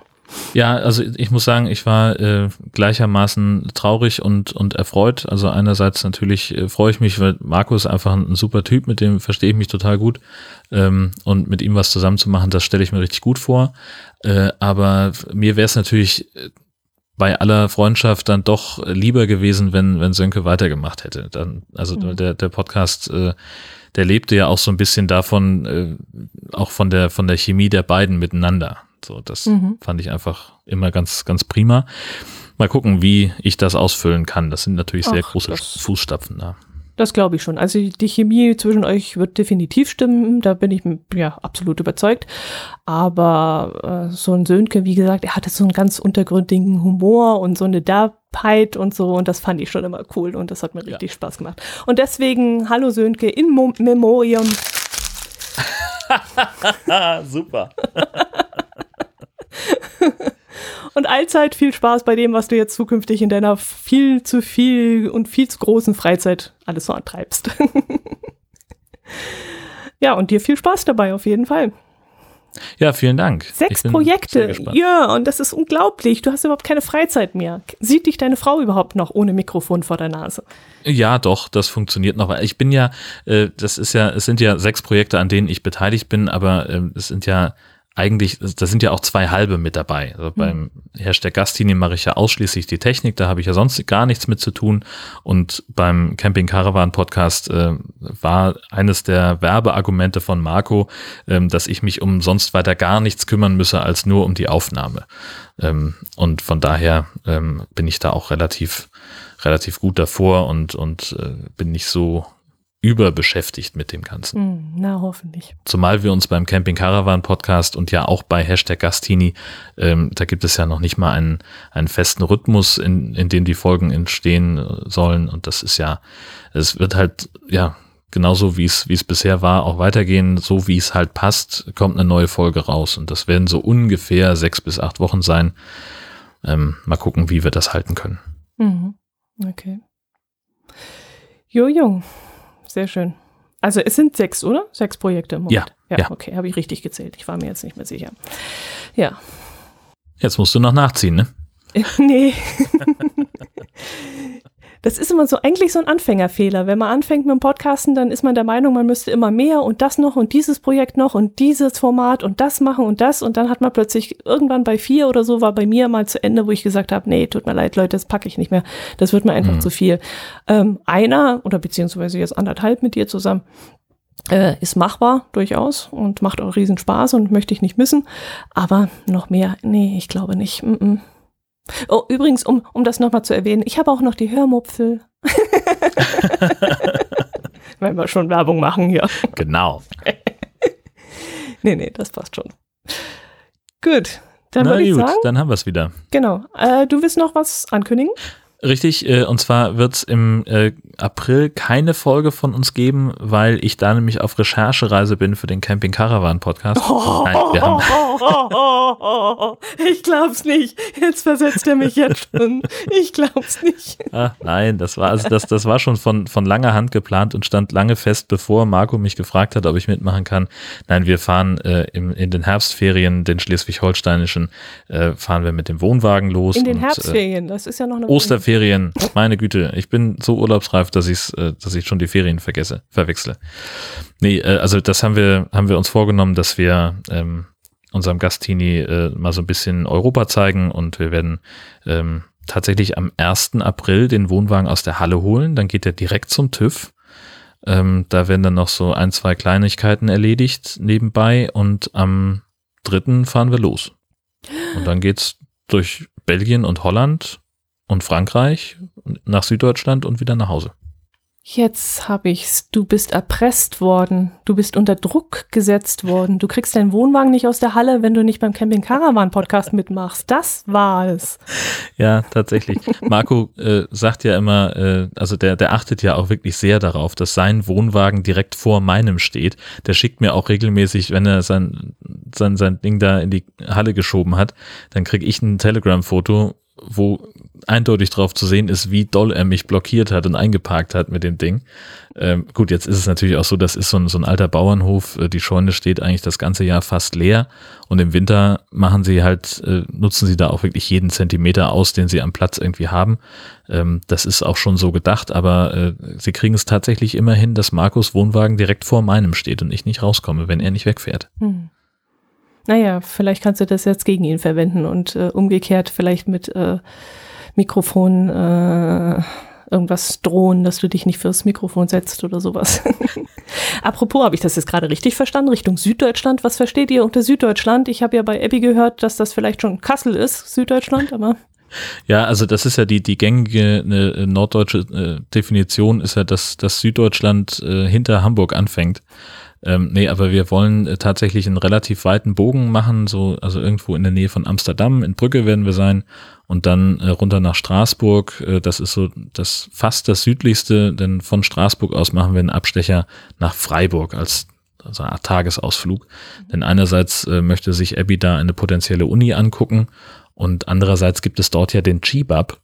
Speaker 1: Ja, also ich muss sagen, ich war äh, gleichermaßen traurig und, und erfreut. Also einerseits natürlich äh, freue ich mich, weil Markus einfach ein, ein, super Typ, mit dem verstehe ich mich total gut. Ähm, und mit ihm was zusammen zu machen, das stelle ich mir richtig gut vor. Äh, aber mir wäre es natürlich äh, bei aller Freundschaft dann doch lieber gewesen, wenn, wenn Sönke weitergemacht hätte. Dann, also mhm. der, der Podcast, äh, der lebte ja auch so ein bisschen davon, äh, auch von der, von der Chemie der beiden miteinander. So, das mhm. fand ich einfach immer ganz, ganz prima. Mal gucken, wie ich das ausfüllen kann. Das sind natürlich sehr Ach, große Fußstapfen da.
Speaker 2: Das glaube ich schon. Also die Chemie zwischen euch wird definitiv stimmen. Da bin ich ja absolut überzeugt. Aber äh, so ein Sönke, wie gesagt, er hatte so einen ganz untergründigen Humor und so eine Derbheit und so. Und das fand ich schon immer cool und das hat mir richtig ja. Spaß gemacht. Und deswegen, hallo Sönke, in Mo Memoriam.
Speaker 1: Super.
Speaker 2: und allzeit viel Spaß bei dem, was du jetzt zukünftig in deiner viel zu viel und viel zu großen Freizeit alles so antreibst. ja, und dir viel Spaß dabei auf jeden Fall.
Speaker 1: Ja, vielen Dank.
Speaker 2: Sechs Projekte. Ja, und das ist unglaublich. Du hast überhaupt keine Freizeit mehr. Sieht dich deine Frau überhaupt noch ohne Mikrofon vor der Nase?
Speaker 1: Ja, doch, das funktioniert noch. Ich bin ja, äh, das ist ja, es sind ja sechs Projekte, an denen ich beteiligt bin, aber äh, es sind ja eigentlich, da sind ja auch zwei halbe mit dabei. Also mhm. beim Hashtag Gastini mache ich ja ausschließlich die Technik, da habe ich ja sonst gar nichts mit zu tun. Und beim Camping Caravan Podcast äh, war eines der Werbeargumente von Marco, ähm, dass ich mich um sonst weiter gar nichts kümmern müsse als nur um die Aufnahme. Ähm, und von daher ähm, bin ich da auch relativ, relativ gut davor und, und äh, bin nicht so überbeschäftigt mit dem Ganzen.
Speaker 2: Hm, na, hoffentlich.
Speaker 1: Zumal wir uns beim Camping Caravan Podcast und ja auch bei Hashtag Gastini, ähm, da gibt es ja noch nicht mal einen, einen festen Rhythmus, in, in dem die Folgen entstehen äh, sollen. Und das ist ja, es wird halt, ja, genauso wie es, wie es bisher war, auch weitergehen, so wie es halt passt, kommt eine neue Folge raus. Und das werden so ungefähr sechs bis acht Wochen sein. Ähm, mal gucken, wie wir das halten können.
Speaker 2: Mhm. Okay. Jojo. Sehr schön. Also es sind sechs, oder? Sechs Projekte im
Speaker 1: Moment. Ja. Ja, ja.
Speaker 2: okay, habe ich richtig gezählt. Ich war mir jetzt nicht mehr sicher. Ja.
Speaker 1: Jetzt musst du noch nachziehen, ne?
Speaker 2: nee. Das ist immer so eigentlich so ein Anfängerfehler. Wenn man anfängt mit dem Podcasten, dann ist man der Meinung, man müsste immer mehr und das noch und dieses Projekt noch und dieses Format und das machen und das und dann hat man plötzlich irgendwann bei vier oder so war bei mir mal zu Ende, wo ich gesagt habe, nee, tut mir leid, Leute, das packe ich nicht mehr. Das wird mir einfach mhm. zu viel. Ähm, einer oder beziehungsweise jetzt anderthalb mit dir zusammen, äh, ist machbar durchaus und macht auch riesen Spaß und möchte ich nicht missen. Aber noch mehr, nee, ich glaube nicht. Mm -mm. Oh, übrigens, um, um das nochmal zu erwähnen, ich habe auch noch die Hörmupfel. Wenn wir schon Werbung machen hier.
Speaker 1: Genau.
Speaker 2: nee, nee, das passt schon. Gut, dann würde ich sagen.
Speaker 1: Dann haben wir es wieder.
Speaker 2: Genau. Äh, du willst noch was ankündigen?
Speaker 1: Richtig, äh, und zwar wird es im äh, April keine Folge von uns geben, weil ich da nämlich auf Recherchereise bin für den Camping Caravan Podcast.
Speaker 2: Oh, Nein, wir haben oh, ich glaub's nicht. Jetzt versetzt er mich jetzt schon. Ich glaub's nicht.
Speaker 1: Ah, nein, das war also das, das war schon von, von langer Hand geplant und stand lange fest, bevor Marco mich gefragt hat, ob ich mitmachen kann. Nein, wir fahren äh, im, in den Herbstferien, den schleswig-holsteinischen, äh, fahren wir mit dem Wohnwagen los.
Speaker 2: In den
Speaker 1: und,
Speaker 2: Herbstferien, das ist ja noch eine
Speaker 1: Osterferien. Ferien, meine Güte, ich bin so urlaubsreif, dass ich äh, dass ich schon die Ferien vergesse, verwechsle. Nee, äh, also das haben wir, haben wir uns vorgenommen, dass wir ähm, unserem Gastini äh, mal so ein bisschen Europa zeigen und wir werden ähm, tatsächlich am 1. April den Wohnwagen aus der Halle holen. Dann geht er direkt zum TÜV. Ähm, da werden dann noch so ein, zwei Kleinigkeiten erledigt nebenbei und am 3. fahren wir los. Und dann geht's durch Belgien und Holland und Frankreich nach Süddeutschland und wieder nach Hause.
Speaker 2: Jetzt habe ich's. Du bist erpresst worden. Du bist unter Druck gesetzt worden. Du kriegst deinen Wohnwagen nicht aus der Halle, wenn du nicht beim Camping Caravan Podcast mitmachst. Das war es.
Speaker 1: Ja, tatsächlich. Marco äh, sagt ja immer, äh, also der, der achtet ja auch wirklich sehr darauf, dass sein Wohnwagen direkt vor meinem steht. Der schickt mir auch regelmäßig, wenn er sein, sein, sein Ding da in die Halle geschoben hat, dann kriege ich ein Telegram-Foto, wo eindeutig drauf zu sehen ist, wie doll er mich blockiert hat und eingeparkt hat mit dem Ding. Ähm, gut, jetzt ist es natürlich auch so, das ist so ein, so ein alter Bauernhof. Äh, die Scheune steht eigentlich das ganze Jahr fast leer und im Winter machen sie halt, äh, nutzen sie da auch wirklich jeden Zentimeter aus, den sie am Platz irgendwie haben. Ähm, das ist auch schon so gedacht, aber äh, sie kriegen es tatsächlich immer hin, dass Markus Wohnwagen direkt vor meinem steht und ich nicht rauskomme, wenn er nicht wegfährt. Hm.
Speaker 2: Naja, vielleicht kannst du das jetzt gegen ihn verwenden und äh, umgekehrt vielleicht mit äh, Mikrofon äh, irgendwas drohen, dass du dich nicht fürs Mikrofon setzt oder sowas. Apropos, habe ich das jetzt gerade richtig verstanden? Richtung Süddeutschland. Was versteht ihr unter Süddeutschland? Ich habe ja bei Abby gehört, dass das vielleicht schon Kassel ist, Süddeutschland, aber.
Speaker 1: Ja, also das ist ja die, die gängige äh, norddeutsche äh, Definition, ist ja, dass, dass Süddeutschland äh, hinter Hamburg anfängt. Ähm, nee, aber wir wollen äh, tatsächlich einen relativ weiten Bogen machen, so, also irgendwo in der Nähe von Amsterdam, in Brügge werden wir sein und dann äh, runter nach Straßburg. Äh, das ist so das fast das südlichste, denn von Straßburg aus machen wir einen Abstecher nach Freiburg als also eine Art Tagesausflug. Denn einerseits äh, möchte sich Abby da eine potenzielle Uni angucken und andererseits gibt es dort ja den Chibab,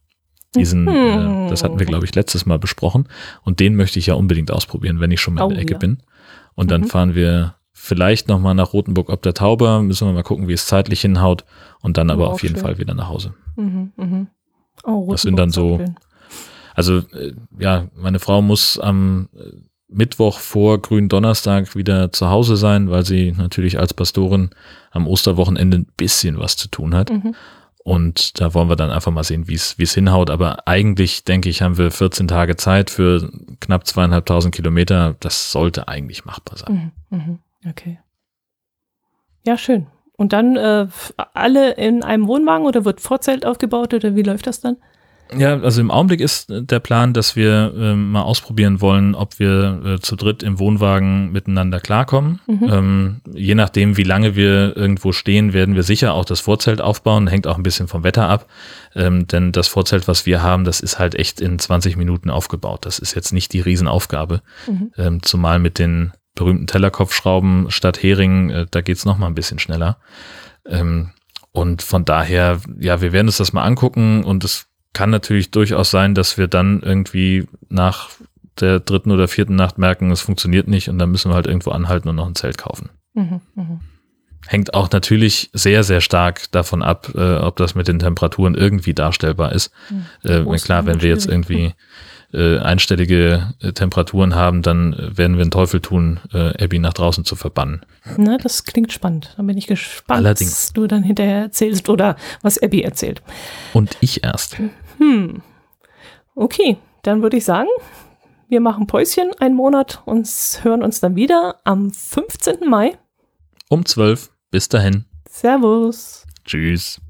Speaker 1: diesen, äh, das hatten wir, glaube ich, letztes Mal besprochen. Und den möchte ich ja unbedingt ausprobieren, wenn ich schon mal in der oh Ecke bin. Und dann mhm. fahren wir vielleicht nochmal nach Rotenburg ob der Tauber. Müssen wir mal gucken, wie es zeitlich hinhaut. Und dann aber oh, auf jeden schön. Fall wieder nach Hause. Mhm, mh. Oh, das sind dann so. Also, äh, ja, meine Frau muss am äh, Mittwoch vor Gründonnerstag wieder zu Hause sein, weil sie natürlich als Pastorin am Osterwochenende ein bisschen was zu tun hat. Mhm. Und da wollen wir dann einfach mal sehen, wie es wie es hinhaut. Aber eigentlich, denke ich, haben wir 14 Tage Zeit für knapp zweieinhalbtausend Kilometer. Das sollte eigentlich machbar sein. Mhm,
Speaker 2: mhm. Okay. Ja, schön. Und dann äh, alle in einem Wohnwagen oder wird Vorzelt aufgebaut oder wie läuft das dann?
Speaker 1: Ja, also im Augenblick ist der Plan, dass wir äh, mal ausprobieren wollen, ob wir äh, zu dritt im Wohnwagen miteinander klarkommen. Mhm. Ähm, je nachdem, wie lange wir irgendwo stehen, werden wir sicher auch das Vorzelt aufbauen. Hängt auch ein bisschen vom Wetter ab. Ähm, denn das Vorzelt, was wir haben, das ist halt echt in 20 Minuten aufgebaut. Das ist jetzt nicht die Riesenaufgabe. Mhm. Ähm, zumal mit den berühmten Tellerkopfschrauben statt Hering, äh, da geht's noch mal ein bisschen schneller. Ähm, und von daher, ja, wir werden uns das mal angucken und es kann natürlich durchaus sein, dass wir dann irgendwie nach der dritten oder vierten Nacht merken, es funktioniert nicht und dann müssen wir halt irgendwo anhalten und noch ein Zelt kaufen. Mhm, mh. Hängt auch natürlich sehr, sehr stark davon ab, äh, ob das mit den Temperaturen irgendwie darstellbar ist. Mhm. Äh, klar, wenn wir jetzt irgendwie äh, einstellige äh, Temperaturen haben, dann werden wir einen Teufel tun, äh, Abby nach draußen zu verbannen.
Speaker 2: Na, das klingt spannend. Dann bin ich gespannt,
Speaker 1: Allerdings.
Speaker 2: was du dann hinterher erzählst oder was Abby erzählt.
Speaker 1: Und ich erst.
Speaker 2: Hm. Okay, dann würde ich sagen, wir machen Päuschen einen Monat und hören uns dann wieder am 15. Mai.
Speaker 1: Um 12. Bis dahin.
Speaker 2: Servus.
Speaker 1: Tschüss.